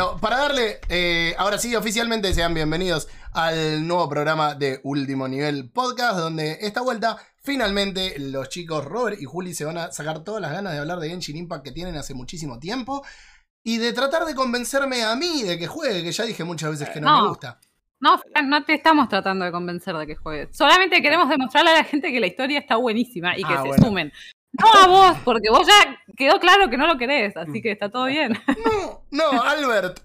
Bueno, para darle, eh, ahora sí, oficialmente sean bienvenidos al nuevo programa de Último Nivel Podcast, donde esta vuelta, finalmente, los chicos Robert y Juli se van a sacar todas las ganas de hablar de Genshin Impact que tienen hace muchísimo tiempo y de tratar de convencerme a mí de que juegue, que ya dije muchas veces que no, No. me gusta. No, no te estamos tratando de convencer de que juegues. Solamente queremos demostrarle a la gente que la historia está buenísima y que Ah, se bueno. sumen. No a vos, porque vos ya quedó claro que no lo querés, así que está todo bien. No, no, Albert.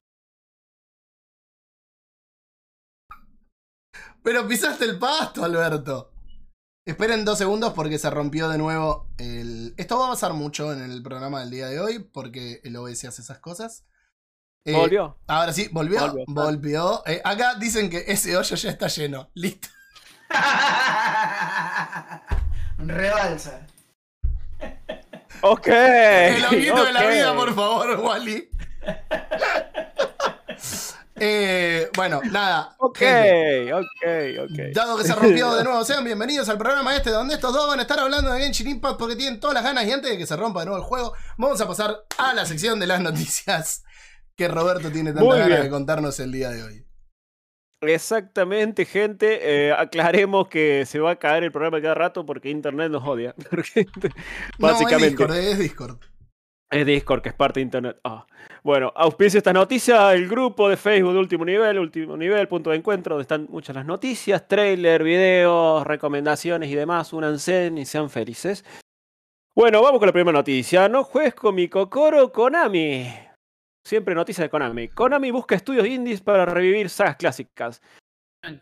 Pero pisaste el pasto, Alberto. Esperen dos segundos porque se rompió de nuevo el... Esto va a pasar mucho en el programa del día de hoy porque el OBS hace esas cosas. Eh, Volvió. Ahora sí, volvió. Volvió. Volvió. Eh, acá dicen que ese hoyo ya está lleno. Listo. Rebalsa. Ok. El honguito de la vida, por favor, Wally. Eh, bueno, nada. Ok, gente. ok, ok. Dado que se rompió de nuevo, sean bienvenidos al programa este donde estos dos van a estar hablando de Genshin Impact porque tienen todas las ganas y antes de que se rompa de nuevo el juego, vamos a pasar a la sección de las noticias que Roberto tiene tanta ganas de contarnos el día de hoy. Exactamente, gente. eh, aclaremos que se va a caer el programa cada rato porque Internet nos odia. Porque, No, es básicamente. Discord, es Discord. Es Discord, que es parte de Internet. Ah. Bueno, auspicia esta noticia el grupo de Facebook de Último Nivel, Último Nivel, punto de encuentro, donde están muchas las noticias, trailer, videos, recomendaciones y demás. Únanse y sean felices. Bueno, vamos con la primera noticia. No juegues con mi Kokoro Konami. Siempre noticia de Konami. Konami busca estudios indies para revivir sagas clásicas.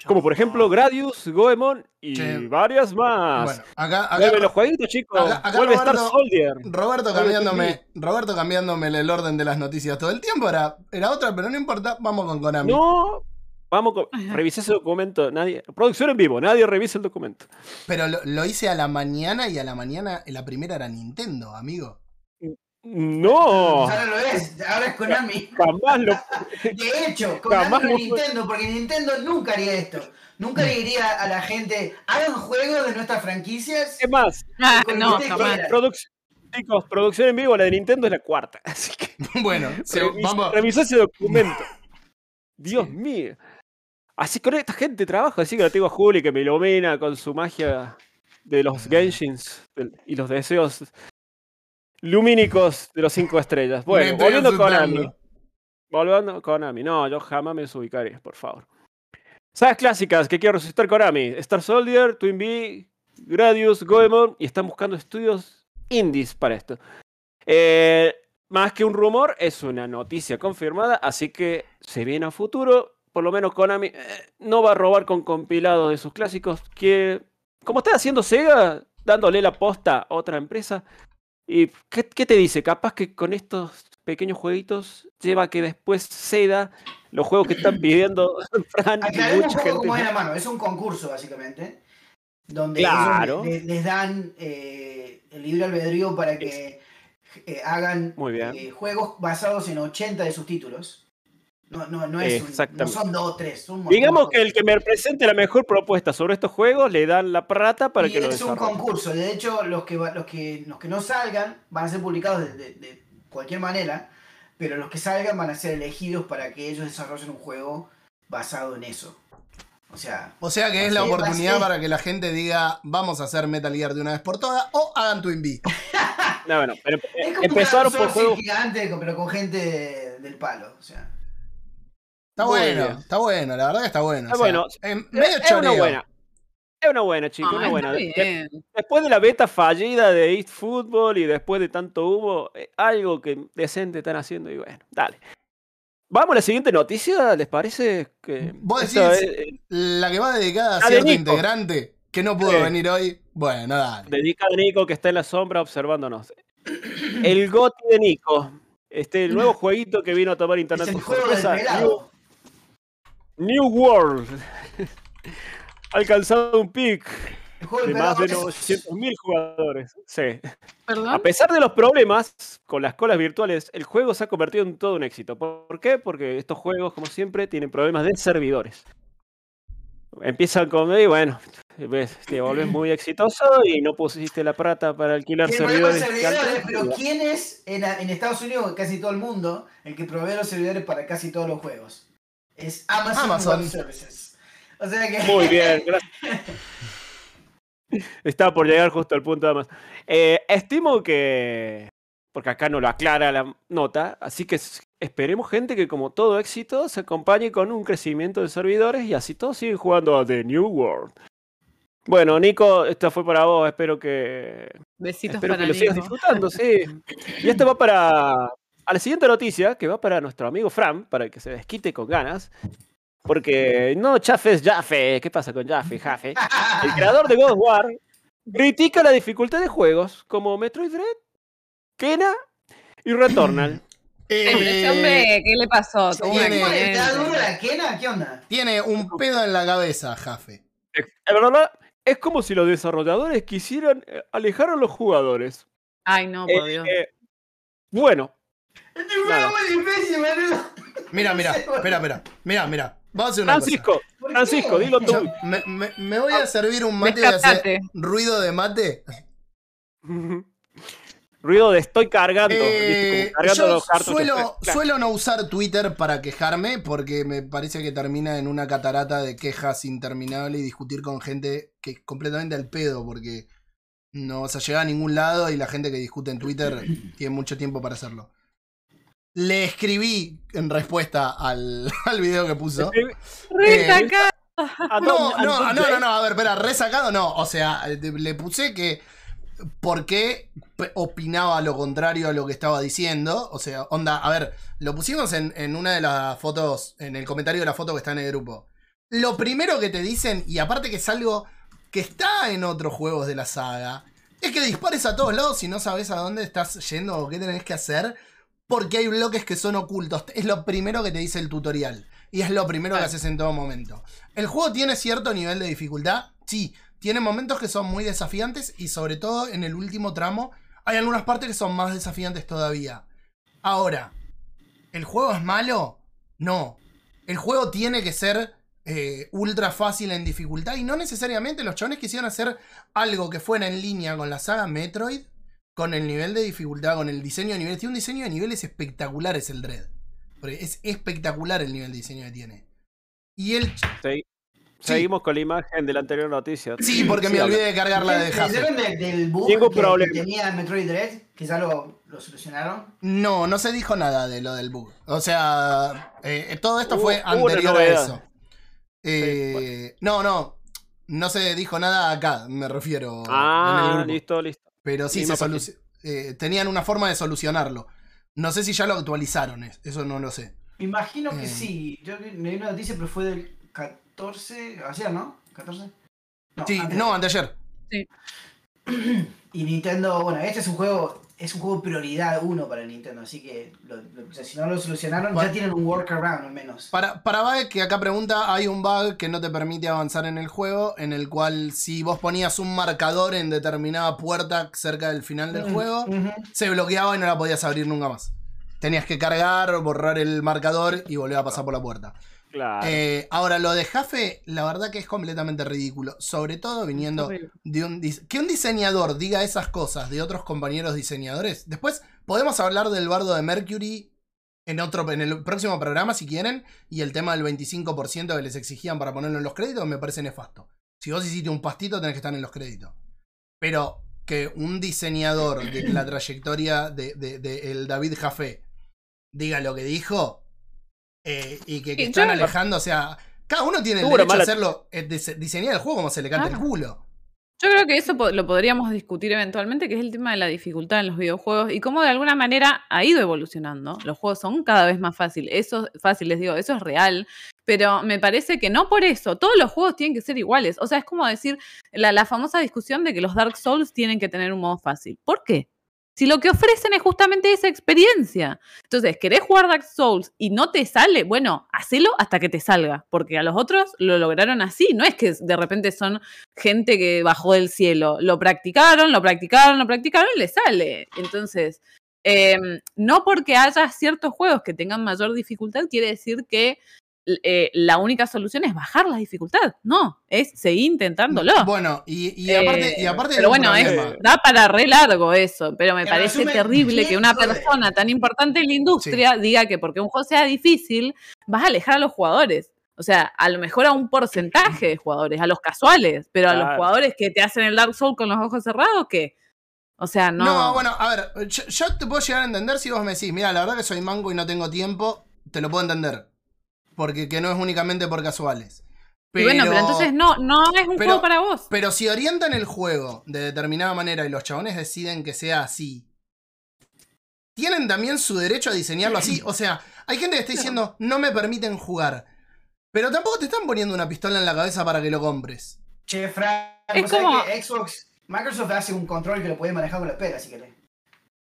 Como por ejemplo Gradius, Goemon y varias más. Bueno, acá, acá los jueguitos, chicos. acá- acá Vuelve Star Roberto- Soldier. Roberto cambiándome, Roberto cambiándome el orden de las noticias todo el tiempo, era, era otra, pero no importa, vamos con Konami. No, vamos con. Revisé ese documento. Nadie. Producción en vivo, nadie revisa el documento. Pero lo, lo hice a la mañana y a la mañana la primera era Nintendo, amigo. No, Ahora lo es, ahora es Konami. jamás lo. De hecho, Jamás Konami lo. Nintendo, porque Nintendo nunca haría esto. Nunca le diría a la gente, hagan juegos de nuestras franquicias. ¿Qué más? Ah, no, jamás. Produc- Chicos, producción en vivo, la de Nintendo es la cuarta. Así que Bueno, se- revis- vamos. revisó ese documento. Dios mío. Así con esta gente trabajo, así que lo tengo a Juli que me ilumina con su magia de los Genshins del- y los deseos lumínicos de los cinco estrellas. Bueno, volviendo a. Konami. Volviendo a Konami. No, yo jamás me desubicaré, por favor. Sagas clásicas que quiero resucitar Konami. Star Soldier, Twin Bee, Gradius, Goemon. Y están buscando estudios indies para esto. Eh, más que un rumor, es una noticia confirmada. Así que se viene a futuro. Por lo menos Konami eh, no va a robar con compilados de sus clásicos. Que, como está haciendo Sega, dándole la posta a otra empresa. ¿Y qué, qué te dice? Capaz que con estos pequeños jueguitos lleva a que después ceda los juegos que están pidiendo Fran un mucha gente. cómo es la mano. Es un concurso, básicamente. Donde Claro. les, dan eh, el libre albedrío para que eh, hagan eh, juegos basados en 80 de sus títulos. No, no, no, es un- no Exactamente. son dos o tres. son. Digamos que el que me presente la mejor propuesta sobre estos juegos le dan la plata para y que lo es un concurso. De hecho, los que, los, que, los que no salgan van a ser publicados de, de- de cualquier manera, pero los que salgan van a ser elegidos para que ellos desarrollen un juego basado en eso. O sea, O sea que es la oportunidad para que la gente diga, vamos a hacer Metal Gear de una vez por todas, o hagan Twin Bee. No, bueno, pero es como empezaron un por juegos. gigante, pero con gente del palo. O sea, Está Muy bueno, bien. está bueno, la verdad que está bueno. Está o sea, bueno. em, medio Es una buena. Es una buena, chicos, Ah, una buena. De-. Después de la beta fallida de East Football y después de tanto humo, eh, algo que decente están haciendo y bueno, dale. Vamos a la siguiente noticia, ¿les parece? Que Vos decís- es, eh, La que va dedicada a de cierto Nico. integrante que no pudo Sí. venir hoy. Bueno, dale. dedicada a Nico que está en la sombra observándonos. El GOTI de Nico. Este, el nuevo jueguito que vino a tomar es internet el por juego del pelado. New World. Ha alcanzado un pic El juego de más de es- 900.000 jugadores. Sí. A pesar de los problemas con las colas virtuales, el juego se ha convertido en todo un éxito. ¿Por qué? Porque estos juegos, como siempre, tienen problemas de servidores. Empiezan con, y bueno, ves, te volvés muy exitoso y no pusiste la plata para alquilar servidores. servidores, pero ¿quién es en, en Estados Unidos, en casi todo el mundo, el que provee los servidores para casi todos los juegos? Es Amazon, Amazon. Web Services. O sea que. Muy bien, gracias. Estaba por llegar justo al punto de más. Eh, estimo que. Porque acá no lo aclara la nota, así que esperemos gente que como todo éxito se acompañe con un crecimiento de servidores y así todos siguen jugando a The New World. Bueno, Nico, esta fue para vos, espero que Besitos Espero para que lo sigas disfrutando, sí. Y este va para. A la siguiente noticia, que va para nuestro amigo Fran, para que se desquite con ganas. Porque no, Jaffe es Jaffe. ¿Qué pasa con Jaffe, Jaffe? El creador de God of War critica la dificultad de juegos como Metroid Dread, Kena y Returnal. Eh, Ese hombre, ¿qué le pasó? Tiene- ¿Te da duro accidente. la quena? ¿Qué onda? Tiene un pedo en la cabeza, Jafe. Es verdad, es como si los desarrolladores quisieran eh, alejar a los jugadores. Ay, no, por Eh, Dios. eh, bueno, Este juego Nada. es muy difícil, boludo. Mira, mira, espera, espera. Mira, mira. Vamos a hacer una. Francisco. Francisco, dilo tú. Yo me, me- me voy a servir un mate y hacer ruido de mate. Ruido de estoy cargando. Eh, ¿viste? Como cargando yo los suelo, suelo no usar Twitter para quejarme porque me parece que termina en una catarata de quejas interminable y discutir con gente que es completamente al pedo porque no vas a llegar a ningún lado y la gente que discute en Twitter tiene mucho tiempo para hacerlo. Le escribí en respuesta al, al video que puso. Re eh, No, no, no, no, no, a ver, espera, resacado no. O sea, de- le puse que por qué opinaba lo contrario a lo que estaba diciendo. O sea, onda, a ver, lo pusimos en, en una de las fotos, en el comentario de la foto que está en el grupo. Lo primero que te dicen, y aparte que es algo que está en otros juegos de la saga, es que dispares a todos lados y no sabes a dónde estás yendo o qué tenés que hacer. Porque hay bloques que son ocultos. Es lo primero que te dice el tutorial. Y es lo primero que haces en todo momento. ¿El juego tiene cierto nivel de dificultad? Sí. Tiene momentos que son muy desafiantes y sobre todo en el último tramo hay algunas partes que son más desafiantes todavía. Ahora, ¿el juego es malo? No. El juego tiene que ser eh, ultra fácil en dificultad y no necesariamente los chavales quisieron hacer algo que fuera en línea con la saga Metroid, con el nivel de dificultad, con el diseño de niveles. Tiene un diseño de niveles espectaculares el Dread. Porque es espectacular el nivel de diseño que tiene. Y el... Segui- Seguimos con la imagen de la anterior noticia. Sí, porque me olvidé de cargar la de ¿Me Jaffe. dijeron de- del bug Ningún que, problema. que tenía Metroid Dread? Que ya lo, lo solucionaron. No, no se dijo nada de lo del bug. O sea, eh, todo esto fue anterior a eso. Eh, No, no. No se dijo nada acá, me refiero. en el Ah, listo, listo. Pero sí se soluci- eh, tenían una forma de solucionarlo. No sé si ya lo actualizaron, es- eso no lo sé. Me imagino que Eh. sí. Yo me di una noticia, pero fue del 14. Ayer, ¿no? ¿14? No, Sí, antes. no, anteayer. Y Nintendo, bueno, este es un juego. Es un juego prioridad uno para Nintendo, así que lo- lo- si no lo solucionaron, Bueno. ya tienen un workaround al menos. Para, para Bae, que acá pregunta, hay un bug que no te permite avanzar en el juego, en el cual si vos ponías un marcador en determinada puerta cerca del final del Mm, juego, se bloqueaba y no la podías abrir nunca más. Tenías que cargar, borrar el marcador y volver a pasar por la puerta. Claro. Eh, ahora, lo de Jaffe, la verdad que es completamente ridículo. Sobre todo viniendo de un que un diseñador diga esas cosas de otros compañeros diseñadores. Después podemos hablar del bardo de Mercury en otro en el próximo programa si quieren y el tema del 25% que les exigían para ponerlo en los créditos me parece nefasto. Si vos hiciste un pastito tenés que estar en los créditos. Pero que un diseñador de la trayectoria de, de- de el David Jaffe diga lo que dijo eh, y que, están yo- alejando, o sea, cada uno tiene el derecho a hacerlo, eh, dise- diseñar el juego como se le canta el culo. Yo creo que eso po- lo podríamos discutir eventualmente, que es el tema de la dificultad en los videojuegos y cómo de alguna manera ha ido evolucionando. Los juegos son cada vez más fáciles. Eso fáciles, digo, eso es real. Pero me parece que no por eso. Todos los juegos tienen que ser iguales. O sea, es como decir la, la famosa discusión de que los Dark Souls tienen que tener un modo fácil. ¿Por qué? Si lo que ofrecen es justamente esa experiencia. Entonces, ¿querés jugar Dark Souls y no te sale? Bueno, hacelo hasta que te salga. Porque a los otros lo lograron así. No es que de repente son gente que bajó del cielo. Lo practicaron, lo practicaron, lo practicaron y le sale. Entonces, eh, no porque haya ciertos juegos que tengan mayor dificultad, quiere decir que eh, la única solución es bajar la dificultad. No, es seguir intentándolo. Bueno, y, y aparte, y Eh, aparte pero hay un bueno, es- da para re largo eso, pero me En parece resumen, terrible que una persona tan importante en la industria diga que porque un juego sea difícil, vas a alejar a los jugadores. O sea, a lo mejor a un porcentaje de jugadores, a los casuales, pero a los jugadores que te hacen el Dark Souls con los ojos cerrados, ¿qué? O sea, no. No, bueno, a ver, yo, yo te puedo llegar a entender si vos me decís, mira, la verdad que soy mango y no tengo tiempo, te lo puedo entender. Porque que no es únicamente por casuales. Y bueno, pero entonces no, no es un pero- juego para vos. Pero si orientan el juego de determinada manera y los chabones deciden que sea así, tienen también su derecho a diseñarlo así. O sea, hay gente que está diciendo, no me permiten jugar. Pero tampoco te están poniendo una pistola en la cabeza para que lo compres. Che, Fran, Es como- que Xbox, Microsoft hace un control que lo puede manejar con la pera si querés.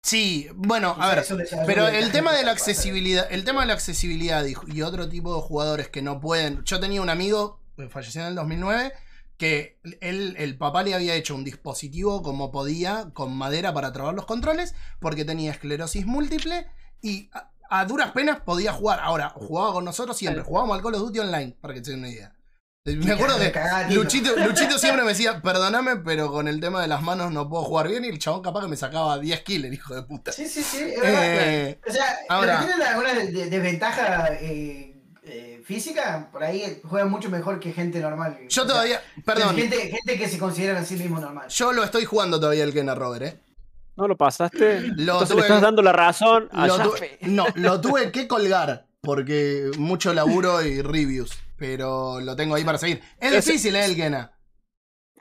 Sí, bueno, a ver, pero el tema de la accesibilidad, el tema de la accesibilidad y, y otro tipo de jugadores que no pueden. Yo tenía un amigo, eh, falleció en el 2009, que él, el papá le había hecho un dispositivo como podía, con madera para trabar los controles, porque tenía esclerosis múltiple y a, a duras penas podía jugar. Ahora, jugaba con nosotros siempre, jugábamos al Call of Duty online, para que se den una idea. Me acuerdo que. Luchito, Luchito siempre me decía, perdóname, pero con el tema de las manos no puedo jugar bien y el chabón capaz que me sacaba 10 kills, el hijo de puta. Sí, sí, sí. es. Eh, o sea, ahora- tienen alguna de- de- desventaja eh, eh, física, por ahí juegan mucho mejor que gente normal. yo O sea, todavía, perdón, Gente, gente que se considera a sí mismo normal. yo lo estoy jugando todavía el Kena Rover, ¿eh? ¿No lo pasaste? Lo Entonces tuve- le estás dando la razón a Lo no, lo tuve que colgar porque mucho laburo y reviews, pero lo tengo ahí para seguir. Es Ese- difícil, ¿eh, el Kena?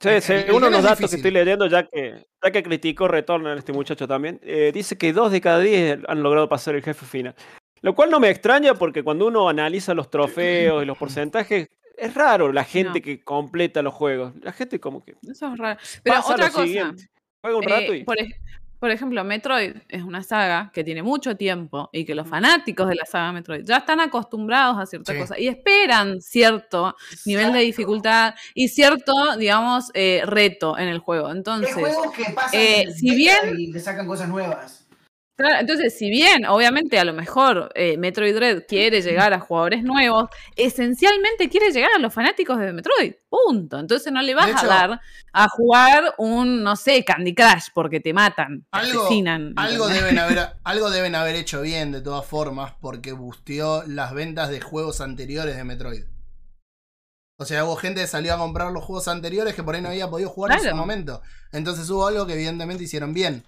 Sí, El- sí, el uno de los datos difícil. que estoy leyendo, ya que, ya que criticó Retorno a este muchacho también, eh, dice que dos de cada diez han logrado pasar el jefe final. Lo cual no me extraña porque cuando uno analiza los trofeos y los porcentajes, es raro la gente No. que completa los juegos. La gente como que Eso es raro. Pero pasa otra lo cosa. siguiente. juega un Eh, rato y... por, por ejemplo, Metroid es una saga que tiene mucho tiempo y que los fanáticos de la saga Metroid ya están acostumbrados a ciertas Sí. cosas y esperan cierto nivel de dificultad y cierto, digamos, eh, reto en el juego. Entonces, juegos que pasan eh, si bien- y le sacan cosas nuevas. Claro, entonces, si bien, obviamente, a lo mejor eh, Metroid Dread quiere llegar a jugadores nuevos, esencialmente quiere llegar a los fanáticos de Metroid. Punto. Entonces no le vas hecho- a dar a jugar un, no sé, Candy Crush porque te matan, te Algo- asesinan. Algo deben, haber, algo deben haber hecho bien de todas formas porque busteó las ventas de juegos anteriores de Metroid. O sea, hubo gente que salió a comprar los juegos anteriores que por ahí no había podido jugar en Claro. momento. Entonces hubo algo que evidentemente hicieron bien.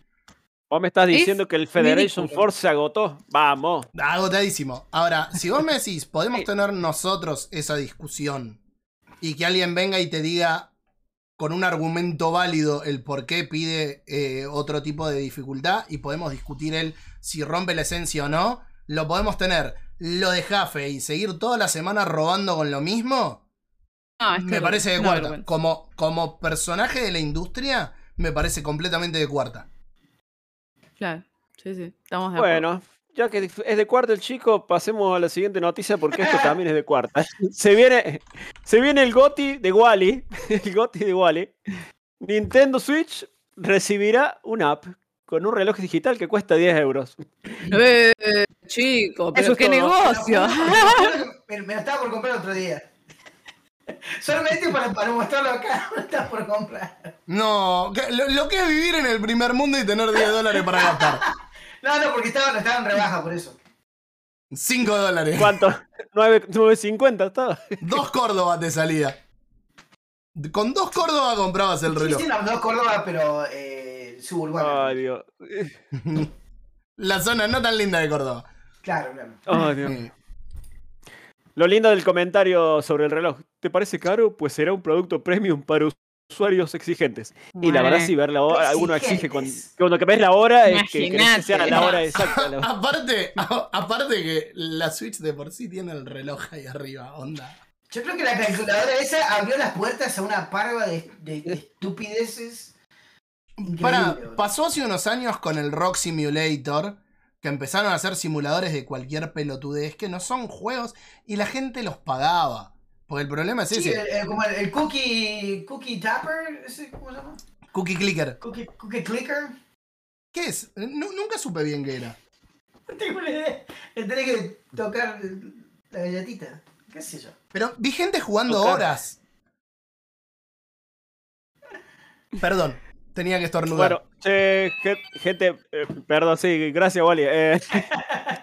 Vos me estás Es diciendo que el Federation ridículo. Force se agotó. Vamos. Agotadísimo. Ahora, si vos me decís, podemos tener nosotros esa discusión y que alguien venga y te diga con un argumento válido el por qué pide eh, otro tipo de dificultad y podemos discutir el si rompe la esencia o no, lo podemos tener. Lo de Jaffe y seguir toda la semana robando con lo mismo, No, es me terrible, parece de cuarta. Como, como personaje de la industria, me parece completamente de cuarta. Claro, sí, sí, estamos de acuerdo. Bueno, ya que es de cuarta el chico, pasemos a la siguiente noticia porque esto también es de cuarta. Se viene, se viene el GOTI de Wally. El GOTI de Wally. Nintendo Switch recibirá una app con un reloj digital que cuesta 10 euros. Eh, chico, pero Eso es qué todo. negocio. Me, me lo estaba por comprar otro día. Solamente para, para mostrarlo acá, lo estaba por comprar. No, lo, lo que es vivir en el primer mundo y tener 10 dólares para gastar. No, no, porque estaba, estaba en rebaja por eso. 5 dólares. ¿Cuánto? 9 9.50 estaba. Dos Córdoba te salía. Con dos Córdoba comprabas el Sí, reloj. sí, no, no Córdoba, pero eh, suburbano. Ay, Dios. La zona no tan linda de Córdoba. Claro, claro. Ay, Dios. Lo lindo del comentario sobre el reloj. ¿Te parece caro? Pues será un producto premium para usuarios exigentes. Y la verdad, si ver la hora, uno exige cuando, cuando que ves la hora es que, que sea la hora exacta. la- aparte, a- aparte que la Switch de por sí tiene el reloj ahí arriba, onda. Yo creo que la calculadora esa abrió las puertas a una parva de, de- de estupideces. Para, pasó hace unos años con el Rock Simulator, que empezaron a hacer simuladores de cualquier pelotudez, que no son juegos, y la gente los pagaba. Porque el problema es Sí, ese, el, el- como el, el cookie, cookie tapper, ese, ¿cómo se llama? Cookie Clicker. Cookie, cookie clicker. ¿Qué es? Nu- nunca supe bien qué era. No tengo una idea. Le tenés que tocar la galletita. qué sé yo. Pero vi gente jugando Tocar. horas. Perdón, tenía que estornudar. Bueno, che, ge- gente, eh, perdón, sí, gracias, Wally. Eh, eh,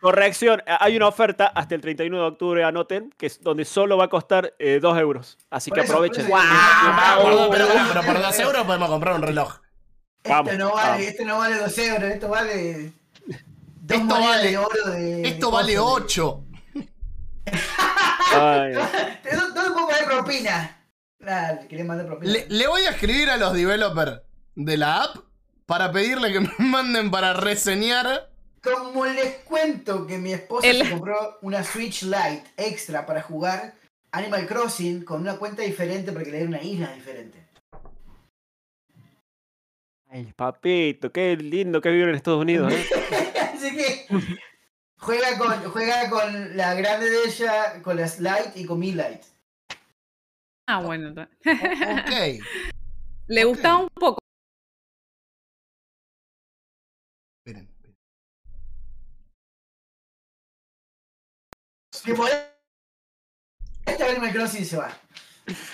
corrección, eh, hay una oferta hasta el 31 de octubre, anoten, que es donde solo va a costar 2 euros. Así que aprovechen. pero, pero, pero, pero por 2 euros podemos comprar un reloj. Vamos, esto no vale, vamos. esto no vale 2 euros, esto vale. Dos Esto vale- de oro de. Esto vale coso, de- 8. Ay, ¿De ¿Dónde puedo poner propina? Mandar propina. Le, le voy a escribir a los developers de la app para pedirle que me manden para reseñar. Como les cuento que mi esposa El- se compró una Switch Lite extra para jugar Animal Crossing con una cuenta diferente porque le den una isla diferente. ay, papito, qué lindo que vivir en Estados Unidos. ¿eh? Así que juega con, juega con la grande de ella, con las Lite y con mi Lite. Ah, bueno. Ok. Le gustaba un poco. Que molesta Este Animal Crossing y se va.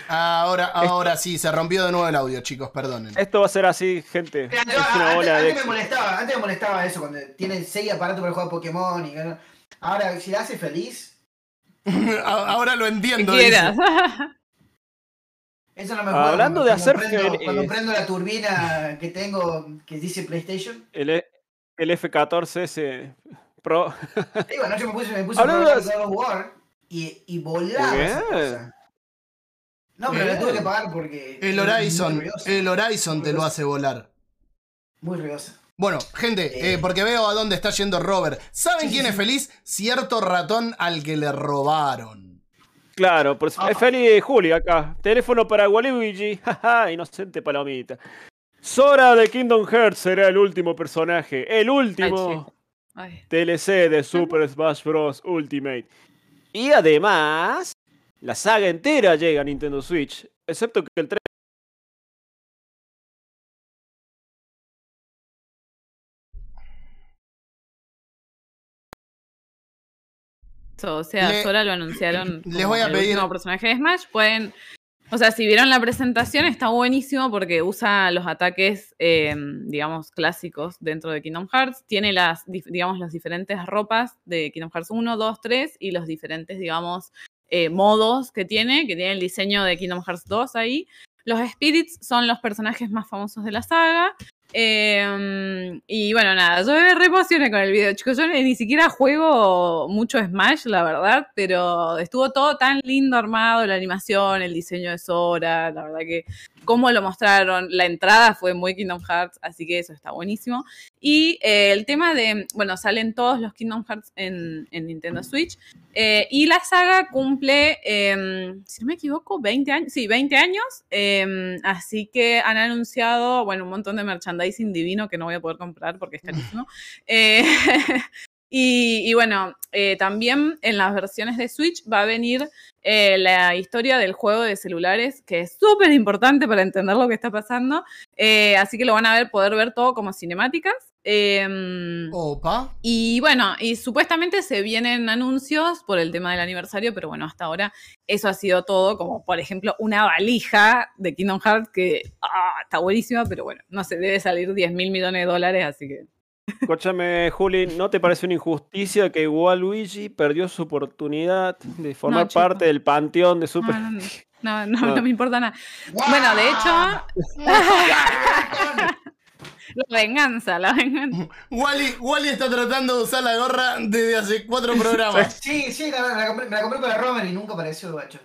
Ahora, ahora sí, se rompió de nuevo el audio, chicos, perdonen. Esto va a ser así, gente. Mira, yo, Es una antes, de me molestaba, antes me molestaba eso, cuando tiene 6 aparatos para jugar Pokémon y Ahora, si la hace feliz, Ahora lo entiendo. quieras. eso no me Hablando cuando- de cuando hacer prendo, feliz. Cuando prendo la turbina que tengo, que dice PlayStation, El, E- el F14S Pro. digo, anoche me puse, me puse a Hablando jugar de- God of War y, y volaba Muy esa bien. cosa. No, pero Bien. tuve que pagar porque... El Horizon, el Horizon te lo hace volar. Muy ruidosa. Bueno, gente, eh, porque veo a dónde está yendo Robert. ¿Saben quién sí. es feliz? Cierto ratón al que le robaron. Claro, por Ah. es feliz Juli acá. Teléfono para Waluigi. Jaja, inocente palomita. Sora de Kingdom Hearts será el último personaje. El último Ay. DLC de Super Smash Bros. Ultimate. Y además, la saga entera llega a Nintendo Switch. Excepto que el 3 O sea, Le- Sora lo anunciaron. les como voy a el pedir- personaje de Smash. Pueden. O sea, si vieron la presentación, está buenísimo porque usa los ataques, eh, digamos, clásicos dentro de Kingdom Hearts. Tiene las, digamos, las diferentes ropas de Kingdom Hearts 1, 2, 3 y los diferentes, digamos, eh, modos que tiene, que tiene el diseño de Kingdom Hearts 2 ahí. Los Spirits son los personajes más famosos de la saga. Eh, y bueno, nada, yo me re con el video, chicos. Yo ni siquiera juego mucho Smash, la verdad, pero estuvo todo tan lindo armado, la animación, el diseño de Sora, la verdad que cómo lo mostraron, la entrada fue muy Kingdom Hearts, así que eso está buenísimo. Y eh, el tema de, bueno, salen todos los Kingdom Hearts en, en Nintendo Switch. eh, y la saga cumple, eh, si no me equivoco, 20 años. Sí, 20 años. eh, así que han anunciado, bueno, un montón de merchandising divino que no voy a poder comprar porque es carísimo. Y, y bueno, eh, también en las versiones de Switch va a venir eh, la historia del juego de celulares, que es súper importante para entender lo que está pasando. Eh, así que lo van a ver, poder ver todo como cinemáticas. Em, Opa. y bueno, y supuestamente se vienen anuncios por el tema del aniversario, pero bueno, hasta ahora eso ha sido todo, como por ejemplo una valija de Kingdom Hearts que ah, está buenísima, pero bueno, no sé, debe salir 10 mil millones de dólares, así que... Escúchame, Juli, ¿no te parece una injusticia que Waluigi perdió su oportunidad de formar parte del panteón de Super... no, no, no, No. no me importa nada. Bueno, de hecho, la venganza, la venganza. Wally, Wally está tratando de usar la gorra desde hace cuatro programas. Sí, sí, la, la compré, me la compré para Romer y nunca apareció el guacho.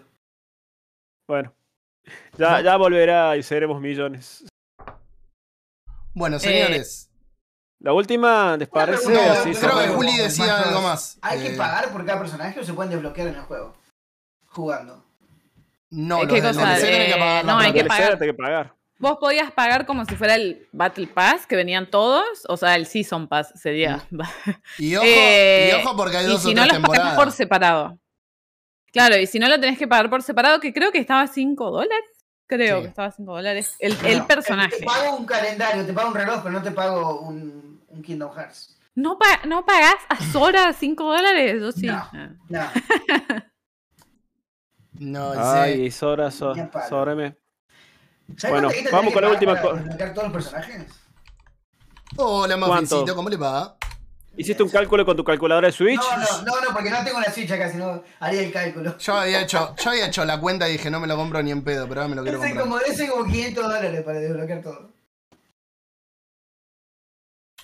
Bueno, ya, ya volverá y seremos millones. Bueno, señores. La última, ¿les parece? pregunta, Así creo que. Juli decía algo más. ¿Hay que Eh, pagar por cada personaje o se pueden desbloquear en el juego? Jugando. No, ¿Qué los del cosa? DLC tienen que pagar la no, hay que pagar. hay que pagar. Vos podías pagar como si fuera el Battle Pass, que venían todos, o sea, el Season Pass sería. Y ojo, Eh, y ojo porque hay y dos si o no tres los pagás por separado. Claro, y si no lo tenés que pagar por separado, que creo que estaba a 5 dólares. Creo Sí. que estaba a 5 dólares. El, personaje. Te pago un calendario, te pago un reloj, pero no te pago un, un Kingdom Hearts. ¿No, pa- ¿No pagás a Sora 5 dólares? Yo sí. No. Ah. No. No. Ay, Sora, Sora. Sora me- ¿Sabes Bueno, vamos con la última pagar para co- desbloquear todos los personajes? Hola. Mafincito, ¿cómo le va? ¿Hiciste un cálculo con tu calculadora de Switch? No, no, no, no, porque no tengo la Switch acá, si no haría el cálculo. Yo había hecho, yo había hecho la cuenta y dije, no me lo compro ni en pedo, pero ahora me lo quiero Ese comprar. como, ese como 500 dólares para desbloquear todo.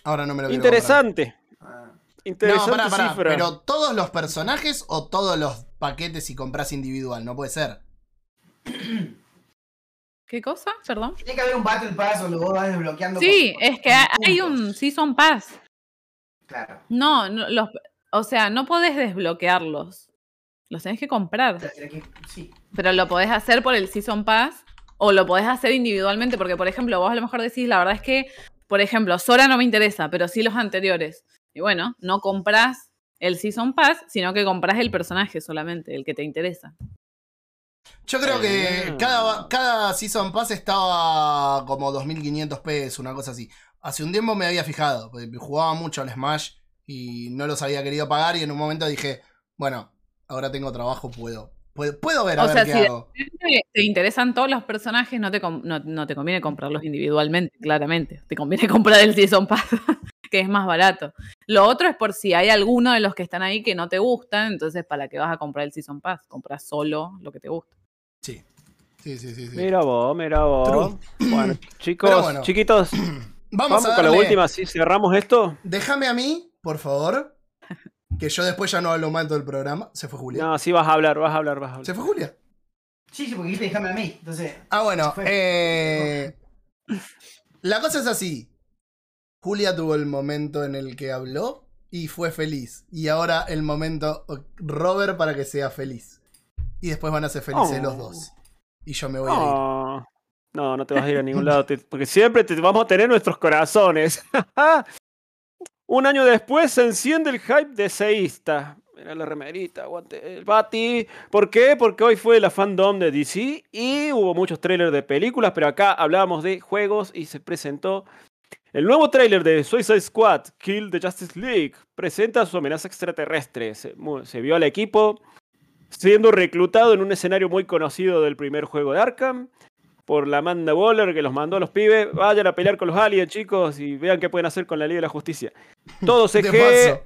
Ahora no me lo quiero comprar. Interesante. Ah. No, Interesante pará, pará. cifra. Pero todos los personajes o todos los paquetes si compras individual, no puede ser. ¿Qué cosa? Perdón. Tiene que haber un Battle Pass o lo vas desbloqueando. Sí, es que hay puntos. un Season Pass. Claro. No, no los, o sea, no podés desbloquearlos. Los tenés que comprar. Sí. Pero lo podés hacer por el Season Pass o lo podés hacer individualmente, porque por ejemplo, vos a lo mejor decís, la verdad es que, por ejemplo, Sora no me interesa, pero sí los anteriores. Y bueno, no compras el Season Pass, sino que compras el personaje solamente, el que te interesa. Yo creo que Ah. cada, cada Season Pass estaba como 2.500 pesos, una cosa así. Hace un tiempo me había fijado, porque jugaba mucho al Smash y no los había querido pagar y en un momento dije, bueno, ahora tengo trabajo, puedo. Puedo, puedo ver a O ver sea, qué si hago. te interesan todos los personajes, no te, no, no te conviene comprarlos individualmente, claramente. Te conviene comprar el Season Pass, que es más barato. Lo otro es por si hay alguno de los que están ahí que no te gustan, entonces ¿para qué vas a comprar el Season Pass? Compras solo lo que te gusta. Sí. Sí, sí, sí. sí. Mira vos, mira vos. Bueno, chicos, bueno. chiquitos, Vamos, vamos a con la darle- última, si cerramos esto. Déjame a mí, por favor. Que yo después ya no hablo mal todo el programa. Se fue Julia. No, sí vas a hablar, vas a hablar, vas a ¿Se hablar. fue Julia? Sí, sí, porque dijiste déjame a mí. Entonces. Ah, bueno. Se eh, la cosa es así. Julia tuvo el momento en el que habló y fue feliz. Y ahora el momento Robert para que sea feliz. Y después van a ser felices Oh. los dos. Y yo me voy a ir. No, no, te vas a ir a ningún lado, porque siempre te vamos a tener nuestros corazones. Un año después se enciende el hype de Seísta. Mira la remerita, aguante el Bati. ¿Por qué? Porque hoy fue la fandom de DC y hubo muchos trailers de películas, pero acá hablábamos de juegos y se presentó el nuevo tráiler de Suicide Squad, Kill the Justice League. Presenta su amenaza extraterrestre. Se, se vio al equipo siendo reclutado en un escenario muy conocido del primer juego de Arkham por la Amanda Waller que los mandó a los pibes. Vayan a pelear con los aliens, chicos, y vean qué pueden hacer con la Liga de la Justicia. Todo De CG. paso.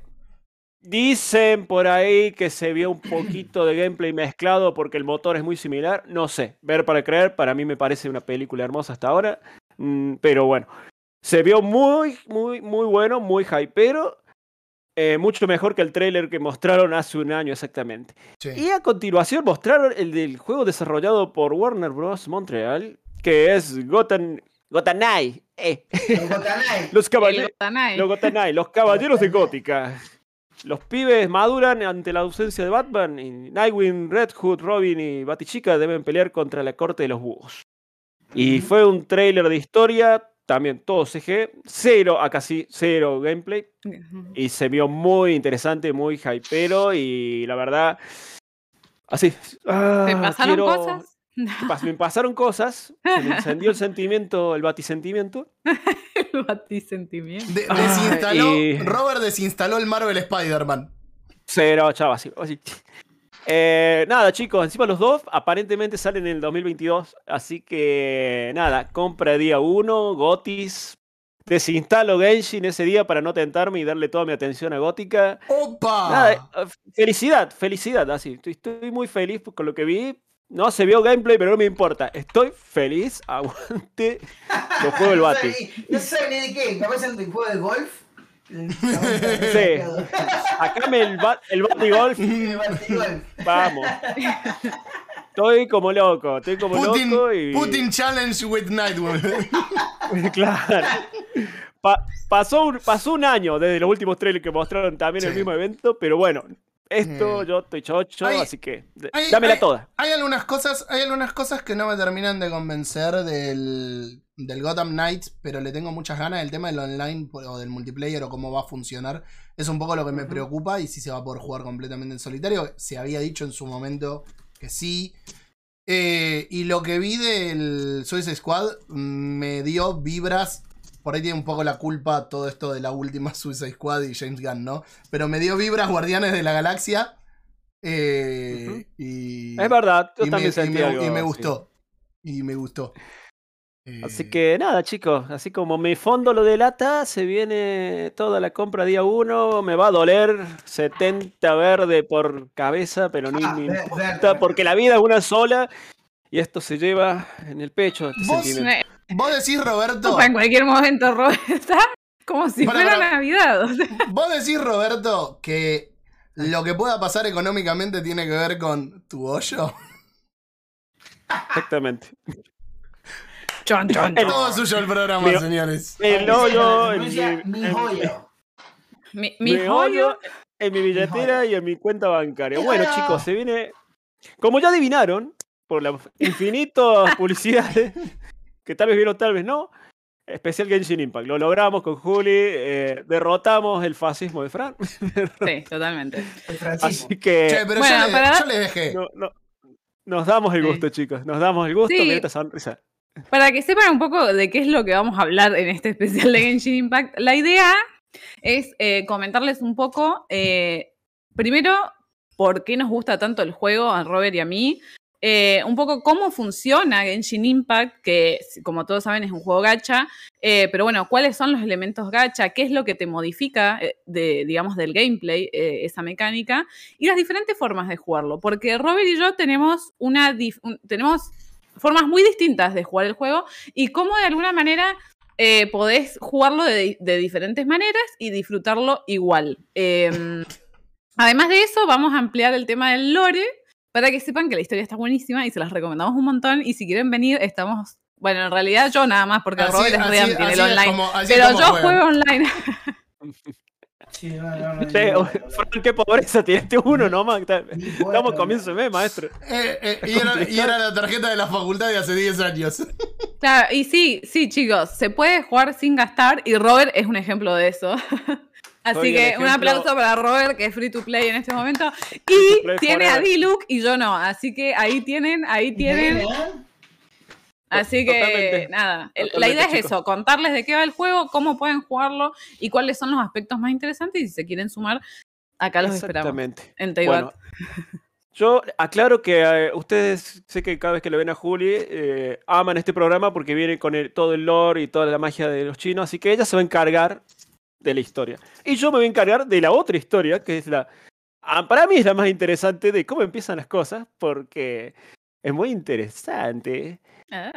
Dicen por ahí que se vio un poquito de gameplay mezclado porque el motor es muy similar. No sé, ver para creer, para mí me parece una película hermosa hasta ahora. Mm, pero bueno, se vio muy, muy, muy bueno, muy hypero. Eh, mucho mejor que el trailer que mostraron hace un año exactamente. Sí. Y a continuación mostraron el del juego desarrollado por Warner Bros. Montreal, que es Gotham, Gothanai. eh, Los Gotanai. los. Gotanai. Los Gotanai, los caballeros de Gótica. Los pibes maduran ante la ausencia de Batman y Nightwing, Red Hood, Robin y Batichica deben pelear contra la corte de los búhos. Y fue un trailer de historia, también todo CG, cero a casi cero gameplay y se vio muy interesante, muy hypero y la verdad así. ah, ¿Te pasaron quiero- cosas? Me pasaron cosas, se me encendió el sentimiento, el batisentimiento. El batisentimiento. De- Ah, desinstaló, y- Robert desinstaló el Marvel Spider-Man. Cero, chaval, así. así. Eh, nada, chicos, encima los dos aparentemente salen en el 2022. Así que nada, compra día 1, Gotis. Desinstalo Genshin ese día para no tentarme y darle toda mi atención a Gótica. ¡Opa! Nada, eh, felicidad, felicidad, así. Estoy, estoy muy feliz con lo que vi. No se vio gameplay, pero no me importa. Estoy feliz. Aguante. No Bati. sabe ni- No sabe ni de qué. Capaz es un juego de golf. Sí. Sacame el, ba el batigolf. Vamos. Estoy como loco, estoy como Putin, loco y. Putin Challenge with Nightwing. claro. Pa- pasó, un, pasó un año desde los últimos trailers que mostraron también el mismo evento, pero bueno, esto Mm. yo estoy chocho, Hay- así que hay- dámela hay- toda. Hay algunas cosas, hay algunas cosas que no me terminan de convencer del, del Gotham Knights, pero le tengo muchas ganas. El tema del online o del multiplayer o cómo va a funcionar es un poco lo que me preocupa y si se va a poder jugar completamente en solitario. Se había dicho en su momento que sí. Eh, y lo que vi del Suicide Squad mm, me dio vibras por ahí tiene un poco la culpa todo esto de la última Suicide Squad y James Gunn, ¿no? Pero me dio vibras Guardianes de la Galaxia. eh, y, Es verdad, yo y me, también y sentí me- algo y me gustó. Y me gustó. Eh, Así que nada, chicos, así como mi fondo lo delata, se viene toda la compra día uno, me va a doler 70 verde por cabeza, pero ni Ah, me importa, porque la vida es una sola y esto se lleva en el pecho, este Vos- decís, Roberto. en cualquier momento, Robert, está como si fuera. Navidad. o sea. Vos decís, Roberto, que lo que pueda pasar económicamente tiene que ver con tu hoyo. Exactamente. Chon, chon, chon. Todo suyo el programa, señores. El hoyo en mi, mi joyo. Mi, mi mi joyo. hoyo en mi billetera y en mi cuenta bancaria. Bueno, hoyo. chicos, se viene. Como ya adivinaron, por las infinitas publicidades, que tal vez vieron, tal vez no. Especial Genshin Impact. Lo logramos con Juli. eh, derrotamos el fascismo de Fran. Sí, totalmente. Así que Che, pero Bueno, yo, le, para- yo le dejé. no- no- nos damos el Sí. gusto, chicos. Nos damos el gusto. Sí. Mirá esta sonrisa. Para que sepan un poco de qué es lo que vamos a hablar en este especial de Genshin Impact, la idea es eh, comentarles un poco, eh, primero, por qué nos gusta tanto el juego a Robert y a mí, eh, un poco cómo funciona Genshin Impact, que como todos saben es un juego gacha, eh, pero bueno, cuáles son los elementos gacha, qué es lo que te modifica, eh, digamos, del gameplay, esa mecánica, y las diferentes formas de jugarlo, porque Robert y yo tenemos una tenemos formas muy distintas de jugar el juego y cómo de alguna manera podés jugarlo de, diferentes maneras y disfrutarlo igual. Eh, además de eso, vamos a ampliar el tema del lore para que sepan que la historia está buenísima y se las recomendamos un montón. Y si quieren venir, estamos. Bueno, en realidad yo nada más, porque Así- Robert es así- en así el es online. como- es pero yo juegan. juego online. Sí, no, no, no, qué pobreza tiraste uno nomás. Estamos comienzo de mes, maestro. Eh, eh, y, era, y era la tarjeta de la facultad de hace 10 años. Claro, y sí, sí, chicos, se puede jugar sin gastar y Robert es un ejemplo de eso. Así que un aplauso para Robert, que es free to play en este momento. to Y tiene a. Diluc y yo no. Así que ahí tienen, ahí tienen. ¿eh? Así que Totalmente. nada, el- la idea es chicos. eso, contarles de qué va el juego, cómo pueden jugarlo y cuáles son los aspectos más interesantes y si se quieren sumar, acá los esperamos. Exactamente. En Taiwán. Bueno, yo aclaro que eh, ustedes, sé que cada vez que le ven a Juli, eh, aman este programa porque viene con el- todo el lore y toda la magia de los chinos, así que ella se va a encargar de la historia. Y yo me voy a encargar de la otra historia, que es la... ah, Para mí es la más interesante de cómo empiezan las cosas, porque es muy interesante.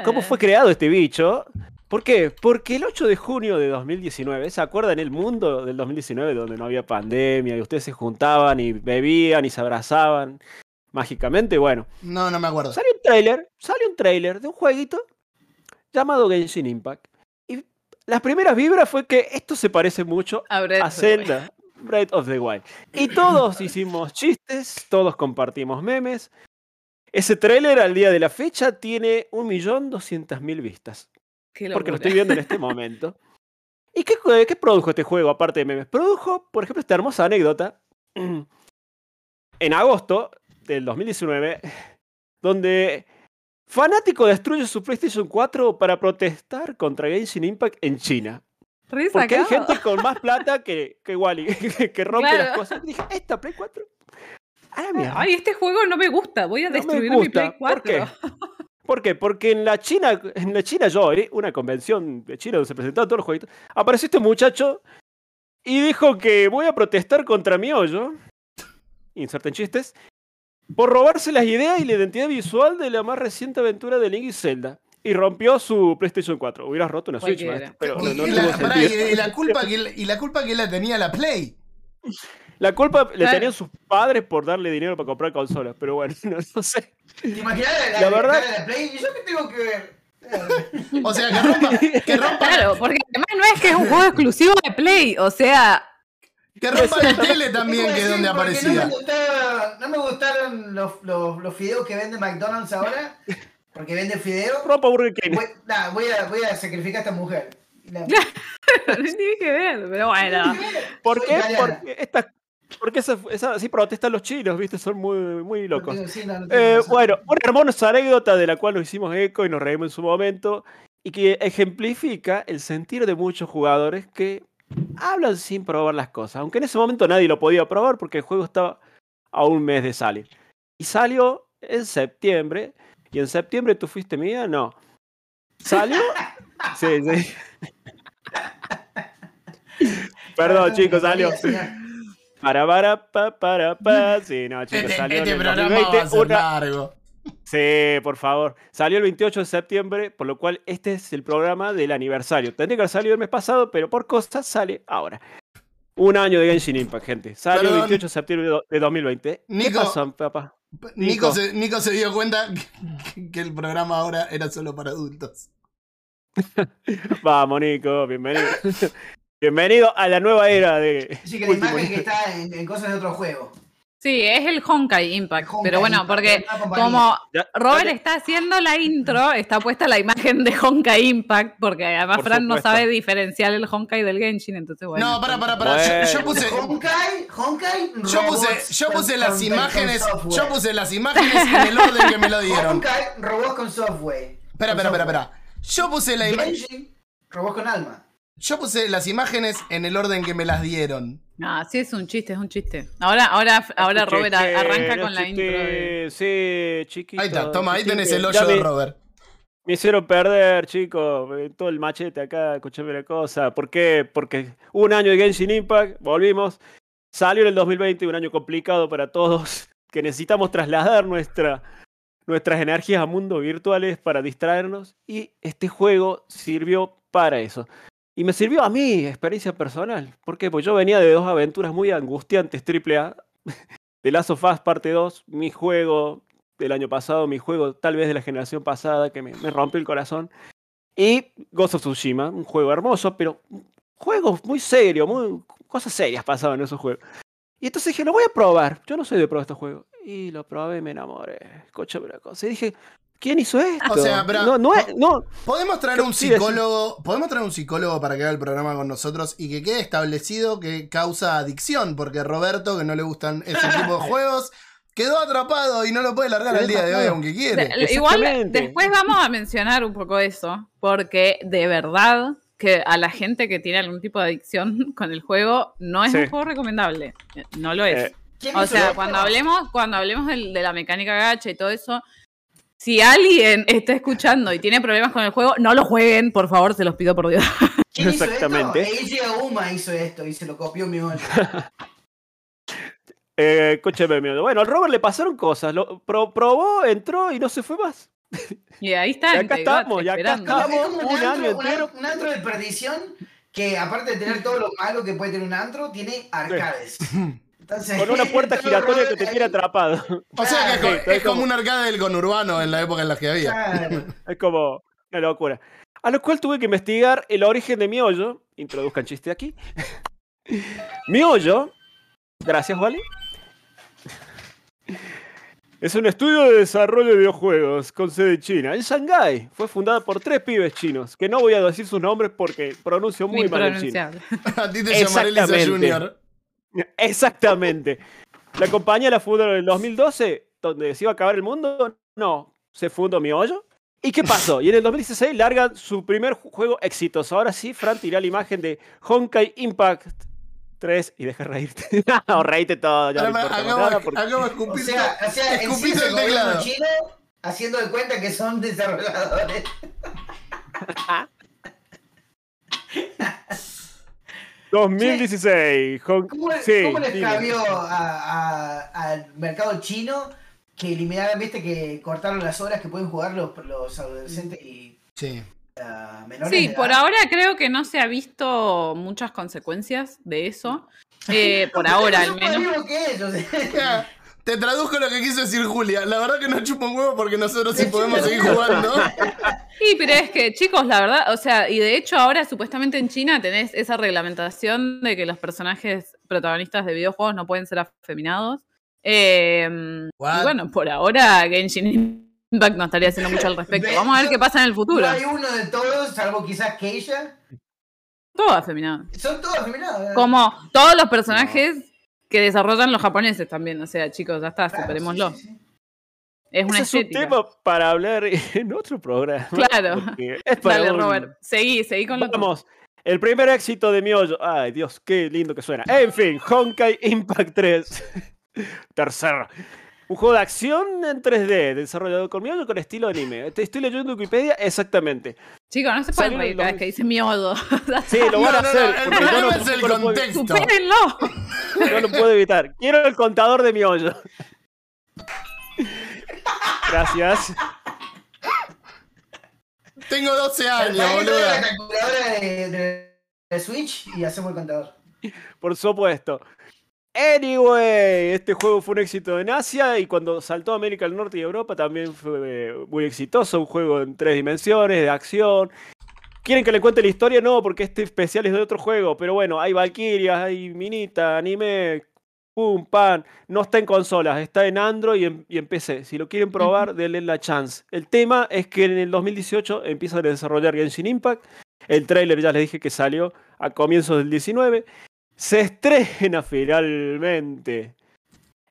¿Cómo Ah. fue creado este bicho? ¿Por qué? Porque el 8 de junio de 2019, ¿se acuerdan el mundo del 2019 donde no había pandemia y ustedes se juntaban y bebían y se abrazaban mágicamente? Bueno, No, no me acuerdo. salió un tráiler, salió un tráiler de un jueguito llamado Genshin Impact. Las primeras vibras fue que esto se parece mucho A. Zelda, Breath of the Wild. Y todos hicimos chistes, todos compartimos memes. Ese tráiler al día de la fecha tiene 1.200.000 vistas. Porque lo estoy viendo en este momento. ¿Y qué, qué produjo este juego aparte de memes? Produjo, por ejemplo, esta hermosa anécdota. En agosto del 2019, donde fanático destruye su PlayStation 4 para protestar contra Genshin Impact en China. Re Porque hay gente con más plata que, que Wally, que, que rompe Claro. las cosas. Dije, ¿esta Play 4? A la mierda. Ay, este juego no me gusta. Voy a No destruir mi. Play 4. ¿Por qué? ¿Por qué? Porque en la China, en la China Joy, una convención de China donde se presentaban todos los jueguitos, apareció este muchacho y dijo que voy a protestar contra mi hoyo, inserten chistes, por robarse las ideas y la identidad visual de la más reciente aventura de Link y Zelda. Y rompió su PlayStation 4. Hubieras roto una Switch, maestro, pero no, y, no y tuvo la, pará, y- y la culpa que, y la culpa que la tenía la Play. La culpa le Claro. tenían sus padres por darle dinero para comprar consolas, pero bueno, no, no sé. ¿Te imaginas la, La verdad- la, la Play? ¿Y yo qué tengo que ver? O sea, que rompa, que rompa, Claro, porque además no es que es un juego exclusivo de Play. O sea, que rompa la tele también, que es donde aparecía. No me, gustaba- no me gustaron los, los, los fideos que vende McDonald's ahora. Porque vende fideos. Ropa Burger King. Voy, nah, voy, a, voy a sacrificar a esta mujer. La- no tiene que ver, pero bueno. ¿Por qué? Porque, estas- porque esa, esa- así protestan los chinos, ¿viste? Son muy, muy locos. Sí, no, Eh, bueno, una hermosa anécdota de la cual nos hicimos eco y nos reímos en su momento. y que ejemplifica el sentir de muchos jugadores que hablan sin probar las cosas, aunque en ese momento nadie lo podía probar porque el juego estaba a un mes de salir. Y salió en septiembre, y en septiembre tú fuiste mía, no. ¿Salió? Sí, sí. Perdón, chicos, salió. Para, para, pa, para, pa. Sí, no, chicos, Este, salió este en el programa 2020, va a ser una- largo. Sí, por favor. Salió el 28 de septiembre, por lo cual este es el programa del aniversario. Tendría que haber salido el mes pasado, pero por cosas sale ahora. Un año de Genshin Impact, gente. Salió Perdón. el 28 de septiembre de do- de 2020. ¿Qué Nico. pasó, papá? Nico, Nico. se, Nico se dio cuenta que, que el programa ahora era solo para adultos. Vamos, Nico, bienvenido. bienvenido a la nueva era de. Así que la imagen que está en, en cosas de otro juego. Sí, es el Honkai Impact. Honkai pero bueno, Impact, porque como Robert está haciendo la intro, está puesta la imagen de Honkai Impact, porque además Por Fran no sabe diferenciar el Honkai del Genshin, entonces bueno. no, para, para, para. Yo, puse. Honkai, Honkai, Yo puse, yo con- puse las con- imágenes. con. Yo puse las imágenes en el orden que me lo dieron. Honkai, robots con software. Espera, espera, espera, espera. Yo puse la ima- Genshin, robots con alma. Yo puse las imágenes en el orden que me las dieron. No, sí es un chiste, es un chiste. Ahora, ahora, ahora Escuché Robert arranca no con la intro de... Sí, chiquito. Ahí está, toma, ahí tenés el hoyo de Robert. Me hicieron perder, chicos. eh, Todo el machete acá, escuchame la cosa. ¿Por qué? Porque un año de Genshin Impact, volvimos. Salió en el 2020, un año complicado para todos. Que necesitamos trasladar nuestra, nuestras energías a mundos virtuales para distraernos. Y este juego sirvió para eso. Y me sirvió a mí, experiencia personal. ¿Por qué? Pues yo venía de dos aventuras muy angustiantes, AAA. The Last of Us Parte 2, mi juego del año pasado, mi juego tal vez de la generación pasada que me, me rompió el corazón. Y Ghost of Tsushima, un juego hermoso, pero juegos muy serios, muy, cosas serias pasaban en esos juegos. Y entonces dije, lo voy a probar. Yo no soy de probar estos juegos. Y lo probé me enamoré. Escúchame una cosa. Y dije, ¿quién hizo esto? O sea, pero- no, no, es- no, Podemos traer un Sí, psicólogo. Podemos traer un psicólogo para que haga el programa con nosotros y que quede establecido que causa adicción. Porque Roberto, que no le gustan ese tipo de juegos, quedó atrapado y no lo puede largar al día de hoy, aunque quiere. Igual después vamos a mencionar un poco eso, porque de verdad que a la gente que tiene algún tipo de adicción con el juego no es Sí. un juego recomendable. No lo es. Eh, ¿Quién o sea, cuando hablemos, cuando hablemos de, la mecánica gacha y todo eso, si alguien está escuchando y tiene problemas con el juego, no lo jueguen, por favor, se los pido por Dios. ¿Quién hizo Exactamente. esto? Eiji Auma hizo esto y se lo copió mi eh, escúcheme, mi- bueno, al Robert le pasaron cosas. Lo, pro- probó, entró y no se fue más. Y ahí está. Y acá estamos, y acá esperando. estamos. Es como un año un entero. un antro de perdición que aparte de tener todo lo malo que puede tener un antro, tiene arcades. Entonces, Con una puerta giratoria que te tiene atrapado. O sea que es, Claro, co- sí, es es como como- un arcade del conurbano en la época en la que había. Claro. Es como una locura. A lo cual tuve que investigar el origen de mi hoyo. Introduzcan chiste aquí. mi hoyo, gracias, Wally. Es un estudio de desarrollo de videojuegos con sede en China, en Shanghái. Fue fundada por tres pibes chinos, que no voy a decir sus nombres porque pronuncio muy mal el chino. A ti te llamaré Lisa. Junior. Exactamente. La compañía la fundaron en el 2012, donde se iba a acabar el mundo. No, se fundó mi hoyo. ¿Y qué pasó? Y en el 2016 largan su primer ju- juego exitoso. Ahora sí, Fran tirá la imagen de Honkai Impact 3 y deja reírte. no, reíte todo. Ya no acabo, nada porque- acabo de O sea, o sea sí el teclado. chino haciendo de cuenta que son desarrolladores. Mm, 2016. Hon- ¿Cómo, sí, cómo les cambió al mercado chino que eliminaron, viste, que cortaron las horas que pueden jugar los, los adolescentes y Sí. ah, menores? Sí, por edad? ahora creo que no se ha visto muchas consecuencias de eso. Eh, por ahora, al menos. que ellos. Te traduzco lo que quiso decir Julia. La verdad que no chupa un huevo porque nosotros sí podemos seguir jugando. Sí, pero es que, chicos, la verdad, o sea, y de hecho ahora supuestamente en China tenés esa reglamentación de que los personajes protagonistas de videojuegos no pueden ser afeminados. Eh, y bueno, por ahora Genshin Impact no estaría haciendo mucho al respecto. Vamos a ver qué pasa en el futuro. No hay uno de todos, salvo quizás Keisha. Todo afeminado. Son todos afeminados. Como todos los personajes que desarrollan los japoneses también. O sea, chicos, ya está, Claro, superémoslo. sí, sí, sí. Es una Ese es un tema para hablar en otro programa. Claro. porque Es para Dale, un- Robert. Seguí, seguí con lo tuyo. Vamos. El primer éxito de Miollo. Ay, Dios, qué lindo que suena. En fin, Honkai Impact 3. Tercero. Un juego de acción en 3D, desarrollado con Miollo con estilo anime. Te estoy leyendo en Wikipedia exactamente. Chicos, no se pueden reír cada vez que dice miodo. Sí, lo van a No, no, hacer. no, el no- es el tampoco lo puedo- contexto. ¡Supérenlo! No lo puedo evitar. Quiero el contador de Miollo. Gracias. Tengo 12 años, Trae la calculadora de, de- de Switch y hacemos el contador. Por supuesto. Anyway, este juego fue un éxito en Asia y cuando saltó a América del Norte y Europa también fue eh, muy exitoso. Un juego en tres dimensiones, de acción. ¿Quieren que le cuente la historia? No, porque este especial es de otro juego. Pero bueno, hay Valkyrias, hay Minita, anime, pum, pan. No está en consolas, está en Android y en, y en PC. Si lo quieren probar, denle la chance. El tema es que en el 2018 empiezan a desarrollar Genshin Impact. El tráiler ya les dije que salió a comienzos del 19. Se estrena finalmente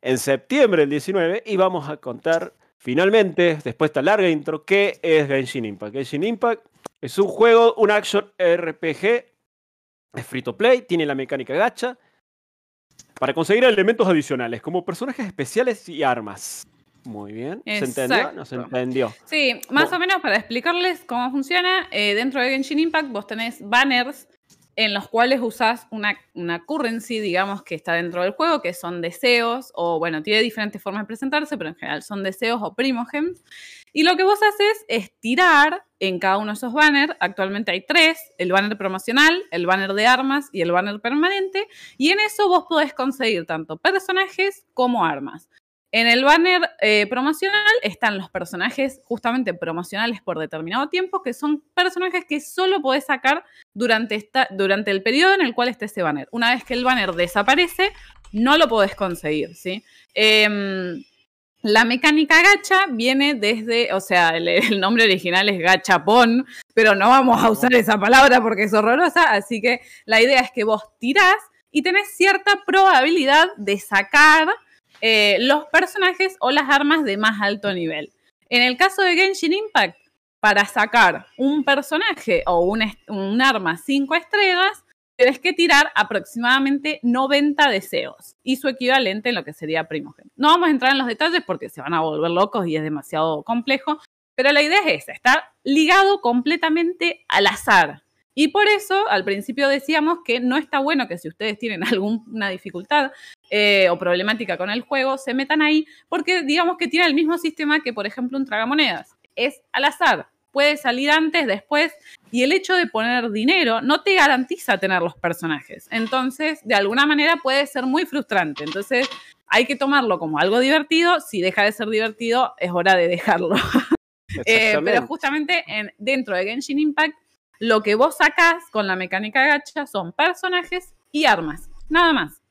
en septiembre del 19 y vamos a contar finalmente, después de esta larga intro, qué es Genshin Impact. Genshin Impact es un juego, un action RPG, es free to play, tiene la mecánica gacha para conseguir elementos adicionales como personajes especiales y armas. Muy bien, ¿se entendió? No se entendió. Sí, más Bueno. o menos para explicarles cómo funciona, eh, dentro de Genshin Impact vos tenés banners en los cuales usás una, una currency, digamos, que está dentro del juego, que son deseos, o bueno, tiene diferentes formas de presentarse, pero en general son deseos o primogems. Y lo que vos haces es tirar en cada uno de esos banners, actualmente hay tres, el banner promocional, el banner de armas y el banner permanente, y en eso vos podés conseguir tanto personajes como armas. En el banner eh, promocional están los personajes justamente promocionales por determinado tiempo, que son personajes que solo podés sacar durante, esta, durante el periodo en el cual esté ese banner. Una vez que el banner desaparece, no lo podés conseguir, ¿sí? Em, la mecánica gacha viene desde, o sea, el, nombre original es gachapón, pero no vamos a usar esa palabra porque es horrorosa, así que la idea es que vos tirás y tenés cierta probabilidad de sacar eh, los personajes o las armas de más alto nivel. En el caso de Genshin Impact, para sacar un personaje o un, arma 5 estrellas, tienes que tirar aproximadamente 90 deseos y su equivalente en lo que sería Primogen. No vamos a entrar en los detalles porque se van a volver locos y es demasiado complejo, pero la idea es esa, ligado completamente al azar. Y por eso al principio decíamos que no está bueno que si ustedes tienen alguna dificultad eh, o problemática con el juego, se metan ahí, porque digamos que tiene el mismo sistema que, por ejemplo, un tragamonedas. Es al azar. Puede salir antes, después, y el hecho de poner dinero no te garantiza tener los personajes. Entonces, de alguna manera puede ser muy frustrante. Entonces, hay que tomarlo como algo divertido. Si deja de ser divertido, es hora de dejarlo. Eh, pero justamente en, dentro de Genshin Impact, lo que vos sacás con la mecánica gacha son personajes y armas. Nada más.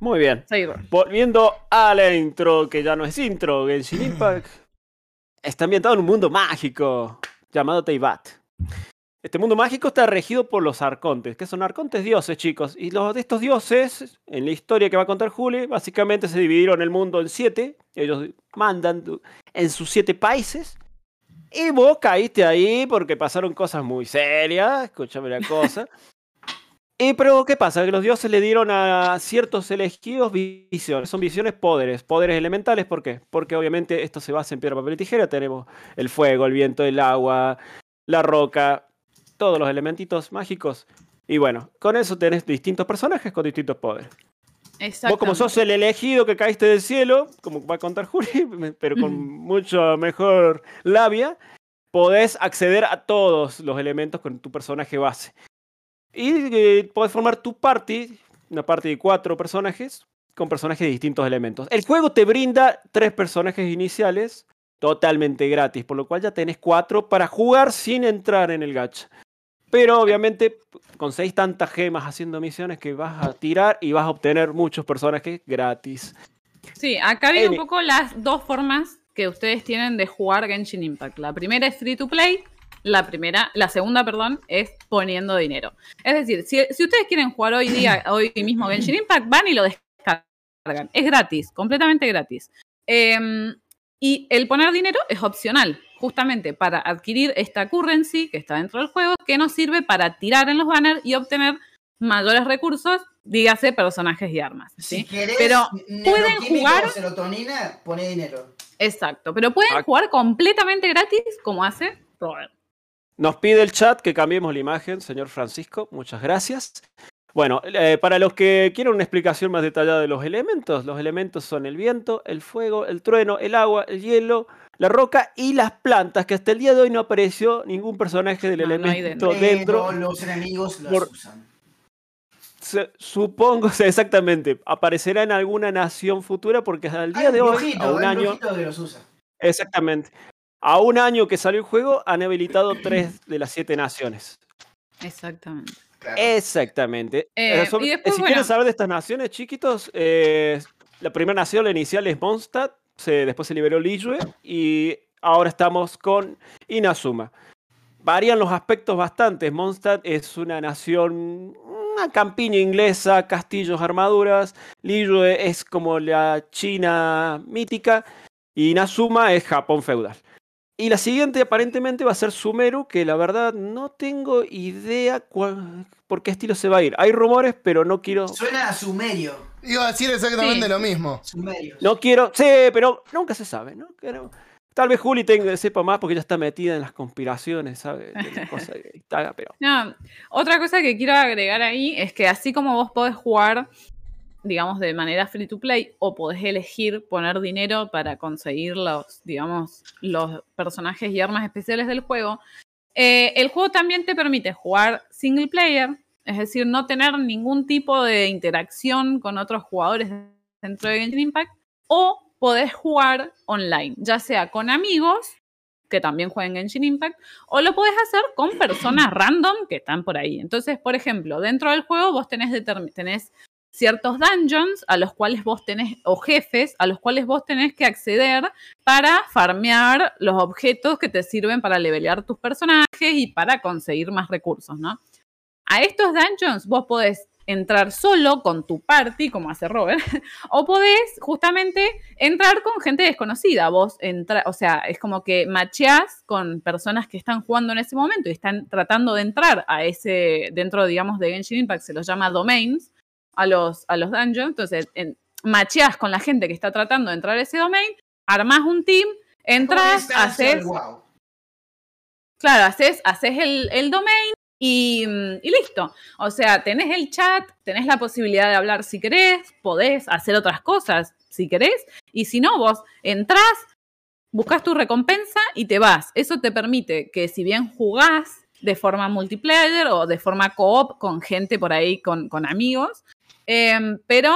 Muy bien. Volviendo a la intro, que ya no es intro, Genshin Impact está ambientado en un mundo mágico llamado Teyvat. Este mundo mágico está regido por los arcontes, que son arcontes dioses, chicos. Y los de estos dioses, en la historia que va a contar Juli, básicamente se dividieron el mundo en siete. Ellos mandan en sus siete países. Y vos caíste ahí porque pasaron cosas muy serias. Escúchame la cosa. Y pero, ¿qué pasa? Que los dioses le dieron a ciertos elegidos visiones. Son visiones poderes. Poderes elementales, ¿por qué? Porque obviamente esto se basa en piedra, papel y tijera. Tenemos el fuego, el viento, el agua, la roca, todos los elementitos mágicos. Y bueno, con eso tenés distintos personajes con distintos poderes. Vos como sos el elegido que caíste del cielo, como va a contar Juli, pero con mucho mejor labia, podés acceder a todos los elementos con tu personaje base. Y eh, podés formar tu party, una party de cuatro personajes, con personajes de distintos elementos. El juego te brinda tres personajes iniciales totalmente gratis, por lo cual ya tenés cuatro para jugar sin entrar en el gacha. Pero obviamente conseguís tantas gemas haciendo misiones que vas a tirar y vas a obtener muchos personajes gratis. Sí, acá vienen un Any- poco las dos formas que ustedes tienen de jugar Genshin Impact. La primera es free to play, la primera, la segunda, perdón, es poniendo dinero. Es decir, si, si ustedes quieren jugar hoy día, hoy mismo Genshin Impact, van y lo descargan. Es gratis, completamente gratis. Em, Y el poner dinero es opcional, justamente para adquirir esta currency que está dentro del juego, que nos sirve para tirar en los banners y obtener mayores recursos, dígase personajes y armas. ¿sí? Si querés Pero pueden jugar- serotonina, poné dinero. Exacto, pero pueden jugar completamente gratis como hace Robert. Nos pide el chat que cambiemos la imagen, señor Francisco. Muchas gracias. Bueno, eh, para los que quieren una explicación más detallada de los elementos, los elementos son el viento, el fuego, el trueno, el agua, el hielo, la roca y las plantas, que hasta el día de hoy no apareció ningún personaje del No, no hay elemento Pero dentro. los enemigos los por- usan. Se- supongo, exactamente, aparecerá en alguna nación futura porque hasta el día de hoy, brujito, a un año, que los usa. exactamente, a un año que salió el juego, han habilitado tres de las siete naciones. Exactamente. Claro. Exactamente. Eh, sobre- y después, si bueno. quieren saber de estas naciones, chiquitos, eh, la primera nación, la inicial es Mondstadt, se, después se liberó Liyue y ahora estamos con Inazuma. Varían los aspectos bastante. Mondstadt es una nación, una campiña inglesa, castillos, armaduras. Liyue es como la China mítica y Inazuma es Japón feudal. Y la siguiente aparentemente va a ser Sumeru, que la verdad no tengo idea cuál- por qué estilo se va a ir. Hay rumores, pero no quiero. Suena a sumerio. Iba a decir exactamente Sí. lo mismo. Sumerio. No quiero. Sí, pero nunca se sabe, ¿no? Pero tal vez Juli tenga, sepa más porque ella está metida en las conspiraciones, ¿sabe? De las cosas que está, pero. No, otra cosa que quiero agregar ahí es que así como vos podés jugar, digamos, de manera free to play, o podés elegir poner dinero para conseguir los, digamos, los personajes y armas especiales del juego, eh, el juego también te permite jugar single player, es decir, no tener ningún tipo de interacción con otros jugadores dentro de Genshin Impact, o podés jugar online, ya sea con amigos que también jueguen Genshin Impact, o lo podés hacer con personas random que están por ahí. Entonces, por ejemplo, dentro del juego vos tenés, tenés ciertos dungeons a los cuales vos tenés, o jefes a los cuales vos tenés que acceder para farmear los objetos que te sirven para levelear tus personajes y para conseguir más recursos, ¿no? A estos dungeons vos podés entrar solo con tu party, como hace Robert, o podés justamente entrar con gente desconocida. Vos entra, o sea, es como que macheás con personas que están jugando en ese momento y están tratando de entrar a ese, dentro, digamos, de Genshin Impact, se los llama domains, a los, a los dungeons. Entonces, en, macheás con la gente que está tratando de entrar a ese domain, armás un team, entras, haces, WoW. claro, haces, haces el, el domain y, mm, y listo. O sea, tenés el chat, tenés la posibilidad de hablar si querés, podés hacer otras cosas si querés, y si no, vos entrás, buscas tu recompensa y te vas. Eso te permite que si bien jugás de forma multiplayer o de forma co-op con gente por ahí, con, con amigos, em, pero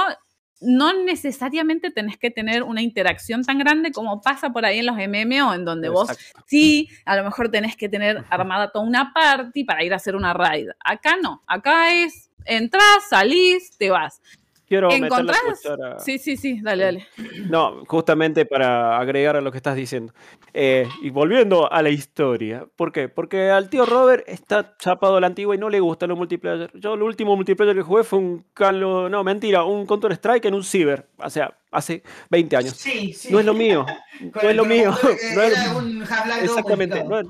no necesariamente tenés que tener una interacción tan grande como pasa por ahí en los MMO, en donde vos sí, a lo mejor tenés que tener armada toda una party para ir a hacer una raid. Acá no, acá es entras, salís, te vas. Quiero meter la ¿Encontrás? cuchara. Sí, sí, sí, dale, dale. No, justamente para agregar a lo que estás diciendo. Eh, y volviendo a la historia. ¿Por qué? Porque al tío Robert está chapado a la antigua y no le gusta los multiplayer. Yo el último multiplayer que jugué fue un Calo, no, mentira, un Counter Strike en un Ciber. O sea, hace 20 años. Sí, sí. No es lo mío. No es lo mío. eh, No es- un Half-Life 2 Exactamente. No es,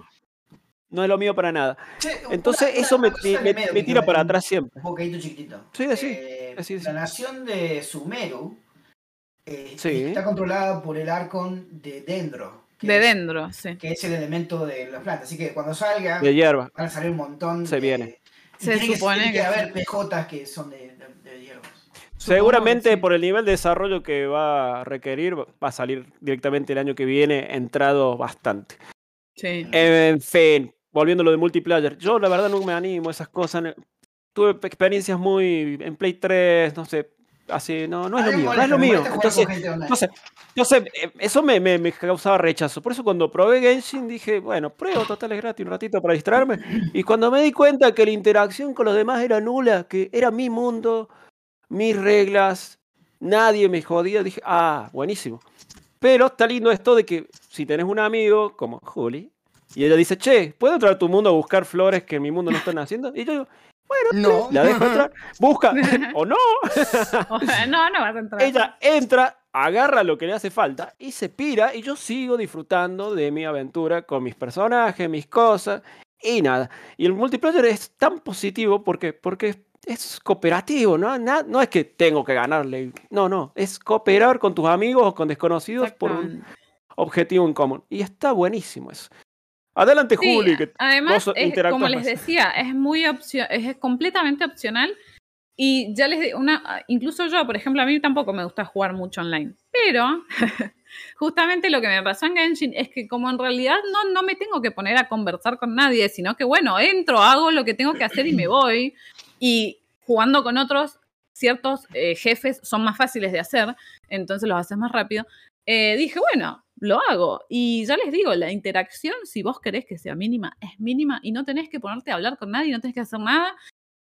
no es lo mío para nada. Che, Entonces una- eso una me, cosa me- que me- medio me que tira para atrás siempre. Un bocadito chiquitito. Sí, sí, Eh, sí, sí. La nación de Sumeru eh, Sí. está controlada por el Arcon de Dendro. De es- dentro, sí. Que es el elemento de las plantas. Así que cuando salga, De hierba. van a salir un montón. Se de- viene. Se supone tiene que, que haber. PJs que son de, de, de hierbas. Seguramente sí. por el nivel de desarrollo que va a requerir, va a salir directamente el año que viene entrado bastante. Sí. En fin, volviendo a lo de multiplayer, yo la verdad no me animo a esas cosas. Tuve experiencias muy en Play 3, no sé, así, no, no es lo mío, no es lo mío. Entonces, no sé, no sé, eso me, me- me causaba rechazo. Por eso cuando probé Genshin dije, bueno, pruebo, total es gratis un ratito para distraerme. Y cuando me di cuenta que la interacción con los demás era nula, que era mi mundo, mis reglas, nadie me jodía, dije, ah, buenísimo. Pero está lindo esto de que si tenés un amigo como Juli, y ella dice, che, ¿puedo entrar a tu mundo a buscar flores que en mi mundo no están haciendo? Y yo digo, No. la dejo entrar, busca, o no. O sea, no, no vas a entrar. Ella entra, agarra lo que le hace falta y se pira y yo sigo disfrutando de mi aventura con mis personajes, mis cosas y nada. Y el multiplayer es tan positivo porque, porque es cooperativo, ¿no? no es que tengo que ganarle, no, no, es cooperar con tus amigos o con desconocidos por un objetivo en común. Y está buenísimo eso. Adelante, Juli. Que además, como les decía, es muy es completamente opcional. Y ya les digo, una, incluso yo, por ejemplo, a mí tampoco me gusta jugar mucho online. Pero justamente lo que me pasó en Genshin es que como en realidad no, no me tengo que poner a conversar con nadie, sino que bueno, entro, hago lo que tengo que hacer y me voy. Y jugando con otros, ciertos eh, jefes son más fáciles de hacer, entonces los haces más rápido. Eh, dije, bueno, lo hago. Y ya les digo, la interacción, si vos querés que sea mínima, es mínima y no tenés que ponerte a hablar con nadie, no tenés que hacer nada.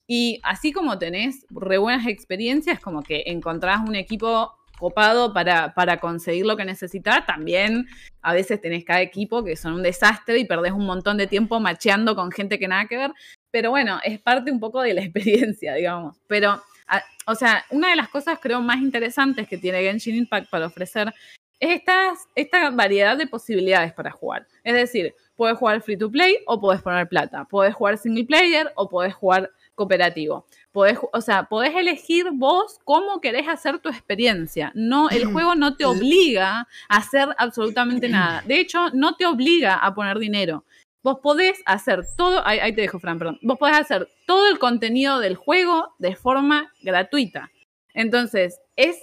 Y así como tenés re buenas experiencias, como que encontrás un equipo copado para, para conseguir lo que necesitas, también a veces tenés cada equipo que son un desastre y perdés un montón de tiempo macheando con gente que nada que ver. Pero bueno, es parte un poco de la experiencia, digamos. Pero, o sea, una de las cosas creo más interesantes que tiene Genshin Impact para ofrecer es esta variedad de posibilidades para jugar. Es decir, puedes jugar free to play o puedes poner plata. Puedes jugar single player o puedes jugar cooperativo. Podés, o sea, podés elegir vos cómo querés hacer tu experiencia. No, el juego no te obliga a hacer absolutamente nada. De hecho, no te obliga a poner dinero. Vos podés hacer todo, ahí, te dejo, Fran, perdón. Vos podés hacer todo el contenido del juego de forma gratuita. Entonces, es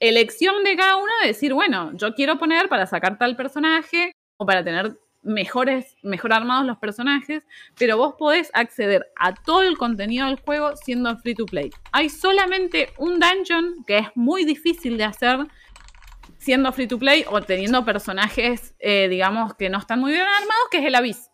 elección de cada uno de decir, bueno, yo quiero poner para sacar tal personaje o para tener mejores, mejor armados los personajes, pero vos podés acceder a todo el contenido del juego siendo free to play. Hay solamente un dungeon que es muy difícil de hacer siendo free to play o teniendo personajes, eh, digamos, que no están muy bien armados, que es el Abyss.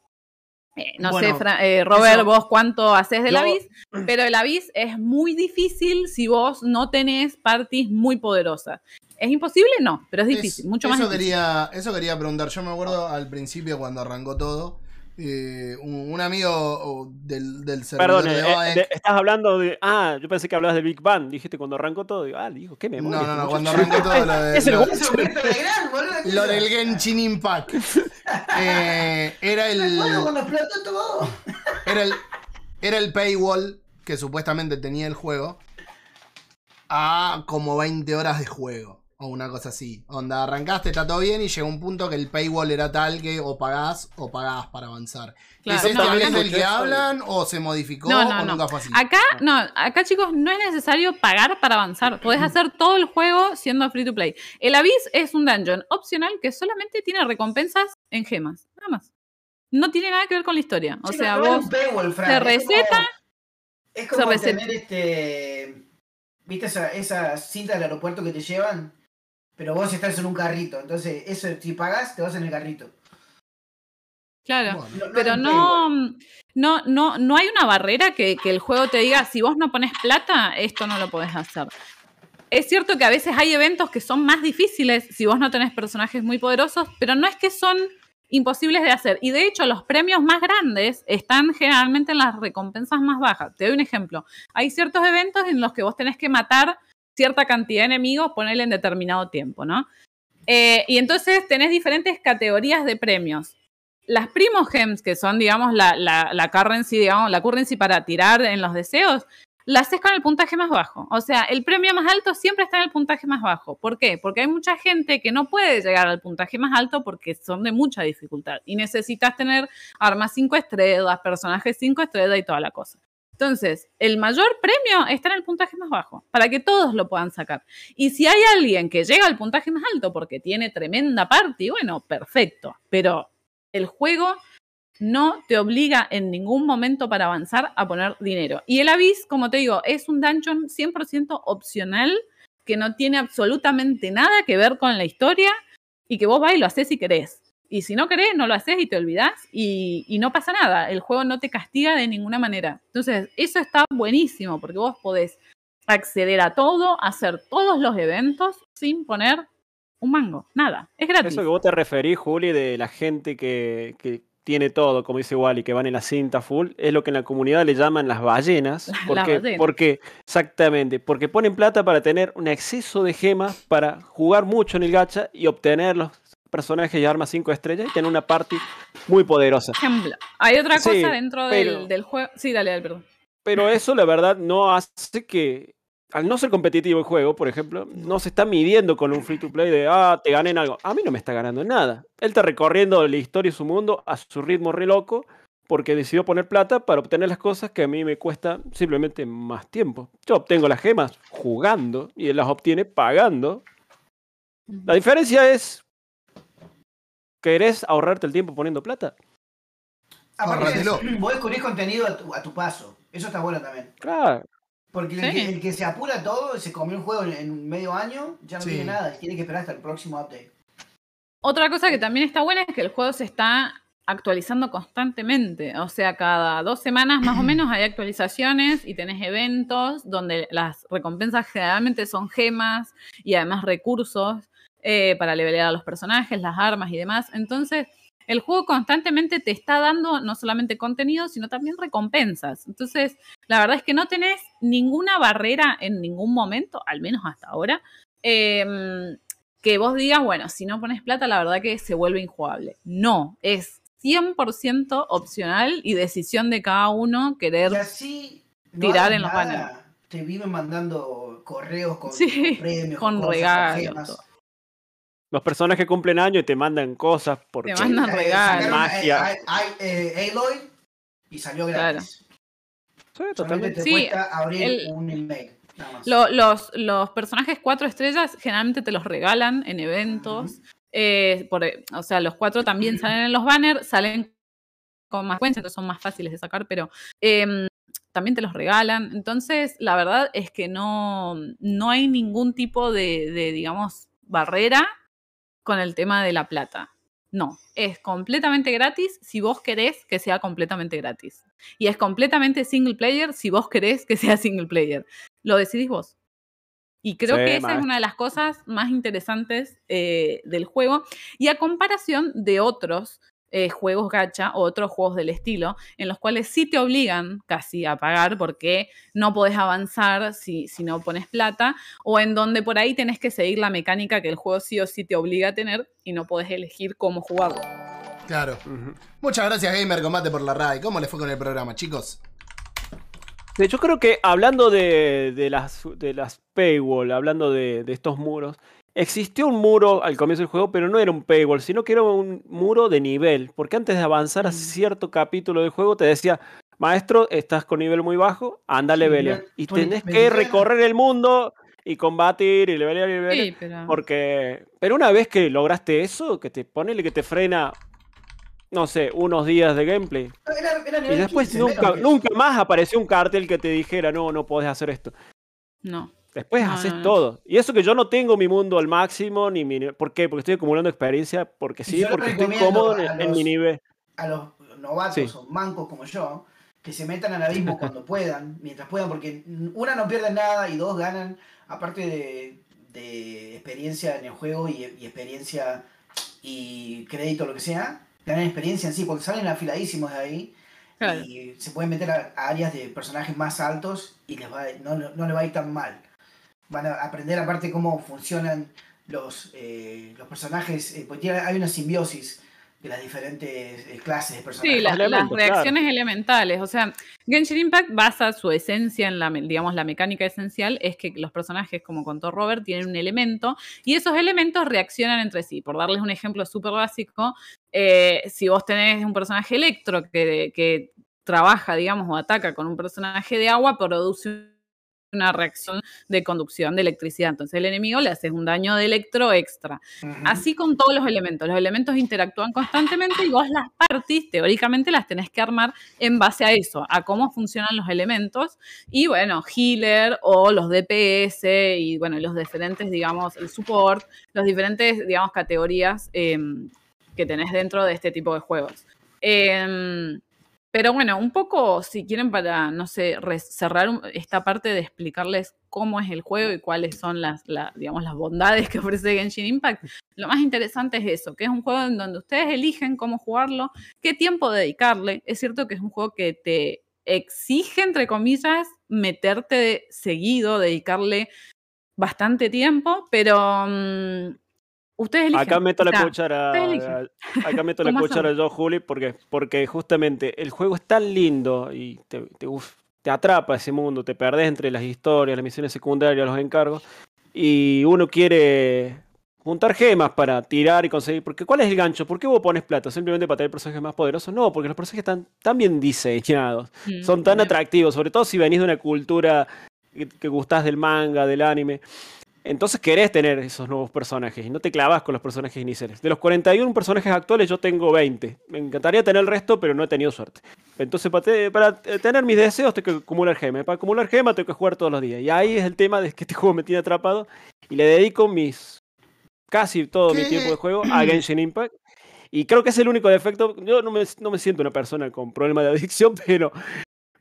Eh, no sé, eh, Robert, vos cuánto haces del Abyss, pero el Abyss es muy difícil si vos no tenés parties muy poderosas. ¿Es imposible? No, pero es difícil, mucho más difícil. Quería, eso quería preguntar. Yo me acuerdo al principio cuando arrancó todo, eh, un, amigo del, del servidor Perdón, de eh, estás hablando de. Ah, yo pensé que hablabas de Big Bang. Dijiste cuando arrancó todo. Digo, ah, dijo, ¿qué memoria? No, no, no, cuando arrancó todo lo de. lo, lo, del Genshin Impact. eh, era el. todo. Era el, era el paywall que supuestamente tenía el juego a como 20 horas de juego. O una cosa así. Onda, arrancaste, está todo bien y llegó un punto que el paywall era tal que o pagás o pagás para avanzar. ¿Es este no, del que hablan o se modificó o nunca fue así? Acá, no, acá chicos, no es necesario pagar para avanzar. Podés hacer todo el juego siendo free to play. El Abyss es un dungeon opcional que solamente tiene recompensas en gemas. Nada más. No tiene nada que ver con la historia. O sea, vos se receta. Es como, tener este. ¿Viste esa, esa cinta del aeropuerto que te llevan? Pero vos estás en un carrito. Entonces, eso si pagas, te vas en el carrito. Claro, pero no, no, no, no hay una barrera que, que, el juego te diga, si vos no pones plata, esto no lo podés hacer. Es cierto que a veces hay eventos que son más difíciles si vos no tenés personajes muy poderosos, pero no es que son imposibles de hacer. Y de hecho, los premios más grandes están generalmente en las recompensas más bajas. Te doy un ejemplo. Hay ciertos eventos en los que vos tenés que matar cierta cantidad de enemigos, ponerle en determinado tiempo, ¿no? Eh, y entonces tenés diferentes categorías de premios. Las Primogems, que son, digamos, la, currency, digamos, la currency para tirar en los deseos, las haces con el puntaje más bajo. O sea, el premio más alto siempre está en el puntaje más bajo. ¿Por qué? Porque hay mucha gente que no puede llegar al puntaje más alto porque son de mucha dificultad. Y necesitas tener armas 5 estrellas, personajes 5 estrellas y toda la cosa. Entonces, el mayor premio está en el puntaje más bajo, para que todos lo puedan sacar. Y si hay alguien que llega al puntaje más alto porque tiene tremenda party, bueno, perfecto. Pero el juego no te obliga en ningún momento para avanzar a poner dinero. Y el Abyss, como te digo, es un dungeon 100% opcional que no tiene absolutamente nada que ver con la historia y que vos vas y lo haces si querés. Y si no querés, no lo haces y te olvidás y, no pasa nada. El juego no te castiga de ninguna manera. Entonces, eso está buenísimo porque vos podés acceder a todo, hacer todos los eventos sin poner un mango, nada. Es gratis. Eso que vos te referís, Juli, de la gente que, tiene todo, como dice Wally, que van en la cinta full, es lo que en la comunidad le llaman las ballenas. Porque, ballenas. porque, exactamente, porque ponen plata para tener un exceso de gemas para jugar mucho en el gacha y obtener los personajes y armas 5 estrellas y tener una party muy poderosa. ejemplo. Hay otra Sí, cosa dentro del, juego. Sí, dale, dale, perdón. Pero eso, la verdad, no hace que. Al no ser competitivo el juego, por ejemplo, no se está midiendo con un free to play de, ah, te gané en algo. A mí no me está ganando en nada. Él está recorriendo la historia y su mundo a su ritmo re loco porque decidió poner plata para obtener las cosas que a mí me cuesta simplemente más tiempo. Yo obtengo las gemas jugando y él las obtiene pagando. La diferencia es, ¿querés ahorrarte el tiempo poniendo plata? Aparte, vos descubrís contenido a tu, a tu paso. Eso está bueno también. Claro. Porque el, que, el que se apura todo, se comió un juego en, en medio año, ya no Sí. tiene nada. Tiene que esperar hasta el próximo update. Otra cosa que también está buena es que el juego se está actualizando constantemente. O sea, cada dos semanas más o menos hay actualizaciones y tenés eventos donde las recompensas generalmente son gemas y además recursos eh, para levelear a los personajes, las armas y demás. Entonces, el juego constantemente te está dando no solamente contenido, sino también recompensas. Entonces, la verdad es que no tenés ninguna barrera en ningún momento, al menos hasta ahora, em, que vos digas, bueno, si no pones plata, la verdad que se vuelve injugable. No, es 100% opcional y decisión de cada uno querer. Y así no tirar en los Te viven mandando correos con, Sí, premios, con regalos. Todo. Los personajes cumplen año y te mandan cosas porque... Te mandan Eh, regalos. sacaron, Magia. eh, hay- eh, Aloy y salió gratis. Sí, totalmente. te Sí, cuesta abrir el- un email. Nada más. Lo- los, los personajes cuatro estrellas generalmente te los regalan en eventos. eh, por- o sea, los cuatro también salen en los banners, salen con más frecuencia, entonces son más fáciles de sacar, pero em, también te los regalan. Entonces, la verdad es que no, no hay ningún tipo de, de, digamos, barrera con el tema de la plata. No, es completamente gratis si vos querés que sea completamente gratis. Y es completamente single player si vos querés que sea single player. Lo decidís vos. Y creo Sí, que esa es una de las cosas más interesantes eh, del juego. Y a comparación de otros eh, juegos gacha o otros juegos del estilo, en los cuales sí te obligan casi a pagar porque no podés avanzar si, si no pones plata, o en donde por ahí tenés que seguir la mecánica que el juego sí o sí te obliga a tener y no podés elegir cómo jugarlo. Claro. Muchas gracias, Gamer Combate, por la RAI. ¿Cómo le fue con el programa, chicos? Yo creo que hablando de, de las, de las paywall, hablando de, de estos muros, existió un muro al comienzo del juego, pero no era un paywall, sino que era un muro de nivel. Porque antes de avanzar a Mm. cierto capítulo del juego, te decía, maestro, estás con nivel muy bajo, anda a Sí, Y 20, tenés que 20. recorrer el mundo y combatir y levelear y levelear. Sí, pero... Porque. Pero una vez que lograste eso, que te ponele que te frena. No sé, unos días de gameplay. Era- era Y después 15, nunca, nunca más apareció un cartel que te dijera, no, no podés hacer esto. No. Después No, haces no, no. todo. Y eso que yo no tengo mi mundo al máximo, ni mi. ¿Por qué? Porque estoy acumulando experiencia, porque sí, porque estoy cómodo en, los- mi nivel. a los novatos Sí. o mancos como yo, que se metan al abismo cuando puedan, mientras puedan, porque una no pierden nada y dos ganan, aparte de, de experiencia en el juego y, y experiencia y crédito, lo que sea, ganan experiencia en sí, porque salen afiladísimos de ahí Claro. y se pueden meter a, a áreas de personajes más altos y les va, no, no, no les va a ir tan mal. Van a aprender aparte cómo funcionan los, eh, los personajes, eh, porque tiene- hay una simbiosis de las diferentes eh, clases de personajes. Sí, la- las claro. reacciones elementales. O sea, Genshin Impact basa su esencia en la, digamos, la mecánica esencial, es que los personajes, como contó Robert, tienen un elemento y esos elementos reaccionan entre sí. Por darles un ejemplo súper básico, eh, si vos tenés un personaje electro que, que trabaja, digamos, o ataca con un personaje de agua, produce una reacción de conducción de electricidad. Entonces el enemigo le hace un daño de electro extra. Así con todos los elementos. Los elementos interactúan constantemente y vos las parties, teóricamente, las tenés que armar en base a eso, a cómo funcionan los elementos. Y bueno, healer o los DPS y bueno, los diferentes, digamos, el support, los diferentes, digamos, categorías em, que tenés dentro de este tipo de juegos. Em, pero bueno, un poco, si quieren, para, no sé, cerrar esta parte de explicarles cómo es el juego y cuáles son las bondades que ofrece Genshin Impact, lo más interesante es eso, que es un juego en donde ustedes eligen cómo jugarlo, qué tiempo dedicarle. Es cierto que es un juego que te exige, entre comillas, meterte de- seguido, dedicarle bastante tiempo, pero mm, ustedes eligen. Acá meto o la sea, cuchara. Acá meto la ¿Cómo cuchara yo, Juli, porque, porque justamente el juego es tan lindo y te, te, uf, te atrapa ese mundo, te perdés entre las historias, las misiones secundarias, los encargos, y uno quiere juntar gemas para tirar y conseguir. Porque ¿cuál es el gancho? ¿Por qué vos pones plata? ¿Simplemente para tener personajes más poderosos? No, porque los personajes están tan bien diseñados. Mm, Son tan bien. atractivos, sobre todo si venís de una cultura que, que gustás del manga, del anime. Entonces querés tener esos nuevos personajes y no te clavas con los personajes iniciales. De los 41 personajes actuales yo tengo 20. Me encantaría tener el resto, pero no he tenido suerte. Entonces para, te- para tener mis deseos tengo que acumular gemas. Para acumular gemas tengo que jugar todos los días. Y ahí es el tema de que este juego me tiene atrapado y le dedico mis casi todo mi tiempo de juego a Genshin Impact. Y creo que es el único defecto. Yo no me, no me siento una persona con problema de adicción, pero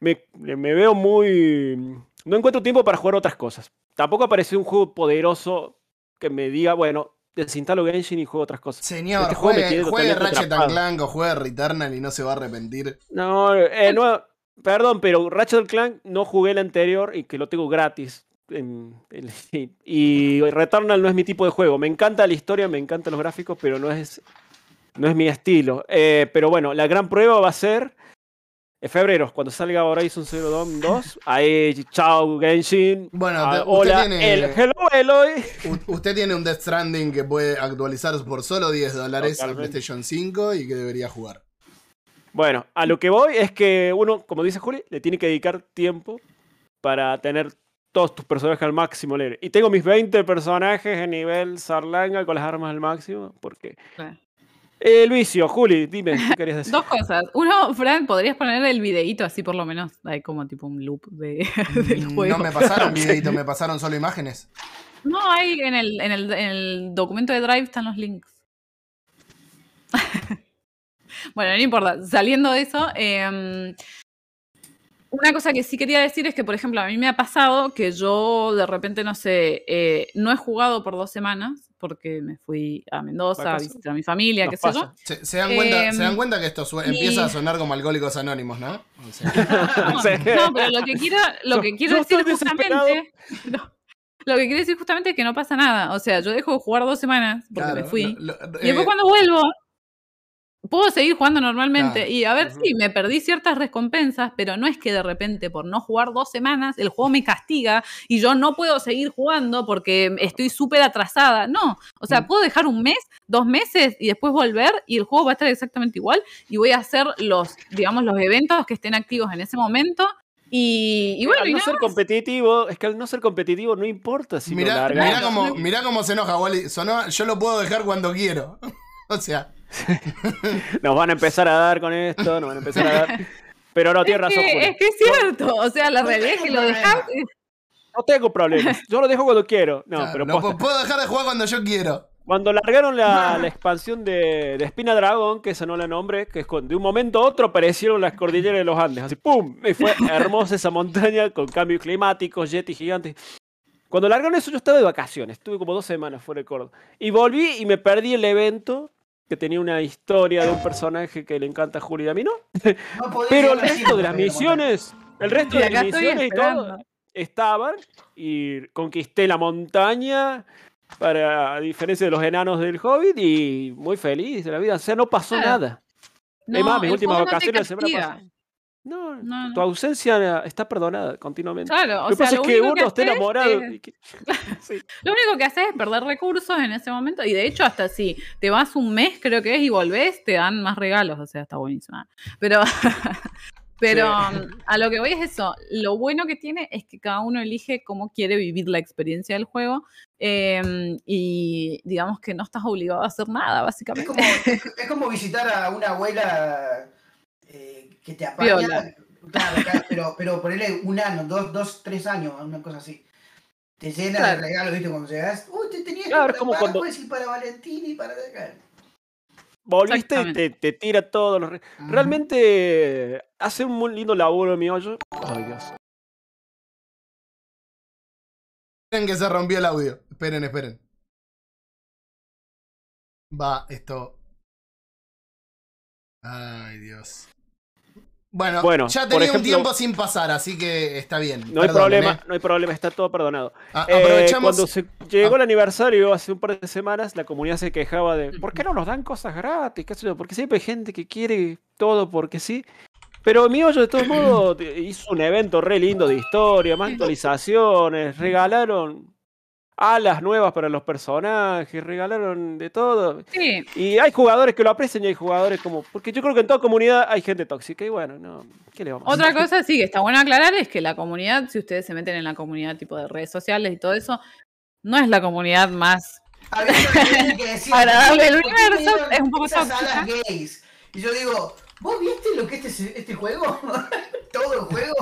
me, me veo muy... No encuentro tiempo para jugar otras cosas. Tampoco apareció un juego poderoso que me diga, bueno, desinstalo Genshin y juego otras cosas. Señor, Este juego me juegue, tiene juegue Ratchet and atrapado. Clank o juegue Returnal y no se va a arrepentir. No, eh, no, perdón, pero Ratchet Clank no jugué el anterior y que lo tengo gratis. en- en Steam. y Returnal no es mi tipo de juego. Me encanta la historia, me encantan los gráficos, pero no es, no es mi estilo. Eh, pero bueno, la gran prueba va a ser en febrero, cuando salga Horizon Zero Dawn 2. Ahí, chao Genshin. Bueno, Ah, hola, tiene- el hello Eloy. Usted tiene un Death Stranding que puede actualizarse por solo 10 dólares a Totalmente. PlayStation 5 y que debería jugar. Bueno, a lo que voy es que uno, como dice Juli, le tiene que dedicar tiempo para tener todos tus personajes al máximo level. Y tengo mis 20 personajes en nivel Sarlanga con las armas al máximo, porque... Claro. El vicio, Juli, dime, ¿qué querías decir? Dos cosas. Uno, Fran, podrías poner el videíto así por lo menos. Hay como tipo un loop de, del Mm, juego. No me pasaron videito, me pasaron solo imágenes. No, hay en el, en el, en el documento de Drive están los links. bueno, no importa. Saliendo de eso, em, una cosa que sí quería decir es que, por ejemplo, a mí me ha pasado que yo de repente, no sé, eh, no he jugado por dos semanas porque me fui a Mendoza a visitar a mi familia, Nos qué sé yo. Se, se dan, cuenta, Em, se dan cuenta que esto sue- y- empieza a sonar como alcohólicos anónimos, ¿no? O sea, No, pero lo que quiero, lo que quiero yo decir justamente. no, lo que quiero decir justamente es que no pasa nada. O sea, yo dejo de jugar dos semanas porque claro, me fui. lo- lo- y después eh, cuando vuelvo, puedo seguir jugando normalmente. Claro. Y a ver, sí, me perdí ciertas recompensas, pero no es que de repente por no jugar dos semanas el juego me castiga y yo no puedo seguir jugando porque estoy súper atrasada. No, o sea, Mm. puedo dejar un mes, dos meses y después volver y el juego va a estar exactamente igual y voy a hacer los, digamos, los eventos que estén activos en ese momento. Y, y bueno, al no ser competitivo, es que al no ser competitivo no importa si mirá, lo largas. mirá cómo, mirá cómo se enoja, Wally. Sonó, yo lo puedo dejar cuando quiero. o sea, Nos van a empezar a dar con esto, nos van a empezar a dar. Pero no, tienes es, razón, es que es cierto, o sea, la realidad es que lo dejas. No tengo problemas. Yo lo dejo cuando quiero. No, claro, pero no posta. pu- puedo dejar de jugar cuando yo quiero. Cuando largaron la, la expansión de, de Espina Dragon, que ese no la nombre, que es con- de un momento a otro aparecieron las cordilleras de los Andes, así ¡pum! Y fue hermosa esa montaña con cambios climáticos, yetis gigantes. Cuando largaron eso yo estaba de vacaciones, estuve como dos semanas fuera de Córdoba. Y volví y me perdí el evento, que tenía una historia de un personaje que le encanta a Juli y a mí no. No podés Pero el resto de las misiones, el resto de las misiones y todo, estaban y conquisté la montaña para a diferencia de los enanos del Hobbit y muy feliz de la vida. O sea, no pasó Claro. nada. No, es más, mis últimas no vacaciones la semana pasada. No, No, no. tu ausencia está perdonada continuamente. Claro, lo o que sea, pasa lo es que único uno está haces enamorado. es- y que- Sí. Lo único que haces es perder recursos en ese momento. Y de hecho, hasta si te vas un mes, creo que es, y volvés, te dan más regalos. O sea, está buenísima. Pero, pero Sí. um, a lo que voy es eso. Lo bueno que tiene es que cada uno elige cómo quiere vivir la experiencia del juego. eh, y digamos que no estás obligado a hacer nada, Es básicamente. como, es como visitar a una abuela eh, que te apaña. Claro, claro, pero, pero ponerle un año, dos, dos, tres años, una cosa así. Te llena Claro. de regalos, ¿viste? Cuando llegas, uy, te tenía Claro, esto es como para cuando- Pascua y para Valentín y para. volviste y te, te tira todo. Los... Realmente hace un muy lindo laburo mi hoyo. Ay, Dios. Esperen que se rompió el audio. Esperen, esperen. Va, esto. Ay, Dios. Bueno, Bueno, ya tenía un tiempo sin pasar, así que está bien. No hay problema, ¿eh? no hay problema, está todo perdonado. A- Eh, aprovechamos. cuando se llegó el aniversario hace un par de semanas, la comunidad se quejaba de ¿por qué no nos dan cosas gratis? ¿Qué yo? Porque siempre hay gente que quiere todo porque sí. Pero mi hoyo de todos modos hizo un evento re lindo de historia, más actualizaciones, regalaron alas nuevas para los personajes, regalaron de todo. Sí, Y hay jugadores que lo aprecian y hay jugadores como. Porque yo creo que en toda comunidad hay gente tóxica y bueno, no. ¿Qué le vamos a Otra cosa sí que está bueno aclarar es que la comunidad, si ustedes se meten en la comunidad tipo de redes sociales y todo eso, no es la comunidad más Agradable del "¿Por qué universo, es un poco tóxica". salas gays? Y yo digo, ¿vos viste lo que es este, este juego? ¿Todo el juego?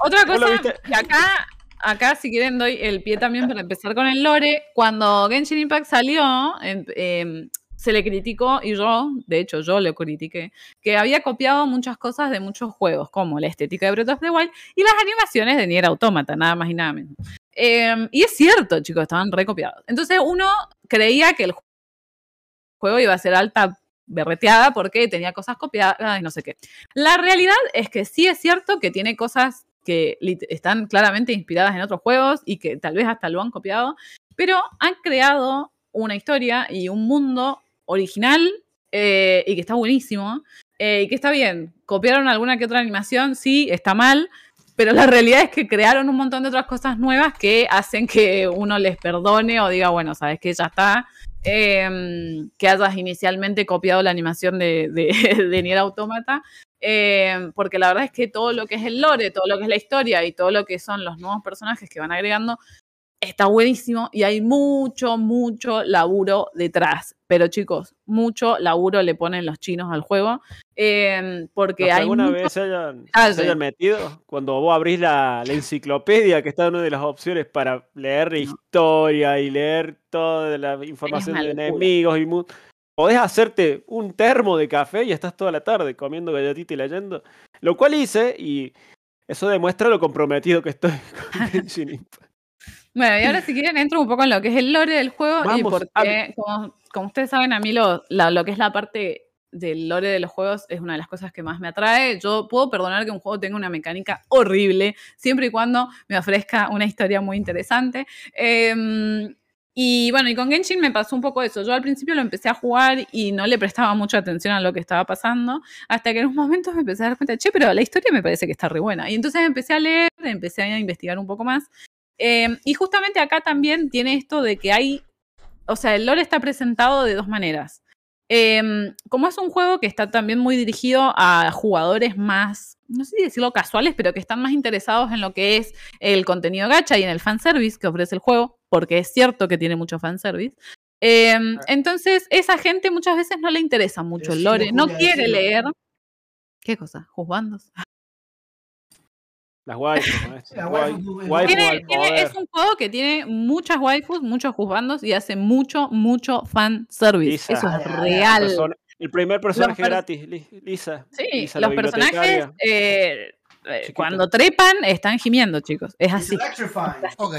Otra ¿Vos lo cosa, que acá, acá si quieren doy el pie también para empezar con el lore. Cuando Genshin Impact salió, em, se le criticó, y yo, de hecho yo lo critiqué, que había copiado muchas cosas de muchos juegos, como la estética de Breath of the Wild y las animaciones de Nier Automata, nada más y nada menos. Em, y es cierto, chicos, estaban recopiados. Entonces uno creía que el juego iba a ser alta berreteada porque tenía cosas copiadas y no sé qué. La realidad es que sí es cierto que tiene cosas que están claramente inspiradas en otros juegos y que tal vez hasta lo han copiado, pero han creado una historia y un mundo original eh, y que está buenísimo eh, y que está bien. Copiaron alguna que otra animación, sí, está mal, pero la realidad es que crearon un montón de otras cosas nuevas que hacen que uno les perdone o diga, bueno, sabes que ya está. Em, que hayas inicialmente copiado la animación de, de, de Nier Automata, eh, porque la verdad es que todo lo que es el lore, todo lo que es la historia y todo lo que son los nuevos personajes que van agregando, está buenísimo y hay mucho, mucho laburo detrás. Pero chicos, mucho laburo le ponen los chinos al juego, eh, porque ¿Los que hay alguna mucho- vez se hayan, Ah, se hayan metido? Cuando vos abrís la, la enciclopedia, que está en una de las opciones para leer historia y leer toda la información de enemigos y mu- podés hacerte un termo de café y estás toda la tarde comiendo galletita y leyendo. Lo cual hice y eso demuestra lo comprometido que estoy con Genshin Impact. Bueno, y ahora si quieren entro un poco en lo que es el lore del juego y Vamos, porque, como, como ustedes saben, a mí lo, la- lo que es la parte del lore de los juegos es una de las cosas que más me atrae. Yo puedo perdonar que un juego tenga una mecánica horrible, siempre y cuando me ofrezca una historia muy interesante. Em, y bueno, y con Genshin me pasó un poco eso. Yo al principio lo empecé a jugar y no le prestaba mucha atención a lo que estaba pasando, hasta que en un momento me empecé a dar cuenta, che, pero la historia me parece que está re buena. Y entonces empecé a leer, empecé a investigar un poco más. Eh, y justamente acá también tiene esto de que hay, o sea, el lore está presentado de dos maneras. Eh, como es un juego que está también muy dirigido a jugadores más, no sé si decirlo casuales, pero que están más interesados en lo que es el contenido gacha y en el fanservice que ofrece el juego, porque es cierto que tiene mucho fanservice. Eh, entonces, esa gente muchas veces no le interesa mucho el lore, no quiere leer. ¿Qué cosa? ¿Juzgandos? Las waifus, ¿no? La waifu es- waifu Tiene- al tiene- poder. es un juego que tiene muchas waifus, muchos juzgandos y hace mucho, mucho fan service. Lisa. Eso es Ah, real. Persona- el primer personaje per- gratis, Li- Lisa. Sí, Lisa, los personajes eh, eh, cuando trepan están gimiendo, chicos. Es así. Ok.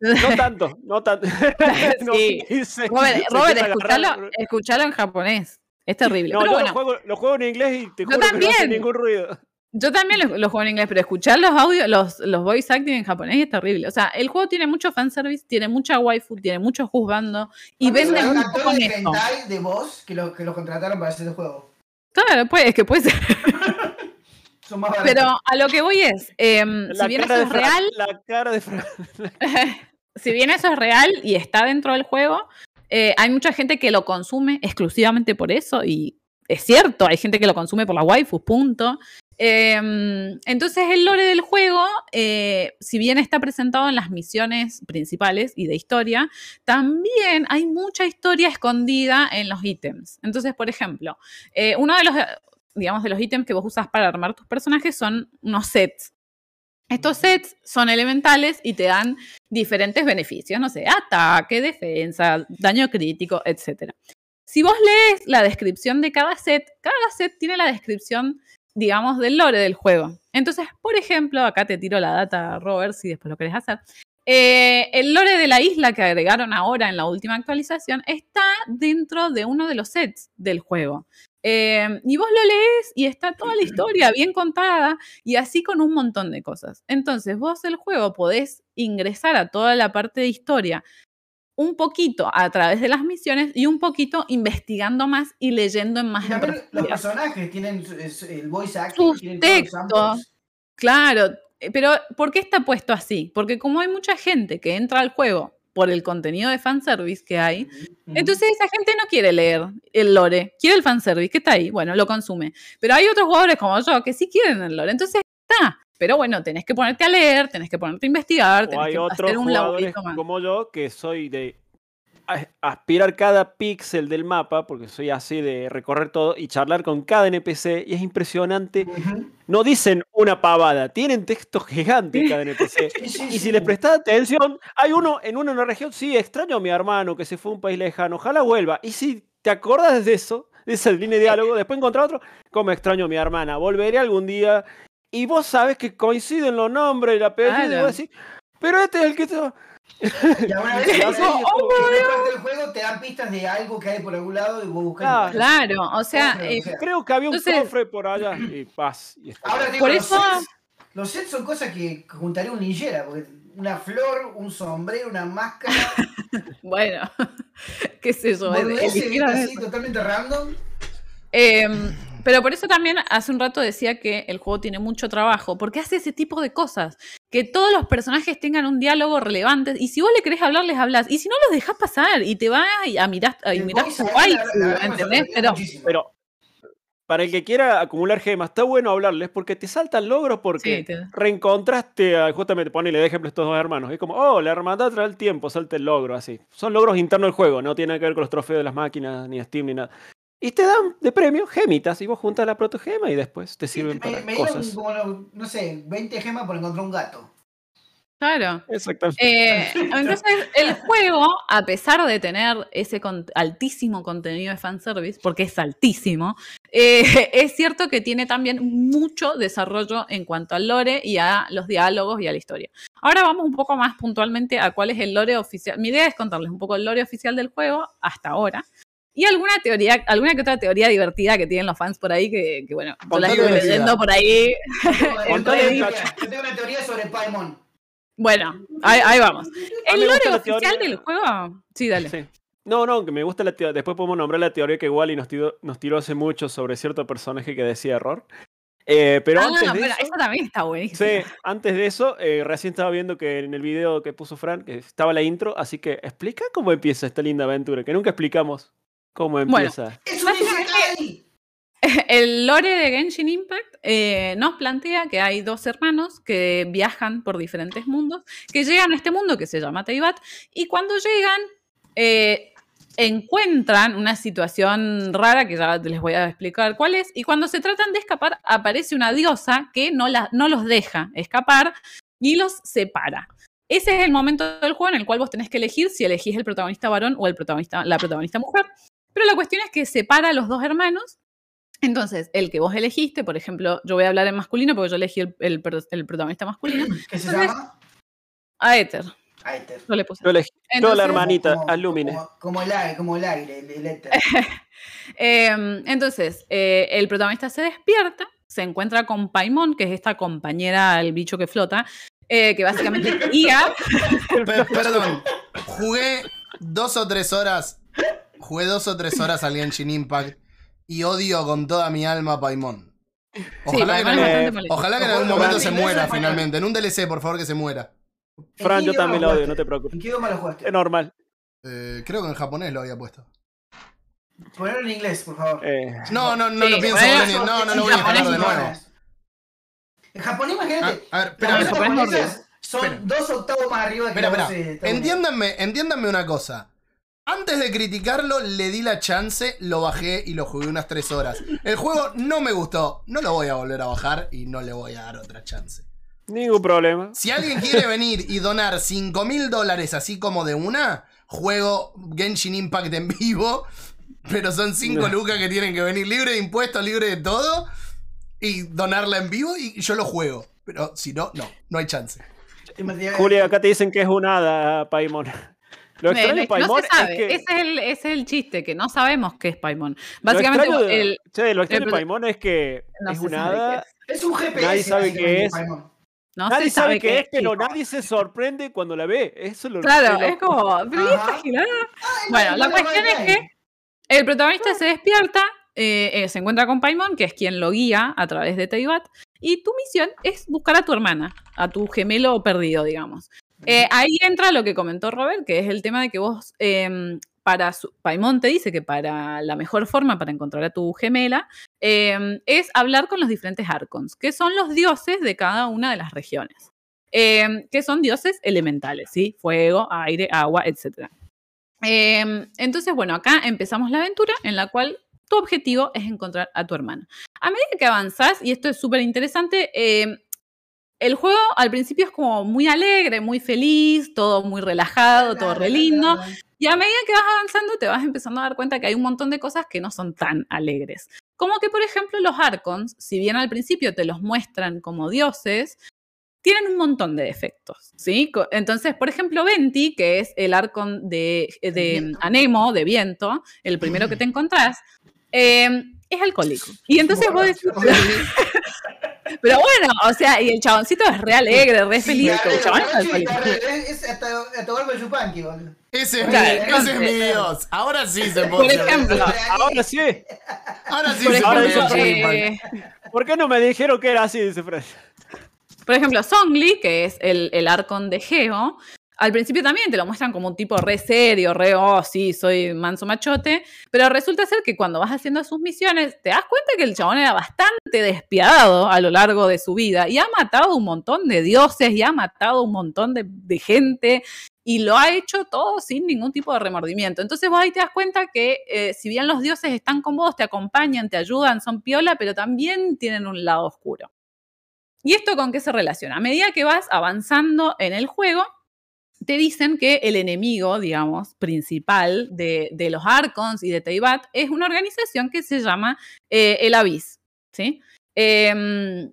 No tanto, no tanto. No Sí. Robert, se Robert, quiere escuchalo, agarrar- escuchalo en japonés. Es terrible. No, Pero yo bueno, lo, juego, lo juego en inglés y te Yo juro que no hace también. ningún ruido. Yo también lo, lo juego en inglés, pero escuchar los audios, los, los voice acting en japonés es terrible. O sea, el juego tiene mucho fanservice, tiene mucha waifu, tiene mucho juzgando y ¿Cuántos vende actores con de esto. hentai de voz que los que los contrataron para hacer el juego? Claro, pues, es que puede ser. Son más baratos. Pero a lo que voy es, em, si La bien eso es real, La cara de Fran. si bien eso es real y está dentro del juego, eh, hay mucha gente que lo consume exclusivamente por eso y es cierto, hay gente que lo consume por las waifus, punto. Em, entonces el lore del juego, eh, si bien está presentado en las misiones principales y de historia, también hay mucha historia escondida en los ítems. Entonces, por ejemplo, eh, uno de los, digamos, de los ítems que vos usas para armar tus personajes son unos sets. Estos sets son elementales y te dan diferentes beneficios, no sé, ataque, defensa, daño crítico, etc. Si vos lees la descripción de cada set, cada set tiene la descripción, digamos, del lore del juego. Entonces, por ejemplo, acá te tiro la data, Robert, si después lo querés hacer. Eh, el lore de la isla que agregaron ahora en la última actualización está dentro de uno de los sets del juego. Eh, y vos lo lees y está toda la historia bien contada y así con un montón de cosas. Entonces vos el juego podés ingresar a toda la parte de historia un poquito a través de las misiones y un poquito investigando más y leyendo en más en los personajes tienen el voice acting, tienen textos. Claro, eh, pero ¿por qué está puesto así? Porque como hay mucha gente que entra al juego por el contenido de fanservice que hay, entonces esa gente no quiere leer el lore, quiere el fanservice, que está ahí, bueno, lo consume. Pero hay otros jugadores como yo que sí quieren el lore, entonces está. Pero bueno, tenés que ponerte a leer, tenés que ponerte a investigar, O tenés hay que otros hacer un jugadores laburito más. como yo que soy de aspirar cada píxel del mapa, porque soy así de recorrer todo y charlar con cada NPC, y es impresionante. No dicen una pavada, tienen textos gigantes cada NPC. Y si les prestas atención, hay uno en una, una región, sí, extraño a mi hermano que se fue a un país lejano, ojalá vuelva. Y si te acordas de eso, de esa línea de diálogo, después encontrar otro, como extraño a mi hermana, volveré algún día. Y vos sabes que coinciden los nombres, el apellido, y vos decís, pero este es el que... te- Y alguna vez sí, la oh, del juego te dan pistas de algo que hay por algún lado y vos buscas. Claro. Claro, o sea, Cofre, eh, o sea. Creo que había un Entonces- cofre por allá y paz. y está. Ahora digo, Por los eso- sets, los sets son cosas que juntaría un ninjera, porque una flor, un sombrero, una máscara, bueno, qué sé yo. eso. así totalmente random. Em, pero por eso también hace un rato decía que el juego tiene mucho trabajo, porque hace ese tipo de cosas, que todos los personajes tengan un diálogo relevante, y si vos le querés hablar, les hablas, y si no, los dejás pasar, y te vas a mirar, a waifu, la verdad me ¿entendés? Pero. Pero para el que quiera acumular gemas, está bueno hablarles porque te saltan logros porque Sí, te- reencontraste a, justamente ponele de ejemplo estos dos hermanos. Es como, oh, la hermandad trae el tiempo, salta el logro, así. Son logros internos del juego, no tiene nada que ver con los trofeos de las máquinas, ni Steam, ni nada. Y te dan de premio gemitas y vos juntas la protogema y después te sirven me, para me dieron cosas. como, no, no sé, 20 gemas por encontrar un gato. claro. Exactamente. Eh, entonces, el juego, a pesar de tener ese con- altísimo contenido de fanservice, porque es altísimo, eh, es cierto que tiene también mucho desarrollo en cuanto al lore y a los diálogos y a la historia. Ahora vamos un poco más puntualmente a cuál es el lore oficial. Mi idea es contarles un poco el lore oficial del juego hasta ahora. Y alguna teoría, alguna que otra teoría divertida que tienen los fans por ahí, que, que, bueno, yo la Contale estuve leyendo por ahí. Yo tengo- una teoría- sobre Paimon. Bueno, ahí, ahí vamos. El lore oficial teoría- del juego. Sí, dale. Sí. No, no, que me gusta la teoría. Después podemos nombrar la teoría que Wally nos tiró, nos tiró hace mucho sobre cierto personaje que decía error. Eh, pero Ah, antes de bueno, eso, eso también está buenísimo. Sí, antes de eso, eh, recién estaba viendo que en el video que puso Fran, que estaba la intro, así que explica cómo empieza esta linda aventura, que nunca explicamos cómo Bueno. empieza. ¡Es un Básicamente- Isekai! El lore de Genshin Impact eh, nos plantea que hay dos hermanos que viajan por diferentes mundos, que llegan a este mundo que se llama Teyvat, y cuando llegan eh, encuentran una situación rara que ya les voy a explicar cuál es, y cuando se tratan de escapar aparece una diosa que no, la- no los deja escapar y los separa. Ese es el momento del juego en el cual vos tenés que elegir si elegís el protagonista varón o el protagonista, la protagonista mujer. Pero la cuestión es que separa a los dos hermanos entonces, el que vos elegiste, por ejemplo, yo voy a hablar en masculino porque yo elegí el, el pro- el protagonista masculino, ¿Qué se Entonces- llama? Aether. Aether. Yo le puse. Yo elegí yo Entonces- la hermanita, Como- Alumine. Como, como el aire, como el aire, el, el éter. Eh, entonces, eh, el protagonista se despierta, se encuentra con Paimon, que es esta compañera, el bicho que flota, eh, que básicamente guía. Pe- perdón, jugué dos o tres horas. Jugué dos o tres horas al Genshin Impact y odio con toda mi alma a Paimon. Ojalá, Sí, que, en algún- bastante molesto. ojalá que en algún Ojo, momento en se muera finalmente. En un DLC, por favor, que se muera. Fran, ¿En yo también la odio, no te preocupes. ¿En qué idioma lo jugaste? Es normal. Eh, creo que en japonés lo había puesto. Ponelo en inglés, por favor. Eh, No, no, no Sí, lo pienso ni- No, no En lo voy a instalar de no nuevo. En japonés, Ah, imagínate. a ver, japonesas son Espera. dos octavos más arriba que espera, espera. de Unidos. Entiéndanme, entiéndanme una cosa. Antes de criticarlo, le di la chance, lo bajé y lo jugué unas tres horas. El juego no me gustó, no lo voy a volver a bajar y no le voy a dar otra chance. ningún problema. Si alguien quiere venir y donar 5 mil dólares así como de una, juego Genshin Impact en vivo pero son 5 No. lucas que tienen que venir libre de impuestos, libre de todo, y donarla en vivo y yo lo juego. Pero si no, no, no hay chance. Julia, acá te dicen que es un hada, Paimon. Lo Me- extraño de no se sabe. es que. Ese, es el, ese es el chiste, que no sabemos qué es Paimon. lo Básicamente, extraño de- el, che, lo extraño el de pro- Paimon es que no es un hada. es. Es un GPS. Nadie sabe qué es. Paimon. No nadie se sabe qué es, pero nadie se sorprende cuando la ve. Eso es lo Claro, lo- es como. ¿Pero ¿y esta Ajá. gilada? Ay, Bueno, no, la cuestión es que el protagonista se despierta, eh, eh, se encuentra con Paimon, que es quien lo guía a través de Teibat, y tu misión es buscar a tu hermana, a tu gemelo perdido, digamos. Eh, ahí entra lo que comentó Robert, que es el tema de que vos, em, para su, te dice que para la mejor forma para encontrar a tu gemela em, es hablar con los diferentes Archons, que son los dioses de cada una de las regiones, em, que son dioses elementales, ¿sí? Fuego, aire, agua, etc. Entonces, bueno, acá empezamos la aventura en la cual tu objetivo es encontrar a tu hermana. A medida que avanzás, y esto es súper interesante, em, el juego al principio es como muy alegre, muy feliz, todo muy relajado, todo re lindo. Y a medida que vas avanzando, te vas empezando a dar cuenta que hay un montón de cosas que no son tan alegres. Como que, por ejemplo, los Archons, si bien al principio te los muestran como dioses, tienen un montón de defectos, ¿sí? Entonces, por ejemplo, Venti, que es el Archon de, de viento. Anemo, de viento, el primero que te encontrás, eh, es alcohólico. Y entonces vos decís, pero bueno, o sea, y el chaboncito es re alegre, re feliz, el chabón es es- es hasta hasta Yupanqui, boludo. Ese es, Claro, mi, ese es mi Dios. Ahora sí se Por puede. ejemplo, Ahora sí. Ahora sí por se ahora puede. ejemplo, sí. eh, ¿Por qué no me dijeron que era así? Dice Fred. Por ejemplo, Songli, que es el, el Arcon de Geo, al principio también te lo muestran como un tipo re serio, re, oh, sí, soy manso machote, pero resulta ser que cuando vas haciendo sus misiones, te das cuenta que el chabón era bastante despiadado a lo largo de su vida y ha matado un montón de dioses y ha matado un montón de, gente y lo ha hecho todo sin ningún tipo de remordimiento. Entonces vos ahí te das cuenta que eh, si bien los dioses están con vos, te acompañan, te ayudan, son piola, pero también tienen un lado oscuro. ¿Y esto con qué se relaciona? A medida que vas avanzando en el juego, te dicen que el enemigo, digamos, principal de, de los Archons y de Teyvat es una organización que se llama eh, el Abyss, ¿sí? Em,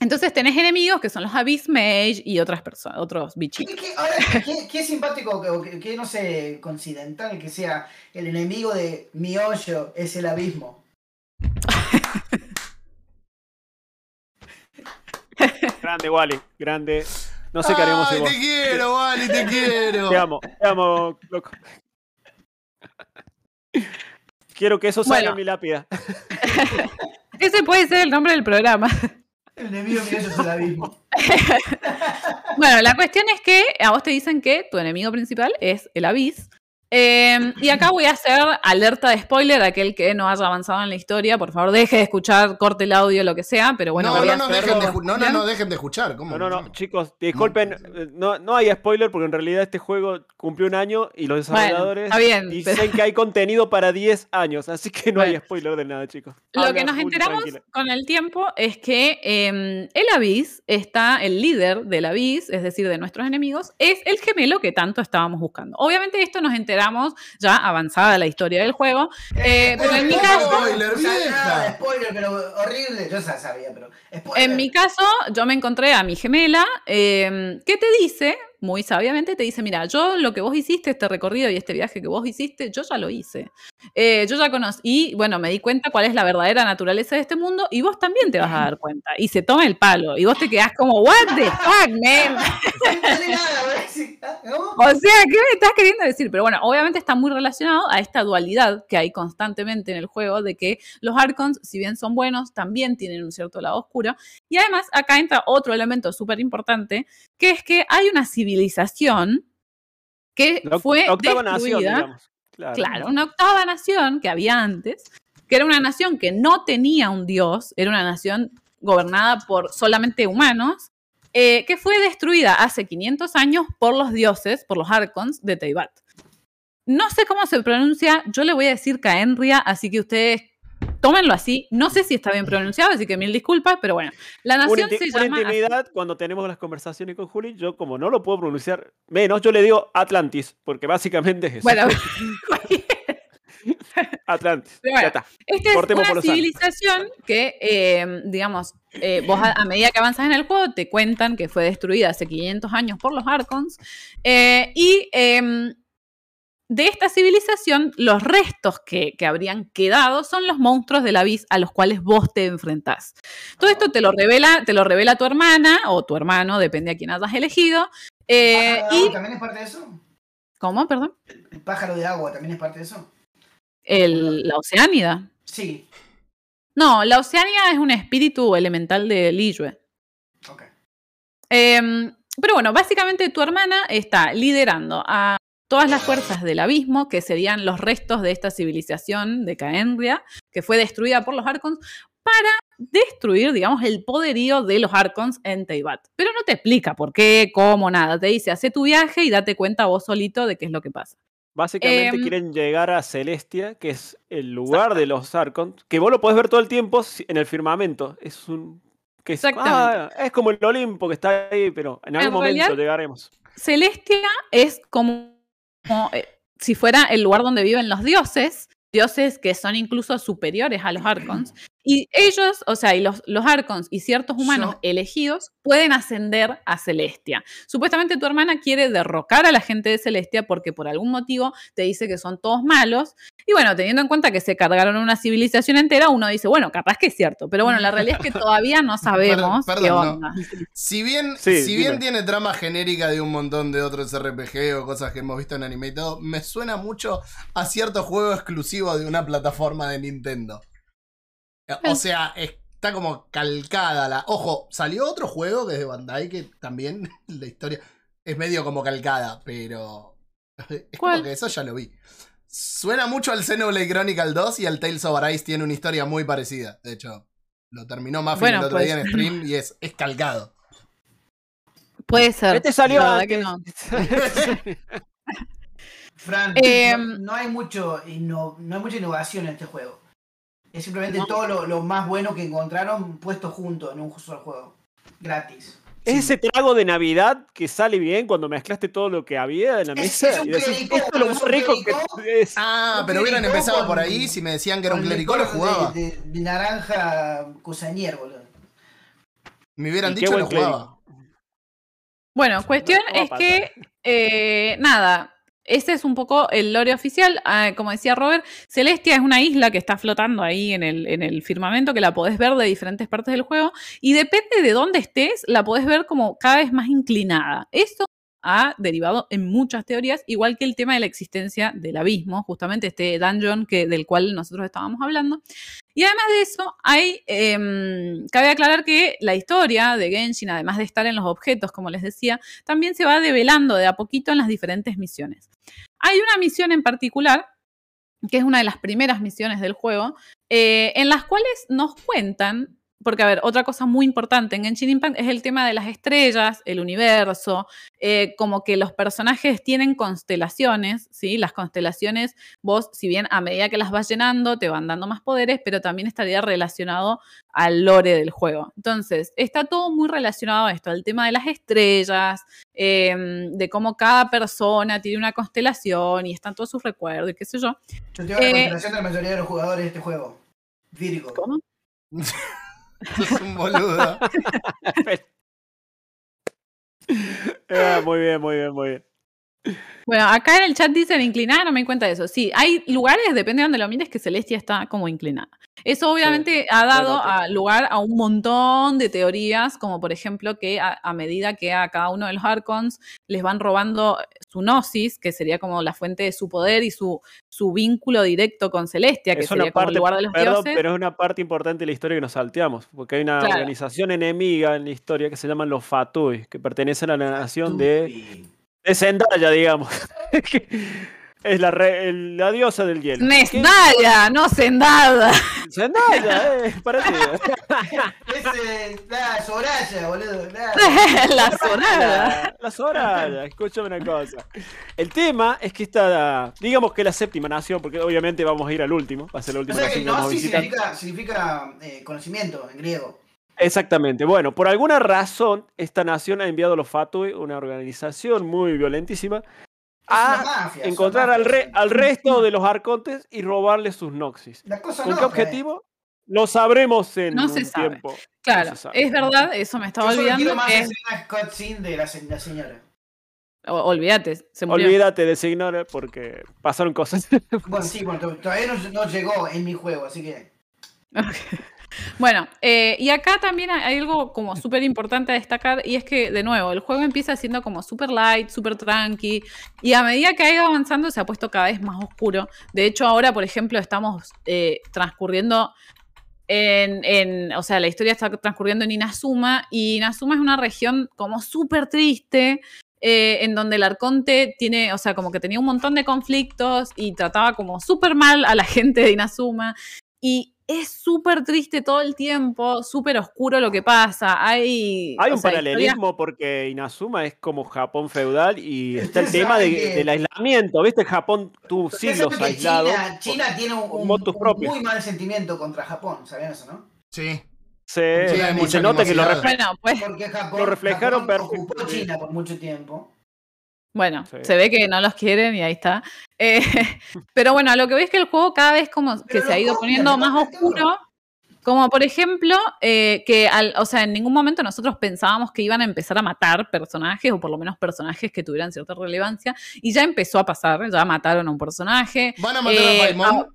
entonces tenés enemigos que son los Abyss Mage y otras personas, otros ¿Qué, bichitos. qué- ahora, qué- qué simpático que, que- que no sé, coincidental que sea el enemigo de mi hoyo es el abismo. Grande, Wally. Grande. No sé qué haremos Ay, te quiero, Wally, te quiero. Te amo, te amo, loco. Quiero que eso salga Bueno. en mi lápida. Ese puede ser el nombre del programa. El enemigo hoyo es el abismo. Bueno, la cuestión es que a vos te dicen que tu enemigo principal es el Abyss. Eh, y acá voy a hacer alerta de spoiler. Aquel que no haya avanzado en la historia, por favor, deje de escuchar, corte el audio, lo que sea. Pero bueno, no, voy no, a no, dejen de, no, no, no, dejen de escuchar. ¿Cómo? No, no, no, chicos, disculpen, no, no hay spoiler porque en realidad este juego cumplió un año y los Bueno, desarrolladores está bien, dicen pero- que hay contenido para 10 años, así que no hay Bueno. spoiler de nada, chicos. Lo que nos enteramos tranquila. con el tiempo es que eh, el Abyss está, el líder del Abyss, es decir, de nuestros enemigos, es el gemelo que tanto estábamos buscando. Obviamente esto nos enteramos ya avanzada la historia del juego, eh, pero en mi oh, caso... Spoiler, vieja. spoiler, pero horrible. Yo ya sabía, pero. Spoiler. En mi caso, yo me encontré a mi gemela, eh, que te dice, muy sabiamente, te dice, mira, yo lo que vos hiciste, este recorrido y este viaje que vos hiciste, yo ya lo hice. Eh, yo ya conocí, y bueno, me di cuenta cuál es la verdadera naturaleza de este mundo y vos también te vas a dar cuenta. Y se toma el palo y vos te quedás como, what the fuck, man. O sea, ¿qué me estás queriendo decir? Pero bueno, obviamente está muy relacionado a esta dualidad que hay constantemente en el juego de que los Archons, si bien son buenos, también tienen un cierto lado oscuro. Y además acá entra otro elemento súper importante, que es que hay una civilización que La, fue octava nación, destruida. digamos. Claro. Claro, una octava nación que había antes, que era una nación que no tenía un dios, era una nación gobernada por solamente humanos, eh, que fue destruida hace 500 años por los dioses, por los Archons de Teyvat. No sé cómo se pronuncia, yo le voy a decir Caenria, así que ustedes tómenlo así. No sé si está bien pronunciado, así que mil disculpas, pero bueno, la nación se una llama... así. intimidad cuando tenemos las conversaciones con Juli, yo como no lo puedo pronunciar menos, yo le digo Atlantis, porque básicamente es eso. Bueno, Atlantis. Bueno, ya está. Esta es Cortemos por una años. civilización que, eh, digamos, eh, vos a, a medida que avanzas en el juego te cuentan que fue destruida hace 500 años por los Archons. eh, y em, de esta civilización, los restos que, que habrían quedado son los monstruos del Abyss a los cuales vos te enfrentás. Todo esto te lo revela, te lo revela tu hermana o tu hermano, depende a quién hayas elegido. eh, ¿Pájaro de agua y, ¿También es parte de eso? ¿Cómo? Perdón. ¿El pájaro de agua también es parte de eso? El- la Oceánida. Sí. No, la Oceánida es un espíritu elemental de Liyue. Ok. Em, pero bueno, básicamente tu hermana está liderando a todas las fuerzas del abismo, que serían los restos de esta civilización de Caenria, que fue destruida por los Archons, para destruir, digamos, el poderío de los Archons en Teyvat. Pero no te explica por qué, cómo, nada. Te dice, hace tu viaje y date cuenta vos solito de qué es lo que pasa. Básicamente Em, quieren llegar a Celestia, que es el lugar de los Archons, que vos lo podés ver todo el tiempo en el firmamento. Es un. Que es, ah, es como el Olimpo que está ahí, pero en algún En momento realidad- llegaremos. Celestia es como, como, eh, si fuera el lugar donde viven los dioses, dioses que son incluso superiores a los Archons. Y ellos, o sea, y los, los Archons y ciertos humanos Yo- elegidos pueden ascender a Celestia. Supuestamente tu hermana quiere derrocar a la gente de Celestia porque por algún motivo te dice que son todos malos. Y bueno, teniendo en cuenta que se cargaron una civilización entera, uno dice, bueno, capaz que es cierto. Pero bueno, la realidad es que todavía no sabemos Perdón, qué no. onda. Si bien, Sí, si bien tiene trama genérica de un montón de otros RPG o cosas que hemos visto en anime y todo, me suena mucho a cierto juego exclusivo de una plataforma de Nintendo. O Eh. sea, está como calcada la. Ojo, salió otro juego que es de Bandai que también la historia es medio como calcada, pero. Es ¿Cuál? como que eso ya lo vi. Suena mucho al Xenoblade Chronicle 2 y al Tales of Arise tiene una historia muy parecida. De hecho, lo terminó Muffin Bueno, el otro pues. día en stream y es, es calcado. Puede ser. Este salió la que no. Fran, Em, no, no hay mucho inno- no hay mucha innovación en este juego. Es simplemente todo lo, lo más bueno que encontraron puesto junto en un solo juego. Gratis. Es ese trago de Navidad que sale bien cuando mezclaste todo lo que había en la Es- mesa es un y decís, clericó, esto es lo más rico clericó. que es. Ah, pero hubieran empezado por ahí si me decían que era un clericó, lo jugaba. De, de- de naranja cusañer, boludo. Me hubieran dicho, buen lo jugaba. clérigo. Bueno, cuestión No es que, eh, nada, ese es un poco el lore oficial. Ah, como decía Robert, Celestia es una isla que está flotando ahí en el, en el firmamento, que la podés ver de diferentes partes del juego, y depende de dónde estés, la podés ver como cada vez más inclinada. Esto ha derivado en muchas teorías, igual que el tema de la existencia del abismo, justamente este dungeon que, del cual nosotros estábamos hablando. Y además de eso, em, cabe aclarar que la historia de Genshin, además de estar en los objetos, como les decía, también se va develando de a poquito en las diferentes misiones. Hay una misión en particular, que es una de las primeras misiones del juego, eh, en las cuales nos cuentan, porque a ver, otra cosa muy importante en Genshin Impact es el tema de las estrellas, el universo, eh, como que los personajes tienen constelaciones, ¿sí? Las constelaciones, vos, si bien a medida que las vas llenando, te van dando más poderes, pero también estaría relacionado al lore del juego. Entonces, está todo muy relacionado a esto, al tema de las estrellas, eh, de cómo cada persona tiene una constelación y están todos sus recuerdos y qué sé yo. Yo tengo la Eh, constelación de la mayoría de los jugadores de este juego. Virgo. ¿Cómo? Sos un boludo. Ah, muy bien, muy bien, muy bien. Bueno, acá en el chat dicen inclinada, no me di cuenta de eso. Sí, hay lugares, depende de donde lo mires, que Celestia está como inclinada. Eso obviamente ha dado a lugar a un montón de teorías, como por ejemplo que a, a medida que a cada uno de los Archons les van robando su gnosis, que sería como la fuente de su poder y su, su vínculo directo con Celestia, que Es una sería como el parte, lugar de los perdón, dioses. pero es una parte importante de la historia que nos salteamos, porque hay una Claro. organización enemiga en la historia que se llaman los Fatui, que pertenecen a la nación de. De Zendaya, digamos. Es la, re- el- la diosa del hielo. ¿Qué? Nesdaya, no Zendaya. Zendaya, eh, parecido. Ese, la Soraya, boludo. la- Soraya. La, Soraya, escúchame una cosa. El tema es que esta, digamos que la séptima nación, porque obviamente vamos a ir al último, va a ser la O última sea que nación que vamos a gnosis visitar. significa, significa eh, conocimiento en griego. Exactamente. Bueno, por alguna razón, esta nación ha enviado a los Fatui, una organización muy violentísima, a mafia, encontrar al, re- al resto de los arcontes y robarles sus noxis. La cosa ¿Con no, qué eh. objetivo? Lo sabremos en No se un sabe. tiempo. Claro, No se sabe. es verdad, eso me estaba Yo quiero olvidando. más cutscene de la, se- la señora. o- olvídate, se murió. Olvídate de Signore porque pasaron cosas. Bueno, sí, bueno, to- todavía no, no llegó en mi juego, así que. Bueno, eh, y acá también hay algo como súper importante a destacar y es que, de nuevo, el juego empieza siendo como súper light, súper tranqui y a medida que ha ido avanzando se ha puesto cada vez más oscuro. De hecho, ahora, por ejemplo, estamos eh, transcurriendo en, en- o sea, la historia está transcurriendo en Inazuma y Inazuma es una región como súper triste. eh, en donde el Arconte tiene, o sea, como que tenía un montón de conflictos y trataba como súper mal a la gente de Inazuma. Y es súper triste todo el tiempo, súper oscuro lo que pasa. Hay, Hay un sea, paralelismo porque Inazuma es como Japón feudal y está el tema de- del aislamiento. ¿Viste? Japón tuvo siglos saben que aislado. China, China tiene un, muy mal sentimiento contra Japón, ¿sabían eso, no? Sí. Se, Sí, y mucha se nota que lo. Bueno, pues Porque Japón, Lo reflejaron Japón perfecto, sí. China por mucho tiempo. Bueno, Sí. se ve que no los quieren y ahí está. Eh, pero bueno, a lo que veis es que el juego cada vez como que Pero se ha ido poniendo más oscuro. Como por ejemplo, eh, que al, o sea, en ningún momento nosotros pensábamos que iban a empezar a matar personajes, o por lo menos personajes que tuvieran cierta relevancia, y ya empezó a pasar, ya mataron a un personaje. ¿Van a matar Eh, a Paimon?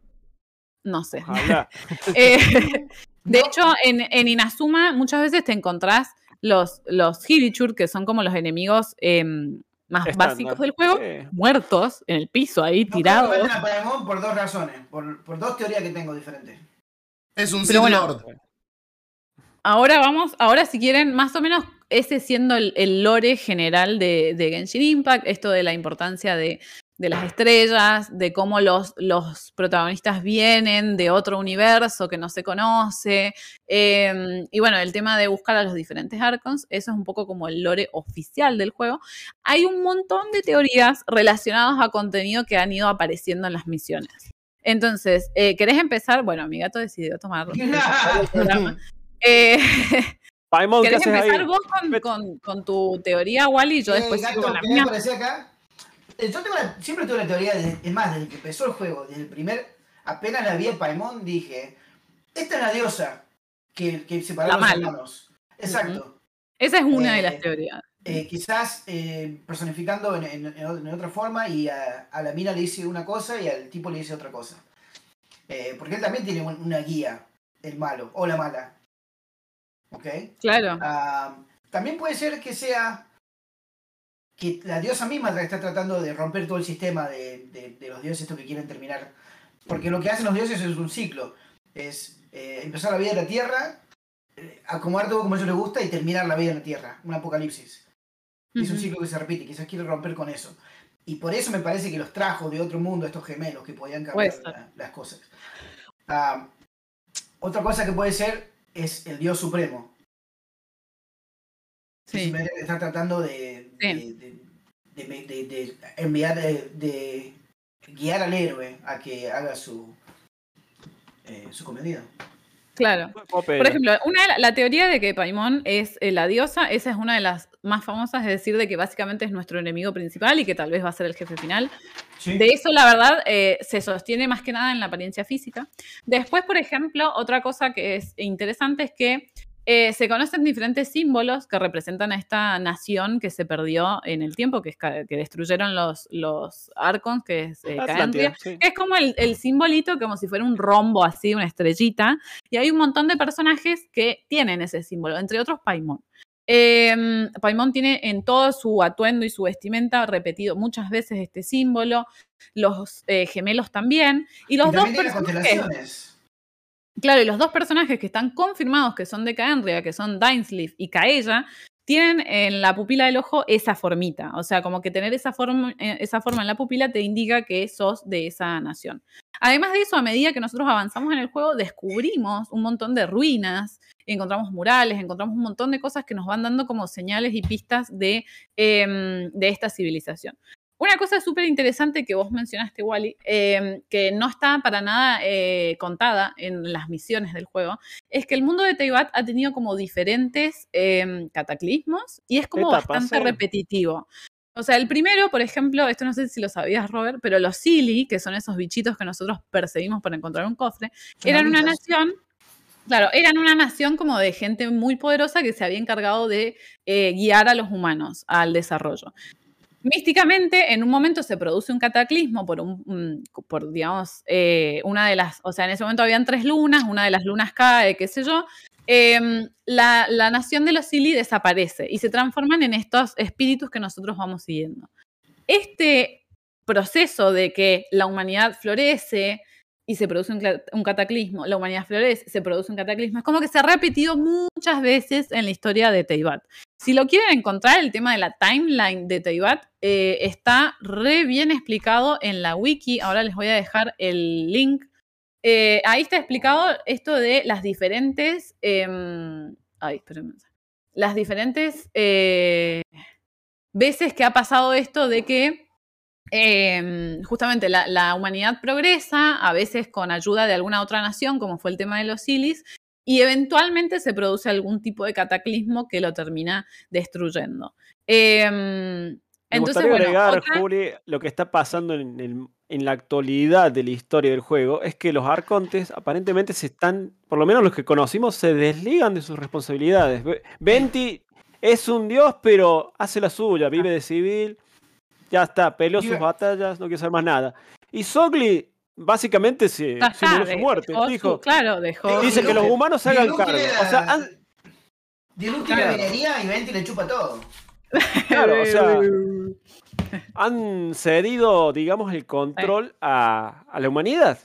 No sé. Eh, de hecho, en, en Inazuma muchas veces te encontrás los, los Hirichur, que son como los enemigos em, más Estándar. básicos del juego, Sí. muertos en el piso ahí No creo que tirados. a Paimon por dos razones, por, por dos teorías que tengo diferentes. Es un pero Sith bueno. Lord. Ahora vamos, ahora si quieren, más o menos ese siendo el, el lore general de, de Genshin Impact, esto de la importancia de, de las estrellas, de cómo los, los protagonistas vienen de otro universo que no se conoce, eh, y bueno, el tema de buscar a los diferentes arcons, eso es un poco como el lore oficial del juego. Hay un montón de teorías relacionadas a contenido que han ido apareciendo en las misiones. Entonces, eh, ¿querés empezar? Bueno, mi gato decidió tomar el programa. Eh, Paimon, ¿qué ¿Querés empezar ahí? vos con, con- con tu teoría, Wally? Y yo Eh, después gato, sigo con la ¿querés mía. acá? Eh, Yo tengo la- siempre tuve la teoría, es más, desde que empezó el juego, desde el primer, apenas la vi en Paimon, dije, esta es la diosa que, que separó La los mala. hermanos. Exacto. Esa es una de Eh, las teorías. Eh, quizás eh, personificando en, otra forma y a, a la mina le dice una cosa y al tipo le dice otra cosa. Eh, porque él también tiene un- una guía, el malo o la mala. ¿Ok? Claro. Ah, también puede ser que sea que la diosa misma está tratando de romper todo el sistema de, de- de los dioses estos que quieren terminar. Porque lo que hacen los dioses es un ciclo. Es eh, empezar la vida en la tierra, eh, acomodar todo como a ellos les gusta y terminar la vida en la tierra. Un apocalipsis. Y Es un ciclo que se repite, quizás quiere romper con eso. Y por eso me parece que los trajo de otro mundo estos gemelos que podían cambiar la- las cosas. Ah, otra cosa que puede ser es el dios supremo. Sí. simplemente está tratando de, Sí. de, de- de- de- de enviar, de, de guiar al héroe a que haga su, eh, su cometido. Claro. Por ejemplo, una la, teoría de que Paimon es eh, la diosa, esa es una de las más famosas, es decir, de que básicamente es nuestro enemigo principal y que tal vez va a ser el jefe final. De eso, la verdad, eh, se sostiene más que nada en la apariencia física. Después, por ejemplo, otra cosa que es interesante es que eh, se conocen diferentes símbolos que representan a esta nación que se perdió en el tiempo, que, es que destruyeron los, los Arcons, que es eh. Es como el, el simbolito, como si fuera un rombo así, una estrellita. Y hay un montón de personajes que tienen ese símbolo, entre otros Paimon. Eh, Paimon tiene en todo su atuendo y su vestimenta repetido muchas veces este símbolo, los eh, gemelos también, y los y dos personajes. Claro, y los dos personajes que están confirmados que son de Caenria, que son Dainsleif y Kaella, tienen en la pupila del ojo esa formita. O sea, como que tener esa forma, eh, esa forma en la pupila te indica que sos de esa nación. Además de eso, a medida que nosotros avanzamos en el juego, descubrimos un montón de ruinas, encontramos murales, encontramos un montón de cosas que nos van dando como señales y pistas de, em, de esta civilización. Una cosa súper interesante que vos mencionaste, Wally, em, que no está para nada eh, contada en las misiones del juego, es que el mundo de Teyvat ha tenido como diferentes em, cataclismos y es como bastante repetitivo. O sea, el primero, por ejemplo, esto no sé si lo sabías, Robert, pero los Silly, que son esos bichitos que nosotros perseguimos para encontrar un cofre, eran una nación, claro, eran una nación como de gente muy poderosa que se había encargado de eh, guiar a los humanos al desarrollo. Místicamente, en un momento se produce un cataclismo por un, por, digamos, eh, una de las, o sea, en ese momento habían tres lunas, una de las lunas cae, qué sé yo, em, la, la nación de los Silly desaparece y se transforman en estos espíritus que nosotros vamos siguiendo. Este proceso de que la humanidad florece y se produce un, cataclismo, la humanidad florece, se produce un cataclismo, es como que se ha repetido muchas veces en la historia de Teyvat. Si lo quieren encontrar, el tema de la timeline de Teyvat eh, está re bien explicado en la wiki. Ahora les voy a dejar el link. Eh, ahí está explicado esto de las diferentes. em, ay, espérenme. Las diferentes eh, veces que ha pasado esto de que em, justamente la humanidad progresa, a veces con ayuda de alguna otra nación, como fue el tema de los Silis, y eventualmente se produce algún tipo de cataclismo que lo termina destruyendo. Em, Me entonces, gustaría bueno, agregar, otra- Juli, lo que está pasando en, el- en la actualidad de la historia del juego es que los arcontes aparentemente se están, por lo menos los que conocimos, se desligan de sus responsabilidades. Ve- Venti es un dios, pero hace la suya, vive de civil, ya está, peleó sus batallas, no quiere saber más nada. Y Sogli básicamente se está, simuló su muerte. dejó su- Dijo, claro, dejó. dice que los humanos se hagan cargo. tiene O sea, la- han- Claro. minería y Venti le chupa todo. Claro, o sea, han cedido, digamos, el control a, a la humanidad.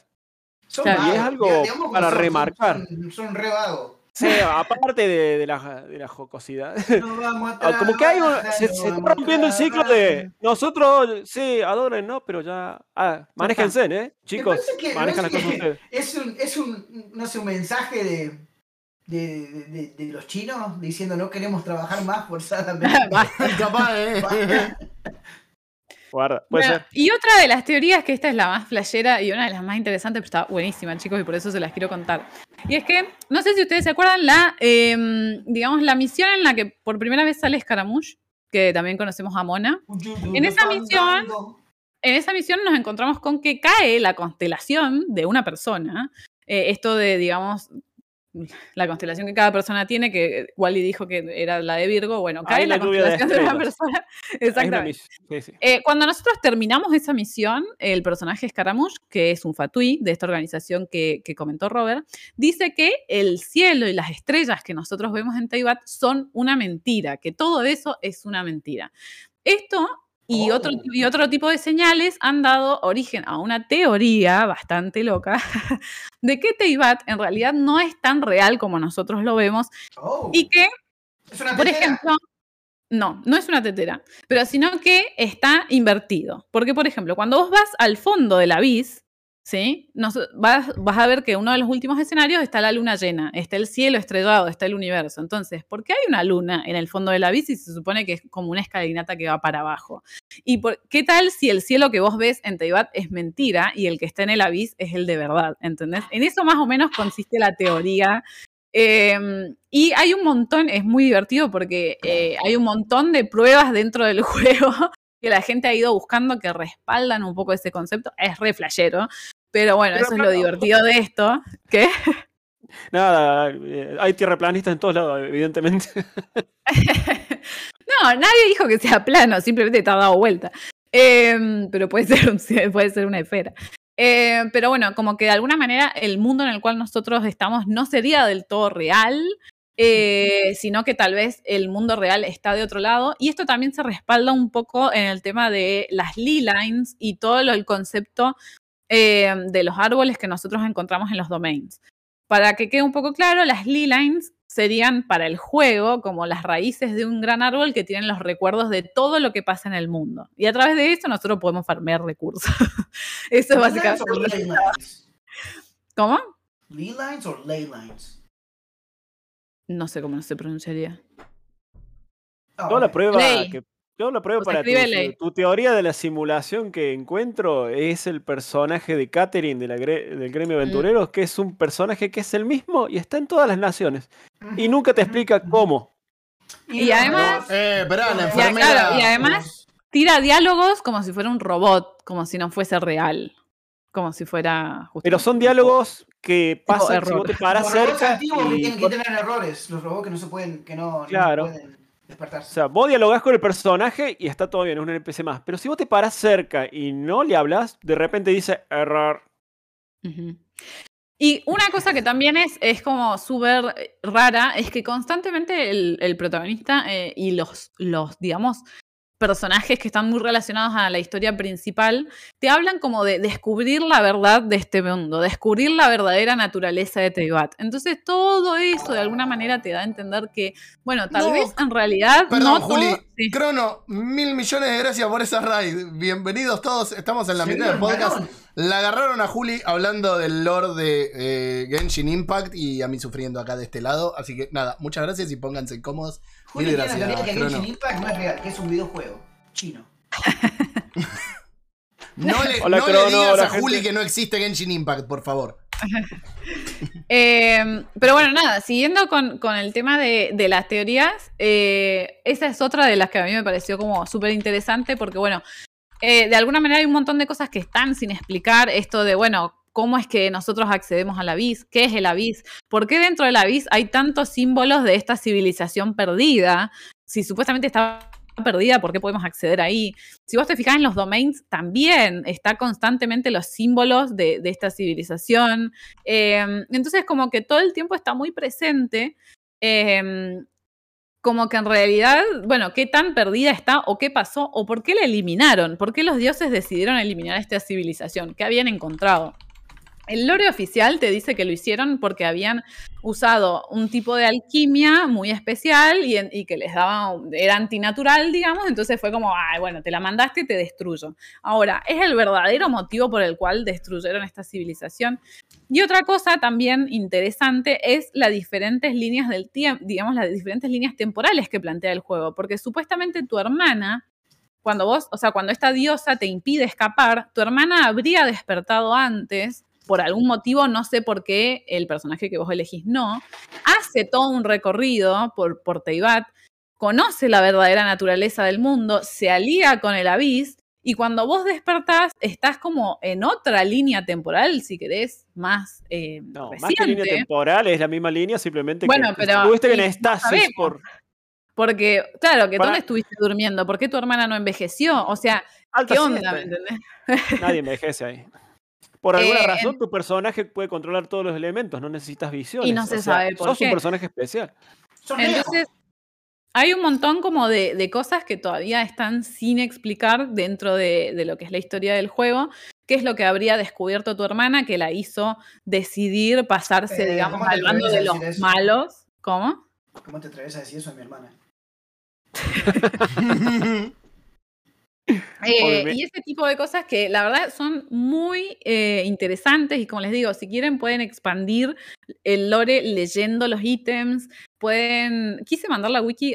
Son. Y es algo digamos para son- remarcar. Son, son re vagos. Sí, aparte de, de la, de la jocosidad. No vamos a Ah, Como que hay un- se, está rompiendo el ciclo de nosotros, sí, adoren, ¿no? Pero ya. Ah, manéjense, ¿eh? Chicos, manejan las parece cosas que ustedes. Es un, es un, no sé, un mensaje de, de, de- de- de los chinos diciendo no queremos trabajar más forzadamente. Capaz, ¿eh? Guarda, puede Bueno, ser. y otra de las teorías, que esta es la más flashera y una de las más interesantes, pero está buenísima, chicos, y por eso se las quiero contar. Y es que, no sé si ustedes se acuerdan, la, em, digamos, la misión en la que por primera vez sale Scaramouche, que también conocemos a Mona. En esa misión- En esa misión nos encontramos con que cae la constelación de una persona. Eh, esto de, digamos, la constelación que cada persona tiene, que Wally dijo que era la de Virgo, bueno, cae la de constelación de, una persona. Una Exactamente. sí, sí. Eh, cuando nosotros terminamos esa misión, el personaje Scaramouche, que es un fatui de esta organización que, que comentó Robert, dice que el cielo y las estrellas que nosotros vemos en Taibat son una mentira, que todo eso es una mentira. Esto y, Oh. otro, y otro tipo de señales han dado origen a una teoría bastante loca de que Teibat en realidad no es tan real como nosotros lo vemos Oh, y que es una por ejemplo, no, no es una tetera, pero sino que está invertido. Porque, por ejemplo, cuando vos vas al fondo del abyss, ¿sí? Vas, a ver que uno de los últimos escenarios está la luna llena, está el cielo estrellado, está el universo. Entonces, ¿por qué hay una luna en el fondo del abyss y se supone que es como una escalinata que va para abajo? ¿Y por, qué tal si el cielo que vos ves en Teibat es mentira y el que está en el abyss es el de verdad? ¿Entendés? En eso más o menos consiste la teoría eh, y hay un montón, es muy divertido porque eh, hay un montón de pruebas dentro del juego que la gente ha ido buscando que respaldan un poco ese concepto. Es re flashero, pero bueno, Pero eso es lo divertido de esto. ¿Qué? Nada, eh, hay tierraplanistas en todos lados, evidentemente. no, nadie dijo que sea plano, simplemente está dado vuelta. Eh, pero puede ser, puede ser una esfera. Eh, pero bueno, como que de alguna manera el mundo en el cual nosotros estamos no sería del todo real, eh, sino que tal vez el mundo real está de otro lado. Y esto también se respalda un poco en el tema de las Lee Lines y todo lo- el concepto eh, de los árboles que nosotros encontramos en los domains. Para que quede un poco claro, las Lee Lines serían para el juego como las raíces de un gran árbol que tienen los recuerdos de todo lo que pasa en el mundo. Y a través de eso nosotros podemos farmear recursos. eso es ¿Ley lines básicamente. lines? ¿Cómo? ¿Ley lines o ley lines? No sé cómo se pronunciaría. Ah, Yo la prueba Ley. que yo la prueba para tu, tu teoría de la simulación que encuentro es el personaje de Catherine de la gre- del gremio Mm. aventureros, que es un personaje que es el mismo y está en todas las naciones. Y nunca te explica cómo. Y además- Eh, la Y enfermera. claro, y además- tira diálogos como si fuera un robot, como si no fuese real. Como si fuera. Pero son diálogos que pasan si vos te paras Los robots cerca. antiguos que y- tienen que tener errores, los robots que no se pueden, que no, no Claro. pueden O despertarse. sea, vos dialogás con el personaje y está todo bien, es un NPC más. Pero si vos te paras cerca y no le hablas, de repente dice error. Y una cosa que también es, es como súper rara es que constantemente el, el protagonista eh, y los, los, digamos, personajes que están muy relacionados a la historia principal te hablan como de descubrir la verdad de este mundo, descubrir la verdadera naturaleza de Teyvat. Entonces todo eso de alguna manera te da a entender que, bueno, tal No. vez en realidad Perdón, no todo- Juli. sí. Crono, mil millones de gracias por esa raid. Bienvenidos todos. Estamos en la mitad del el podcast. La agarraron a Juli hablando del lore de eh, Genshin Impact y a mí sufriendo acá de este lado. Así que nada, muchas gracias y pónganse cómodos. Juli Mil tiene la teoría gracias, que Genshin Crono. Impact no es real, que es un videojuego chino. No le, Hola, no le digas hola, a Juli gente. que no existe Genshin Impact, por favor. Eh, pero bueno, nada, siguiendo con, con el tema de, de las teorías, eh, esa es otra de las que a mí me pareció como súper interesante porque, bueno, eh, de alguna manera hay un montón de cosas que están sin explicar. Esto de, bueno, cómo es que nosotros accedemos al Abyss, qué es el Abyss, por qué dentro del Abyss hay tantos símbolos de esta civilización perdida, si supuestamente está perdida, ¿por qué podemos acceder ahí? Si vos te fijas en los domains, también está constantemente los símbolos de, esta civilización. Eh, entonces, como que todo el tiempo está muy presente. eh, como que en realidad, bueno, qué tan perdida está o qué pasó o por qué la eliminaron, por qué los dioses decidieron eliminar esta civilización, qué habían encontrado. El lore oficial te dice que lo hicieron porque habían usado un tipo de alquimia muy especial y, que les daba, era antinatural, digamos, entonces fue como, ay, bueno, te la mandaste te destruyo. Ahora, ¿es el verdadero motivo por el cual destruyeron esta civilización? Y otra cosa también interesante es las diferentes líneas del tiempo, digamos, las diferentes líneas temporales que plantea el juego, porque supuestamente tu hermana, cuando vos, o sea, cuando esta diosa te impide escapar, tu hermana habría despertado antes, por algún motivo, no sé por qué el personaje que vos elegís no, hace todo un recorrido por, por Teyvat, conoce la verdadera naturaleza del mundo, se alía con el Abyss, y cuando vos despertás, estás como en otra línea temporal, si querés, más eh, No, más que línea temporal, es la misma línea, simplemente Bueno, que pero- estuviste en no por Porque, claro, que Para- ¿dónde estuviste durmiendo? ¿Por qué tu hermana no envejeció? O sea, alta ¿qué onda? ¿Me entendés? Nadie envejece ahí. Por alguna Eh, razón, tu personaje puede controlar todos los elementos, no necesitas visiones. no se o sea, sabe por sos qué. un personaje especial. Entonces, hay un montón como de, de cosas que todavía están sin explicar dentro de, de lo que es la historia del juego. ¿Qué es lo que habría descubierto tu hermana que la hizo decidir pasarse, Eh, digamos, ¿cómo te al bando a de los eso? malos? ¿Cómo? ¿Cómo te atreves a decir eso de mi hermana? Eh, y ese tipo de cosas que la verdad son muy eh, interesantes y como les digo, si quieren pueden expandir el lore leyendo los ítems, pueden... Quise mandar la wiki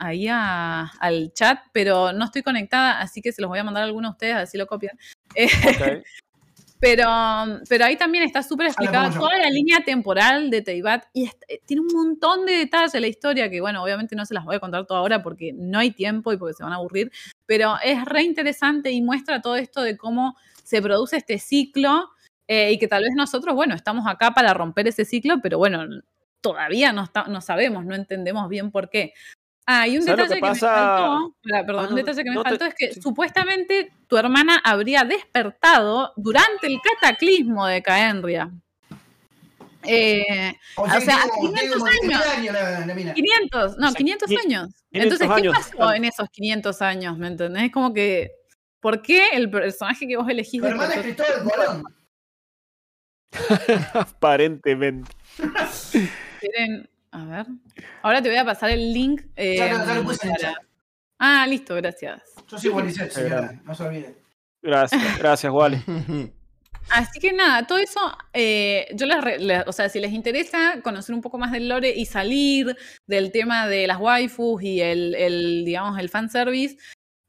ahí a- al chat, pero no estoy conectada, así que se los voy a mandar a algunos de ustedes, así lo copian. Eh. Pero, pero ahí también está súper explicada toda la línea temporal de Teyvat y eh, tiene un montón de detalles la historia que, bueno, obviamente no se las voy a contar toda ahora porque no hay tiempo y porque se van a aburrir, pero es re interesante y muestra todo esto de cómo se produce este ciclo eh, y que tal vez nosotros, bueno, estamos acá para romper ese ciclo, pero bueno, todavía no, está- no sabemos, no entendemos bien por qué. Ah, y un ¿Sabes lo detalle que que, pasa? me faltó, perdón, Ah, un detalle que me no te- faltó es que sí. supuestamente tu hermana habría despertado durante el cataclismo de Caenria. Eh, O O sea, tiene 500 como 17 años la, la mina. 500, no, O sea, 500 qui- años. 500 Entonces, ¿qué años. pasó en esos 500 años? ¿Me entendés? Es como que, ¿por qué el personaje que vos elegís Tu hermana es? Cristóbal Colón. Aparentemente. A ver. Ahora te voy a pasar el link. eh, Ya lo- ya lo puse en el para- chat. Ah, listo, gracias. Yo soy grande. señora. No se olviden. Gracias, gracias, Wally. Así que nada, todo eso, eh, yo les, o sea, si les interesa conocer un poco más del lore y salir del tema de las waifus y el, el, digamos, el fanservice,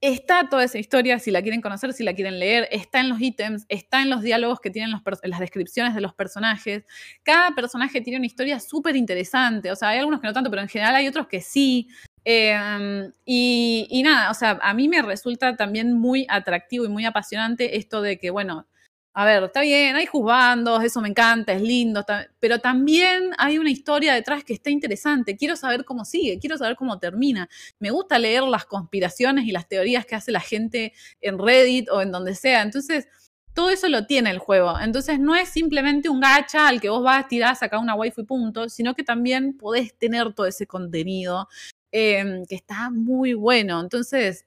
está toda esa historia, si la quieren conocer, si la quieren leer, está en los ítems, está en los diálogos que tienen las descripciones de los personajes. Cada personaje tiene una historia súper interesante, o sea, hay algunos que no tanto, pero en general hay otros que sí. Eh, y, y nada, o sea, a mí me resulta también muy atractivo y muy apasionante esto de que, bueno, a ver, está bien, hay juzgandos, eso me encanta, es lindo, pero también hay una historia detrás que está interesante. Quiero saber cómo sigue, quiero saber cómo termina. Me gusta leer las conspiraciones y las teorías que hace la gente en Reddit o en donde sea. Entonces, todo eso lo tiene el juego. Entonces, no es simplemente un gacha al que vos vas, tirás, sacás una waifu y punto, sino que también podés tener todo ese contenido eh, que está muy bueno. Entonces,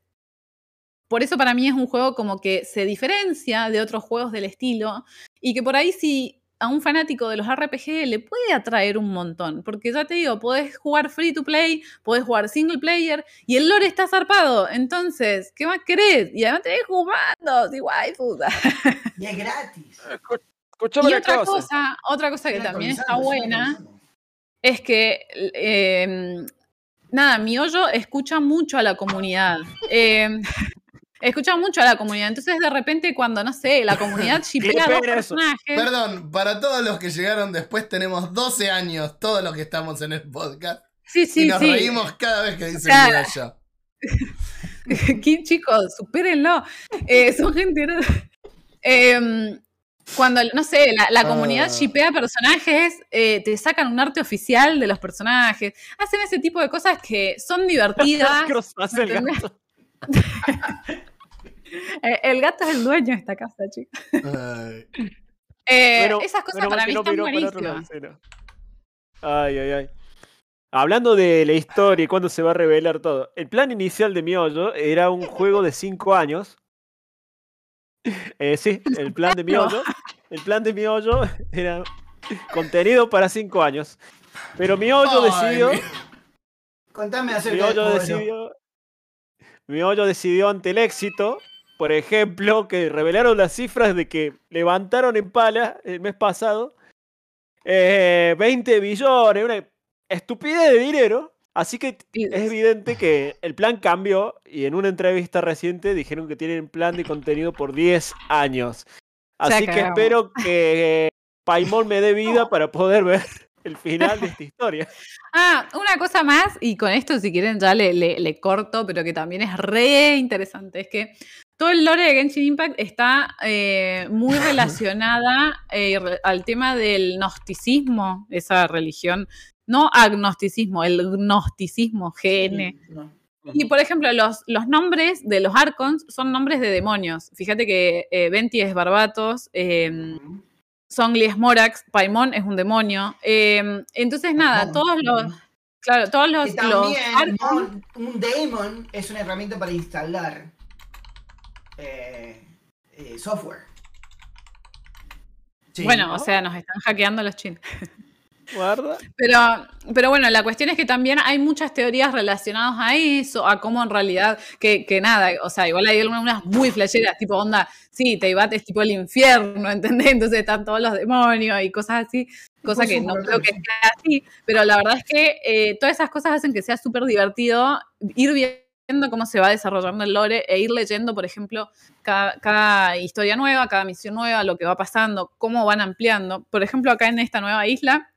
por eso para mí es un juego como que se diferencia de otros juegos del estilo y que por ahí si a un fanático de los RPG le puede atraer un montón, porque ya te digo, podés jugar free to play, podés jugar single player y el lore está zarpado, entonces, ¿qué más querés? Y además tenés jugando, sí, waifu. Y es gratis. Escu- Escuchame Y otra cosa. cosa, otra cosa que también está buena es que, eh, nada, mi hoyo escucha mucho a la comunidad. Eh, escucha mucho a la comunidad. Entonces, de repente, cuando, no sé, la comunidad shipea dos personajes. Perdón, para todos los que llegaron después, tenemos 12 años, todos los que estamos en el podcast. Sí, y sí, nos sí. reímos cada vez que dicen Claro. yo. ¿Qué, chicos? Supérenlo. Eh, son gente. Eh, cuando, no sé, la, la comunidad Ah. shipea personajes, eh, te sacan un arte oficial de los personajes, hacen ese tipo de cosas que son divertidas. Eh, el gato es el dueño de esta casa, chicos. Eh, Bueno, esas cosas para mí no están buenísimas. Ay, ay, ay. Hablando de la historia y cuándo se va a revelar todo. El plan inicial de Miollo era un juego de 5 años. Eh, sí, el plan de Miollo. El plan de Miollo era contenido para 5 años. Pero Miollo Ay, decidió. mi- Contame acerca Miollo decidió. Miollo decidió ante el éxito, por ejemplo, que revelaron las cifras de que levantaron en pala el mes pasado eh, 20 billones, una estupidez de dinero. Así que es evidente que el plan cambió y en una entrevista reciente dijeron que tienen plan de contenido por 10 años. Así que espero que Paimon me dé vida para poder ver el final de esta historia. Ah, una cosa más, y con esto si quieren ya le, le- le corto, pero que también es re interesante, es que todo el lore de Genshin Impact está eh, muy relacionada eh, al tema del gnosticismo, esa religión, no agnosticismo, el gnosticismo, GN. Sí, no. Y por ejemplo, los, los nombres de los Archons son nombres de demonios. Fíjate que eh, Venti es Barbatos, eh, Songli es Morax, Paimon es un demonio. Eh, entonces, nada, todos los. Claro, todos los. Que los también Archons- un, un daemon es una herramienta para instalar eh, eh, software. Sí, bueno, ¿no? o sea, nos están hackeando los chinos. Guarda. Pero, pero bueno, la cuestión es que también hay muchas teorías relacionadas a eso, a cómo en realidad, que, que nada, o sea, igual hay algunas muy flasheras, tipo onda, sí, Teibat es tipo el infierno, ¿entendés? Entonces están todos los demonios y cosas así, cosa que no creo que que sea así, pero la verdad es que eh, todas esas cosas hacen que sea súper divertido ir viendo cómo se va desarrollando el lore e ir leyendo, por ejemplo, cada, cada historia nueva, cada misión nueva, lo que va pasando, cómo van ampliando. Por ejemplo, acá en esta nueva isla,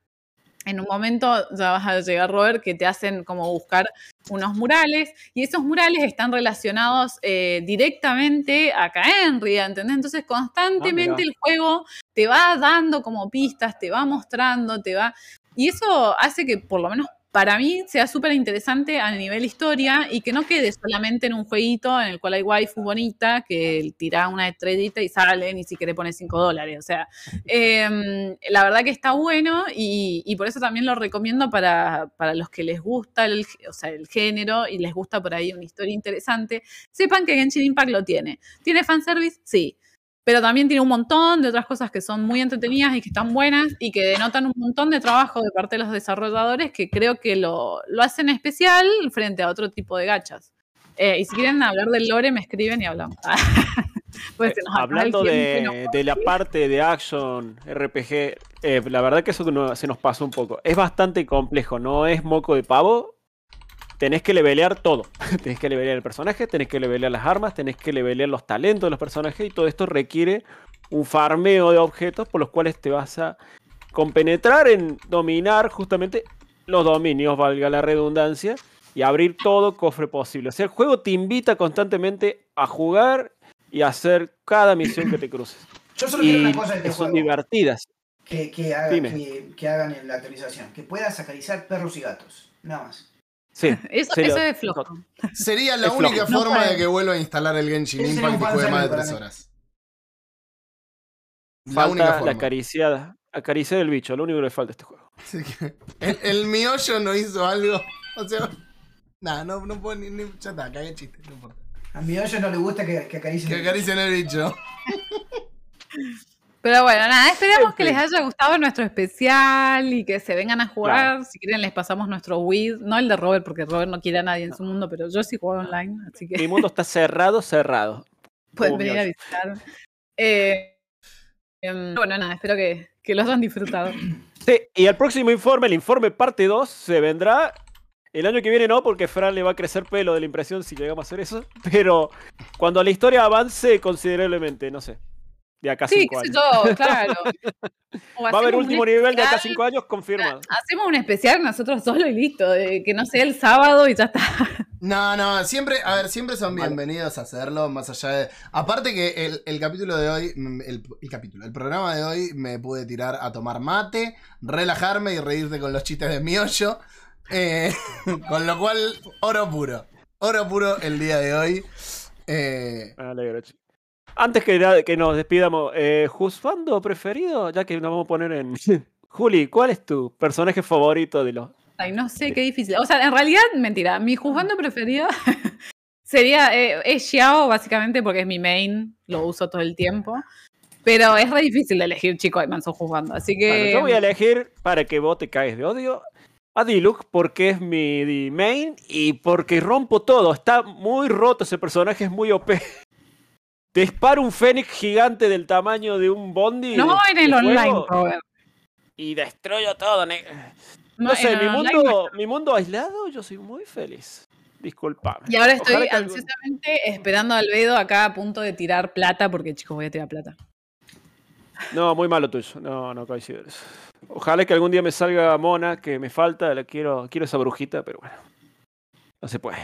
en un momento ya vas a llegar, Robert, que te hacen como buscar unos murales y esos murales están relacionados eh, directamente a Kaenria, ¿entendés? Entonces constantemente mira. el juego te va dando como pistas, te va mostrando, te va... Y eso hace que por lo menos para mí sea súper interesante a nivel historia y que no quede solamente en un jueguito en el cual hay waifu bonita que tira una estrellita y sale ni siquiera pone 5 dólares. O sea, eh, la verdad que está bueno y, y por eso también lo recomiendo para, para los que les gusta el, o sea, el género y les gusta por ahí una historia interesante. Sepan que Genshin Impact lo tiene. ¿Tiene fanservice? Sí. Pero también tiene un montón de otras cosas que son muy entretenidas y que están buenas y que denotan un montón de trabajo de parte de los desarrolladores que creo que lo, lo hacen especial frente a otro tipo de gachas. Eh, y si quieren hablar del lore, me escriben y hablamos. Pues el Hablando de, de la parte de action RPG, eh, la verdad que eso se nos pasó un poco. Es bastante complejo, no es moco de pavo. Tenés que levelear todo. tenés que levelear el personaje, tenés que levelear las armas, tenés que levelear los talentos de los personajes y todo esto requiere un farmeo de objetos por los cuales te vas a compenetrar en dominar justamente los dominios, valga la redundancia. y abrir todo cofre posible. O sea, el juego te invita constantemente a jugar y a hacer cada misión que te cruces. Yo solo quiero una cosa de este son juego. divertidas. Que, que, haga- Dime. que, que hagan en la actualización. Que puedas acariciar perros y gatos. Nada más. Sí, Eso, serio. eso es flojo. Sería la Es única forma de que vuelva a instalar el Genshin Impact y juegue más de tres horas. La única Falta la forma. acariciada. Acariciar el bicho, lo único que le falta a este juego. El, el miollo no hizo algo. O sea, nada, no, no puedo ni, ni- Ya está, cagué chiste, no importa. A mi hoyo no le gusta que, que acaricien. Que acaricien el bicho. Pero bueno, nada, esperamos que les haya gustado nuestro especial y que se vengan a jugar. Claro. Si quieren, les pasamos nuestro Wii. No el de Robert, porque Robert no quiere a nadie en su mundo, pero yo sí juego online, así que Mi mundo está cerrado, cerrado. pueden venir a visitar. Eh, em, bueno, nada, espero que, que los hayan disfrutado. Sí, y el próximo informe, el informe parte 2, se vendrá el año que viene, no, porque Fran le va a crecer pelo de la impresión si llegamos a hacer eso. Pero cuando la historia avance considerablemente, no sé, de acá a Sí, 5 qué sé años. yo, claro. Va a haber último nivel de acá 5 años confirmado. Hacemos un especial nosotros solo y listo, de que no sea el sábado y ya está. No, no, siempre, a ver, siempre son Vale. bienvenidos a hacerlo, más allá de... Aparte que el, el capítulo de hoy, mm, el, el capítulo, el programa de hoy me pude tirar a tomar mate, relajarme y reírte con los chistes de mi hoyo. eh, con lo cual, oro puro. Oro puro el día de hoy. Eh, Me alegro, chico. Antes que, que nos despidamos, eh, ¿Juzgando preferido? Ya que nos vamos a poner en... Juli, ¿cuál es tu personaje favorito de los... Ay, no sé, qué difícil. O sea, en realidad, mentira. Mi juzgando preferido sería. Eh, es Xiao, básicamente, porque es mi main. Lo uso todo el tiempo. Pero es re difícil de elegir chico de manso jugando. Así que. Bueno, yo voy a elegir, para que vos te caes de odio, a Diluc porque es mi main y porque rompo todo. Está muy roto ese personaje, es muy OP. Te disparo un fénix gigante del tamaño de un bondi. no en el online, Robert. Y destruyo todo. ne- No, No sé, mi mundo, mi mundo aislado, yo soy muy feliz. Disculpame. Y ahora estoy Ojalá que algún- ansiosamente esperando a Albedo acá a punto de tirar plata, porque chicos, voy a tirar plata. No, muy malo tuyo. No, no coincido eso. Ojalá que algún día me salga Mona, que me falta. La quiero, quiero esa brujita, pero bueno. No se puede.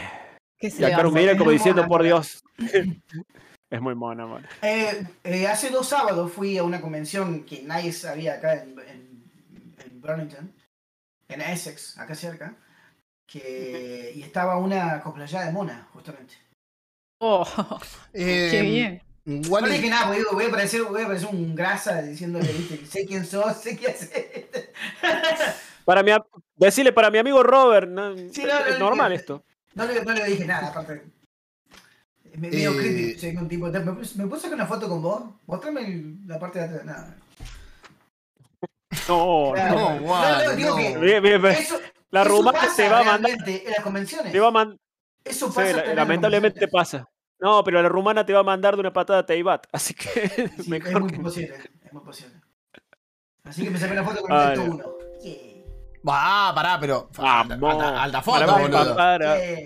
¿Qué se Y acá mira como diciendo, mona, por. Dios. es muy mona, mona. Eh, eh, hace dos sábados fui a una convención que nadie sabía acá en, en, en Burlington, en Essex, acá cerca, que, y estaba una cosplayada de mona, justamente. Oh, eh, qué bien. No Wally, le dije nada, porque digo, voy a parecer, voy a parecer un grasa diciéndole, viste, sé quién sos, sé qué haces. Para mi, decirle para mi amigo Robert, no, Sí, no, no, es no, normal no. esto. No le, no le dije nada, aparte. Es me- medio Eh, creepy, soy un tipo. ¿Me, ¿Me puedo sacar una foto con vos? Mostrame la parte de atrás. Nada. No, Claro. no. no, Wally, no, digo no. que- Bien, bien, bien. Eso, La eso rumana pasa te va a mandar. en las convenciones. Te va a man- Eso sí, pasa la- en las lamentablemente pasa. No, pero la rumana te va a mandar de una patada a Teibat. Así que Sí, es mejor muy que. posible, es muy posible. Así que me saqué una foto con el no. Delta 1. Yeah. Ah, pará, pero. Alta, Vamos. alta- alta foto, Para, para, boludo. para,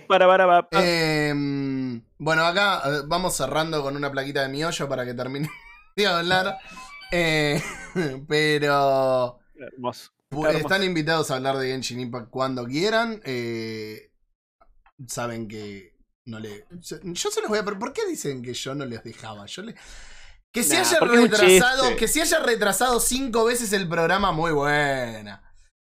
para, para, para, para. Eh, bueno, acá eh, vamos cerrando con una plaquita de mi hoyo para que termine de hablar. Eh, pero Hermoso. están invitados a hablar de Genshin Impact cuando quieran. Eh, saben que no le. Yo, se los voy a. ¿Por qué dicen que yo no les dejaba? Yo le. Que se Nah, haya retrasado, que se haya retrasado cinco veces el programa, muy buena.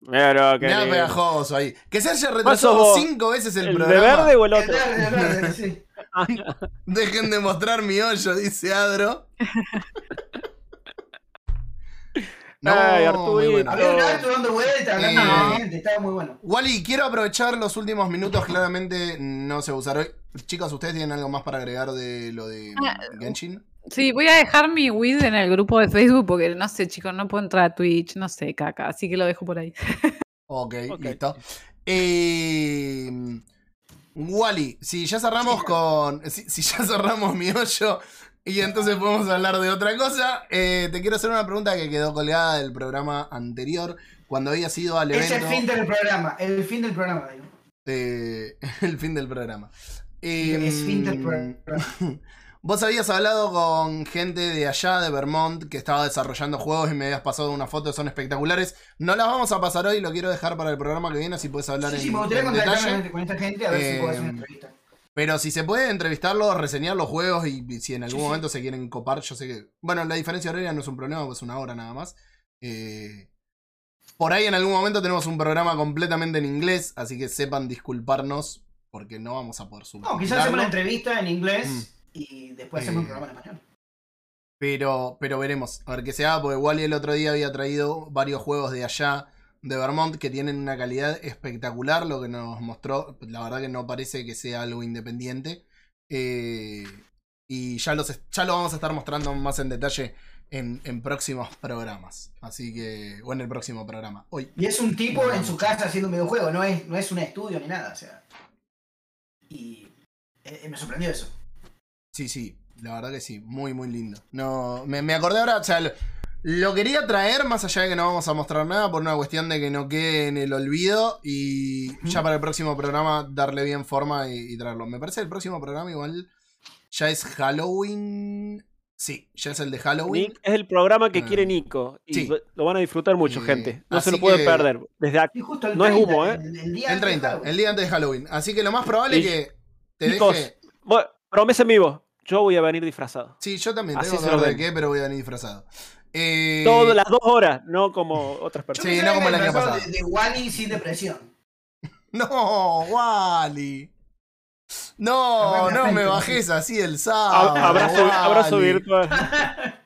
Pero, qué Me pegajoso ahí. Que se haya retrasado cinco veces el, ¿El de programa. verde o el El otro? verde, el verde, sí. Dejen de mostrar mi hoyo, dice Adro. Ay, muy Arturito. bueno. Había un dando vueltas, hablando con la gente, estaba muy bueno. Wally, quiero aprovechar los últimos minutos, claramente no se va a usar hoy. Chicos, ¿ustedes tienen algo más para agregar de lo de Ah, Genshin? Sí, voy a dejar mi Wii en el grupo de Facebook porque no sé, chicos, no puedo entrar a Twitch, no sé, caca, así que lo dejo por ahí. Ok, Ok. listo. Eh, Wally, si ya cerramos con. Si, si ya cerramos mi hoyo y entonces podemos hablar de otra cosa, eh, te quiero hacer una pregunta que quedó colgada del programa anterior, cuando había sido al Es evento. el fin del programa, el fin del programa, digo. eh, el fin del programa. Es fin del Em, programa. Vos habías hablado con gente de allá, de Vermont, que estaba desarrollando juegos y me habías pasado unas fotos, son espectaculares. No las vamos a pasar hoy, lo quiero dejar para el programa que viene, si puedes hablar Sí, en, sí, me gustaría en detalle. con esta gente a ver si puedo hacer una Eh, entrevista. Pero si se puede entrevistarlos, reseñar los juegos y, y si en algún Sí, sí. momento se quieren copar, yo sé que. Bueno, la diferencia horaria no es un problema, pues es una hora nada más. Eh, por ahí en algún momento tenemos un programa completamente en inglés, así que sepan disculparnos porque no vamos a poder subir. No, quizás hacemos una entrevista en inglés y después hacemos Eh, un programa en español. Pero, pero veremos, a ver qué se haga, porque Wally el otro día había traído varios juegos de allá, de Vermont, que tienen una calidad espectacular, lo que nos mostró, la verdad que no parece que sea algo independiente. Eh, y ya, los, ya lo vamos a estar mostrando más en detalle en, en próximos programas. Así que, o en el próximo programa. Hoy. Y es un tipo en su casa haciendo un videojuego, no es, no es un estudio ni nada, o sea. Y eh, me sorprendió eso. Sí, sí, la verdad que sí, muy, muy lindo. No, me, me acordé ahora, o sea, lo, lo quería traer más allá de que no vamos a mostrar nada por una cuestión de que no quede en el olvido y ya para el próximo programa darle bien forma y, y traerlo. Me parece que el próximo programa igual ya es Halloween. Sí, ya es el de Halloween. Nick es el programa que Ah. quiere Nico. Y Sí. lo van a disfrutar mucho, Eh, gente. No se lo pueden que- perder. Desde aquí. Y justo el No es 30, humo, ¿eh? El, el día El antes de 30, Halloween. el día antes de Halloween. Así que lo más probable es que te Chicos, deje. Promesa en vivo. Yo voy a venir disfrazado. Sí, yo también así tengo se que de qué, pero voy a venir disfrazado. Eh, Todas las dos horas, no como otras personas. Sí, no como que el año pasado. De, de Wally sin depresión. No, Wally. No, no me bajes así el sábado. Abrazo, Wally. abrazo virtual.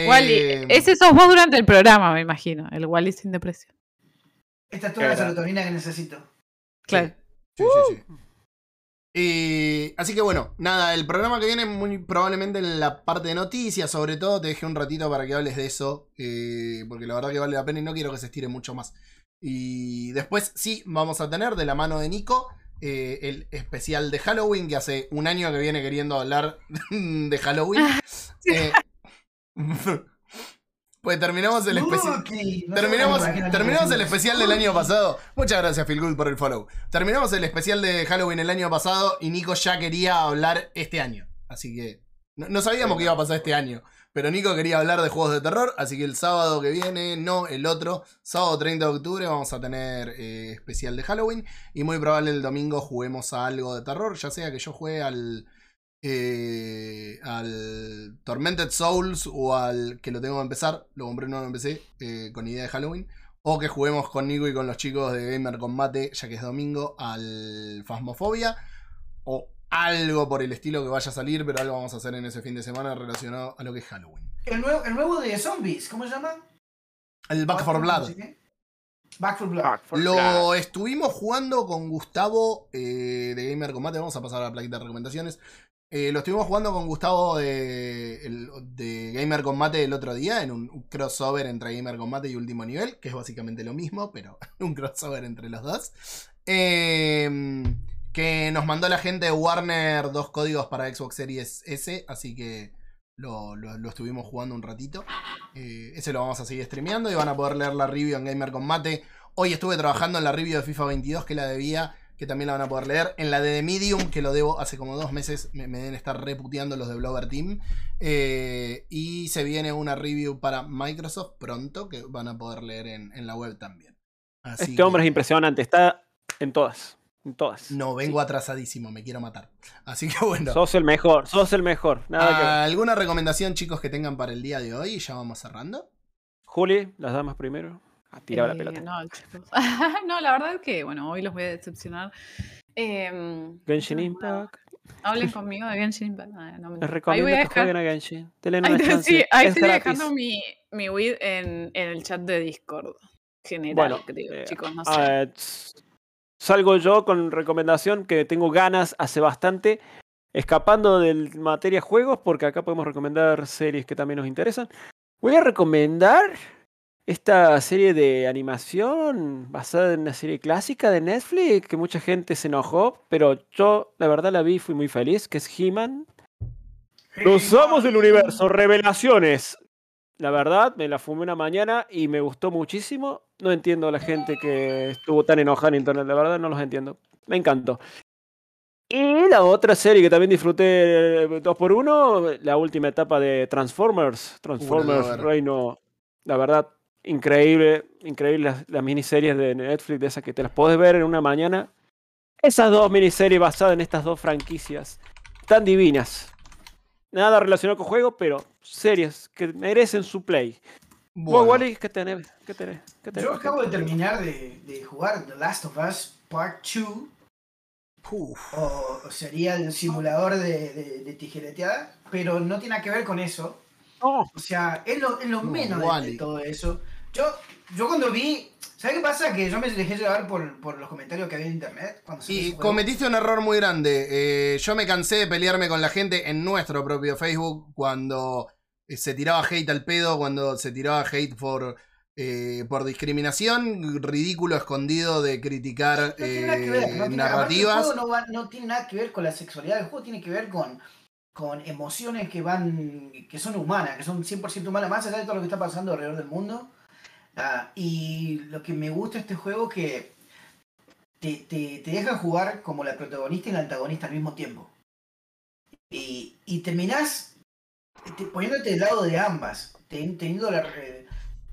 Eh, Wally, ese sos vos durante el programa, me imagino. El Wally sin depresión. Esta es toda la serotonina que necesito. Claro. Sí, sí, sí. Así que bueno, nada, el programa que viene muy probablemente en la parte de noticias, sobre todo, te dejé un ratito para que hables de eso, eh, porque la verdad que vale la pena y no quiero que se estire mucho más. Y después sí, vamos a tener de la mano de Nico eh, el especial de Halloween, que hace un año que viene queriendo hablar de Halloween. Pues terminamos el especial. No Terminamos, terminamos el especial del año pasado. Muchas gracias, Phil Good, por el follow. Terminamos el especial de Halloween el año pasado y Nico ya quería hablar este año. Así que no, no sabíamos que iba a pasar este año. Pero Nico quería hablar de juegos de terror. Así que el sábado que viene, no el otro, sábado 30 de octubre, vamos a tener eh, especial de Halloween. Y muy probable el domingo juguemos a algo de terror. Ya sea que yo juegue al. Eh, al Tormented Souls o al que lo tengo que empezar, lo compré no lo empecé, eh, con idea de Halloween, o que juguemos con Nico y con los chicos de Gamer Combate, ya que es domingo, al Phasmophobia, o algo por el estilo que vaya a salir, pero algo vamos a hacer en ese fin de semana relacionado a lo que es Halloween. El nuevo, el nuevo de zombies, ¿cómo se llama? El Back for Blood. Back for Blood. For Lo Blood. estuvimos jugando con Gustavo eh, de Gamer Combate. Vamos a pasar a la plaquita de recomendaciones. Eh, lo estuvimos jugando con Gustavo de, de Gamer Combate el otro día en un crossover entre Gamer Combate y Último Nivel, que es básicamente lo mismo, pero un crossover entre los dos. Eh, que nos mandó la gente de Warner dos códigos para Xbox Series S, así que lo, lo- lo estuvimos jugando un ratito. Eh, ese lo vamos a seguir streameando y van a poder leer la review en Gamer Combate. Hoy estuve trabajando en la review de FIFA 22 que la debía, que también la van a poder leer. En la de The Medium, que lo debo hace como dos meses, me, me deben estar reputeando los de Blogger Team. Eh, y se viene una review para Microsoft pronto, que van a poder leer en, en la web también. Así Este hombre es impresionante. Está en todas. En todas. No, vengo atrasadísimo, me quiero matar. Así que bueno. Sos el mejor. Sos el mejor. Nada que. ¿Alguna recomendación, chicos, que tengan para el día de hoy? Y ya vamos cerrando. Juli, las damas primero. Ah, tiraba la Eh, pelota. No, chicos. no, la verdad es que, bueno, hoy los voy a decepcionar. Em, Genshin Impact. Hablen conmigo de Genshin Impact. No, no, Les mentira. Ahí recomiendo voy a que dejar. jueguen a Genshin. Denle Ahí, una te- chance. sí, ahí es estoy gratis. dejando mi, mi weed en, en el chat de Discord general, Bueno, creo, eh, chicos, no sé. Tss, salgo yo con recomendación que tengo ganas hace bastante. Escapando del materia juegos, porque acá podemos recomendar series que también nos interesan. Voy a recomendar esta serie de animación basada en una serie clásica de Netflix que mucha gente se enojó, pero yo la verdad la vi y fui muy feliz, que es He-Man. Los amos del universo, revelaciones. La verdad, me la fumé una mañana y me gustó muchísimo. No entiendo a la gente que estuvo tan enojada en internet, la verdad no los entiendo. Me encantó. Y la otra serie que también disfruté 2x1, la última etapa de Transformers, Transformers. Reino, la verdad, increíble, increíble las, las miniseries de Netflix, de esas que te las podés ver en una mañana. Esas dos miniseries basadas en estas dos franquicias, tan divinas. Nada relacionado con juego, pero series que merecen su play. ¿Vos, Bueno, Wally, qué tenés? ¿Qué tenés? ¿Qué tenés? Yo acabo de terminar de, de jugar The Last of Us Part 2, uf, o, o sería el simulador de, de- de tijereteada, pero no tiene nada que ver con eso. O sea, es lo, es lo No, menos de- todo eso. Yo, yo cuando vi. ¿Sabes qué pasa? Que yo me dejé llevar por, por los comentarios que había en internet. Cuando Y cometiste un error muy grande. Eh, yo me cansé de pelearme con la gente en nuestro propio Facebook cuando eh, se tiraba hate al pedo, cuando se tiraba hate por, eh, por discriminación, ridículo escondido de criticar No tiene nada que ver, no tiene- aparte, narrativas. El juego no, va- no tiene nada que ver con la sexualidad, el juego tiene que ver con, con emociones que van, que son humanas, que son 100% humanas, más allá de todo lo que está pasando alrededor del mundo. Ah, y lo que me gusta de este juego es que te, te, te deja jugar como la protagonista y la antagonista al mismo tiempo. Y, y terminás te- poniéndote del lado de ambas, ten- teniendo la...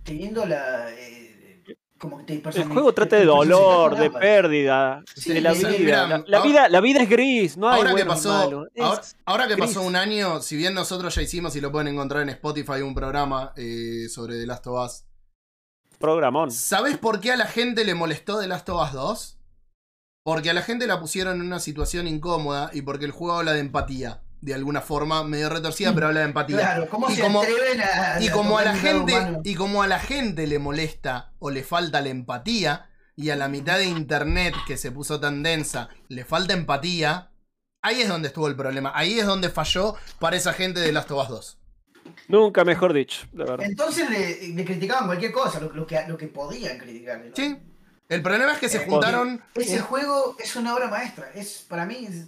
Teniendo la eh, como que te el juego trata de dolor, de pérdida, Sí, de la vida. mira, la, la ahora- vida. La vida es gris, no hay ahora que bueno y pasó, malo. Ahora, ahora que pasó un año, si bien nosotros ya hicimos y lo pueden encontrar en Spotify un programa eh, sobre The Last of Us, programón. ¿sabes por qué a la gente le molestó The Last of Us 2? Porque a la gente la pusieron en una situación incómoda y porque el juego habla de empatía. De alguna forma, medio retorcida, pero habla de empatía. Claro, ¿cómo Y se como- atreven a, Y como a la gente, humano? y como a la gente le molesta o le falta la empatía, y a la mitad de internet que se puso tan densa le falta empatía, ahí es donde estuvo el problema. Ahí es donde falló para esa gente de Last of Us 2. Nunca mejor dicho, la verdad. Entonces le, le criticaban cualquier cosa, lo, lo que, lo que podían criticarle. ¿no? Sí. El problema es que se Eh, juntaron. Ese juego es una obra maestra. Es, para mí, es-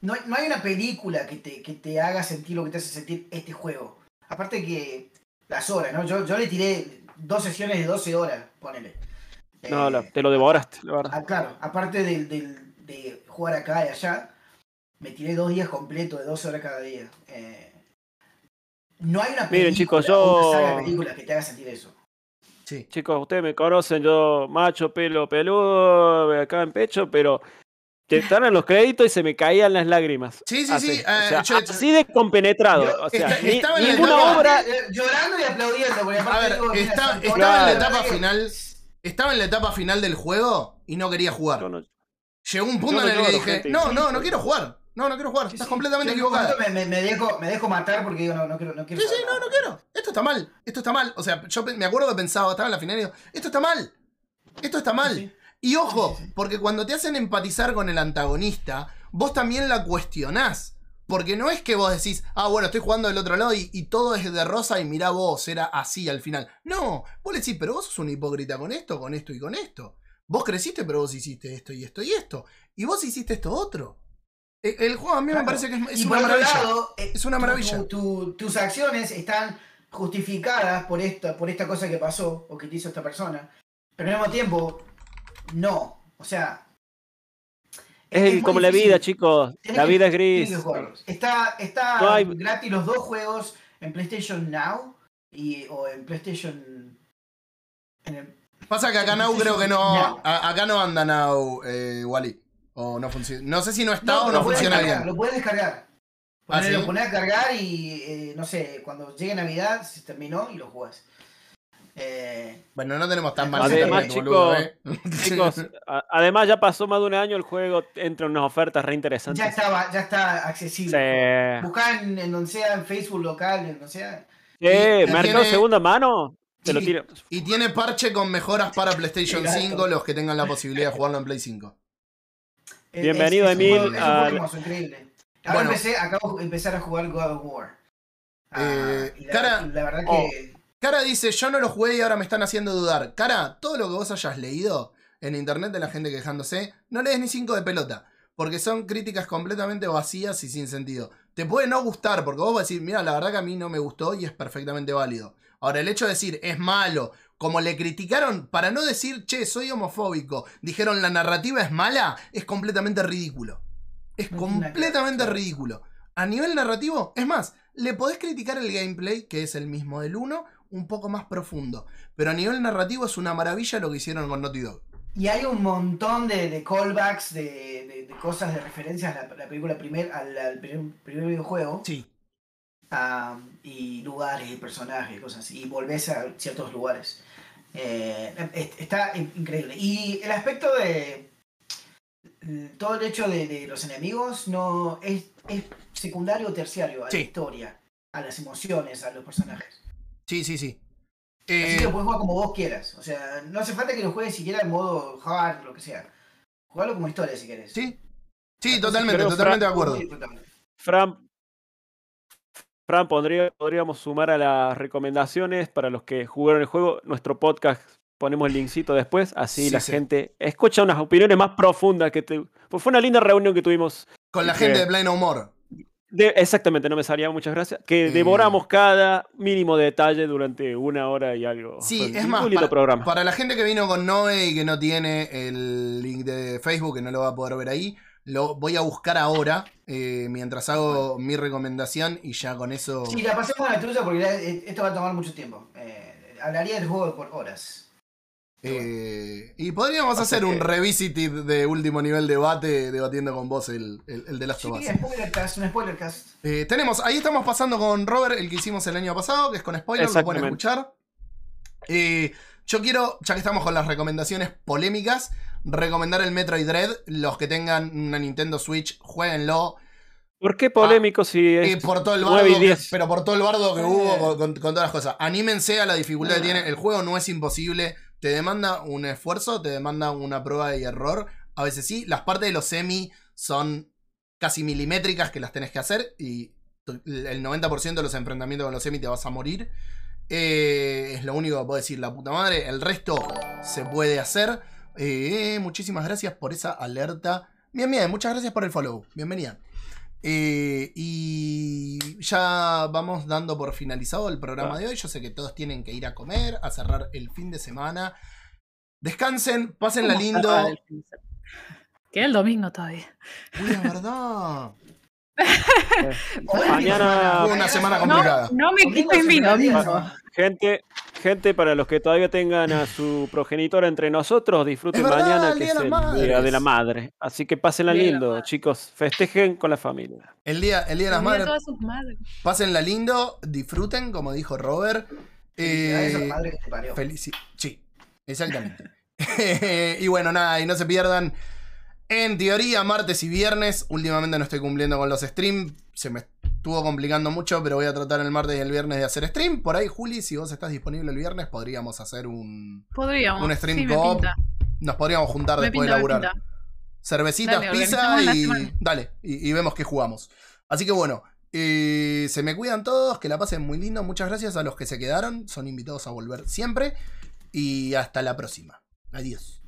no, hay- no hay una película que te, que te haga sentir lo que te hace sentir este juego. Aparte que las horas, ¿no? Yo, yo le tiré dos sesiones de 12 horas, ponele. No, Eh, la- te lo devoraste, la verdad. Ah, claro, aparte del, del- de jugar acá y allá, me tiré dos días completos de 12 horas cada día. Eh, no hay una película, Miren, chicos, o yo- una saga de películas que te haga sentir eso. Sí. Chicos, ustedes me conocen, yo macho, pelo, peludo, acá en pecho, pero te están en los créditos y se me caían las lágrimas. Sí, sí, Así, sí. o sea, eh, yo- así de compenetrado. Yo- o sea, está- ni- estaba en la ninguna etapa- obra. Llorando y aplaudiendo. porque A aparte ver, digo, mira, está- Santoro, estaba en la etapa final. Estaba en la etapa final del juego y no quería jugar. No- Llegó un punto no en el que dije, gente, no, no, no quiero jugar. No, no quiero jugar. Sí, Estás sí. completamente momento Me, me- me dejo, me dejo matar porque digo, no, no quiero, no quiero Sí, sí, no, no quiero. Esto está mal. Esto está mal. O sea, yo me acuerdo que pensaba, estaba en la final y digo, esto está mal. Esto está mal. Sí. Y ojo, porque cuando te hacen empatizar con el antagonista, vos también la cuestionás. Porque no es que vos decís, ah, bueno, estoy jugando del otro lado y, y todo es de rosa y mirá vos, era así al final. No, vos le decís, pero vos sos un hipócrita con esto, con esto y con esto. Vos creciste, pero vos hiciste esto y esto y esto. Y vos hiciste esto otro. E- El juego a mí me parece que es, es y una por otro maravilla. lado, eh, Es una tu- maravilla. tu- tu- tus acciones están justificadas por esta, por esta cosa que pasó o que te hizo esta persona. Pero al mismo tiempo, no. O sea. Es como la vida, chicos. Tenés La que- vida es gris. Está, está No hay- gratis los dos juegos en PlayStation Now y, o en PlayStation. En el, Pasa que acá Now creo que no. a- acá no anda Now, eh, Wally. O no funciona. No sé si no está o lo no funciona bien. Lo puedes descargar. ¿Ah, sí? Lo pones a cargar y eh, no sé, cuando llegue Navidad se terminó y lo jugás. Eh, Bueno, no tenemos tan mal Además, internet, boludo, ¿eh? Chicos, a- además ya pasó más de un año el juego, entra en unas ofertas re ya interesantes. estaba, ya está accesible. Sí. Buscá en, en donde sea, en Facebook local, en donde sea. Eh, y mercado tiene- segunda mano, te lo Sí. tiro. Y tiene parche con mejoras para PlayStation Exacto. 5, los que tengan la posibilidad de jugarlo en Play 5. Bienvenido, es- es un Emil, Es un hermoso, increíble. Ahora Bueno. empecé, acabo de empezar a jugar God of War. Ah, Eh, la, cara- la verdad oh. que. Cara dice, yo no lo jugué y ahora me están haciendo dudar. Cara, todo lo que vos hayas leído en internet de la gente quejándose, no lees ni cinco de pelota. Porque son críticas completamente vacías y sin sentido. Te puede no gustar, porque vos vas a decir, mira, la verdad que a mí no me gustó y es perfectamente válido. Ahora, el hecho de decir, es malo, como le criticaron, para no decir, che, soy homofóbico, dijeron la narrativa es mala, es completamente ridículo. Es No completamente ridículo. A nivel narrativo, es más, le podés criticar el gameplay, que es el mismo del 1, un poco más profundo. Pero a nivel narrativo es una maravilla lo que hicieron con Naughty Dog. Y hay un montón de, de callbacks, de, de- de cosas, de referencias a la, la película primer, al, al primer, primer videojuego. Sí. Y lugares y personajes y cosas así. Y volvés a ciertos lugares. Eh, es- está in- increíble. Y el aspecto de. Todo el hecho de, de los enemigos no es, es secundario o terciario a Sí. la historia, a las emociones, a los personajes. Sí, sí, sí. Así Eh, que lo puedes jugar como vos quieras. O sea, no hace falta que lo juegues siquiera en modo hard, lo que sea. Jugalo como historia si querés. sí. Sí, totalmente, totalmente de acuerdo. Fran, Fran pondría- podríamos sumar a las recomendaciones para los que jugaron el juego. Nuestro podcast ponemos el linkcito después, así Sí, la sí. gente escucha unas opiniones más profundas que te... Pues fue una linda reunión que tuvimos. Con la que- gente de More. de- exactamente, no me salía, muchas gracias. Que Eh. devoramos cada mínimo detalle durante una hora y algo. Sí, Fue es más, para, programa. para la gente que vino con Noe y que no tiene el link de Facebook, que no lo va a poder ver ahí, lo voy a buscar ahora eh, mientras hago mi recomendación y ya con eso... Sí, la pasemos a la truza porque ya, eh, esto va a tomar mucho tiempo. Eh, hablaría del juego por horas. eh, y podríamos O sea hacer un revisited de último nivel debate debatiendo con vos el, el, el de Last Sí, of Us. spoiler cast, un spoiler cast. Eh, tenemos, ahí estamos pasando con Robert, el que hicimos el año pasado, que es con spoiler, lo pueden escuchar. Eh, yo quiero, ya que estamos con las recomendaciones polémicas, recomendar el Metroid Dread. Los que tengan una Nintendo Switch, jueguenlo. ¿Por qué polémico si Y es por todo el 9 bardo, y que- 10? pero por todo el bardo que Eh. hubo con, con- con todas las cosas. Anímense a la dificultad que Ah. tiene. El juego no es imposible. Te demanda un esfuerzo, te demanda una prueba y error. A veces sí. Las partes de los semi son casi milimétricas que las tenés que hacer. Y el 90% de los enfrentamientos con los semi te vas a morir. Eh, es lo único que puedo decir, la puta madre. El resto se puede hacer. Eh, muchísimas gracias por esa alerta. Bien, bien, muchas gracias por el follow. Bienvenida. Eh, y ya vamos dando por finalizado el programa de hoy. Yo sé que todos tienen que ir a comer, a cerrar el fin de semana. Descansen, pásenla ¿Cómo lindo. Queda el domingo todavía. Uy, es verdad. Mañana- Fue una semana No, complicada. no me Domingo quiten mi se me olvida. domingo. Gente, gente, para los que todavía tengan a su progenitora entre nosotros, disfruten verdad, mañana que es de el Día de la Madre. Así que pásenla Día lindo, chicos. Festejen con la familia. El día, el día de las madres, madres. pásenla lindo, disfruten, como dijo Robert. Felicidades a Eh, la madre que te parió. Felici sí, exactamente. y bueno, nada, y no se pierdan. En teoría, martes y viernes. Últimamente no estoy cumpliendo con los streams. Se me estuvo complicando mucho, pero voy a tratar el martes y el viernes de hacer stream. Por ahí, Juli, si vos estás disponible el viernes, podríamos hacer un. Podríamos. Un stream sí. Nos podríamos juntar Me después pinta, de laburar. Cervecitas, Dale, pizza y. Dale, y, y vemos qué jugamos. Así que bueno, eh, se me cuidan todos, que la pasen muy lindo. Muchas gracias a los que se quedaron. Son invitados a volver siempre. Y hasta la próxima. Adiós.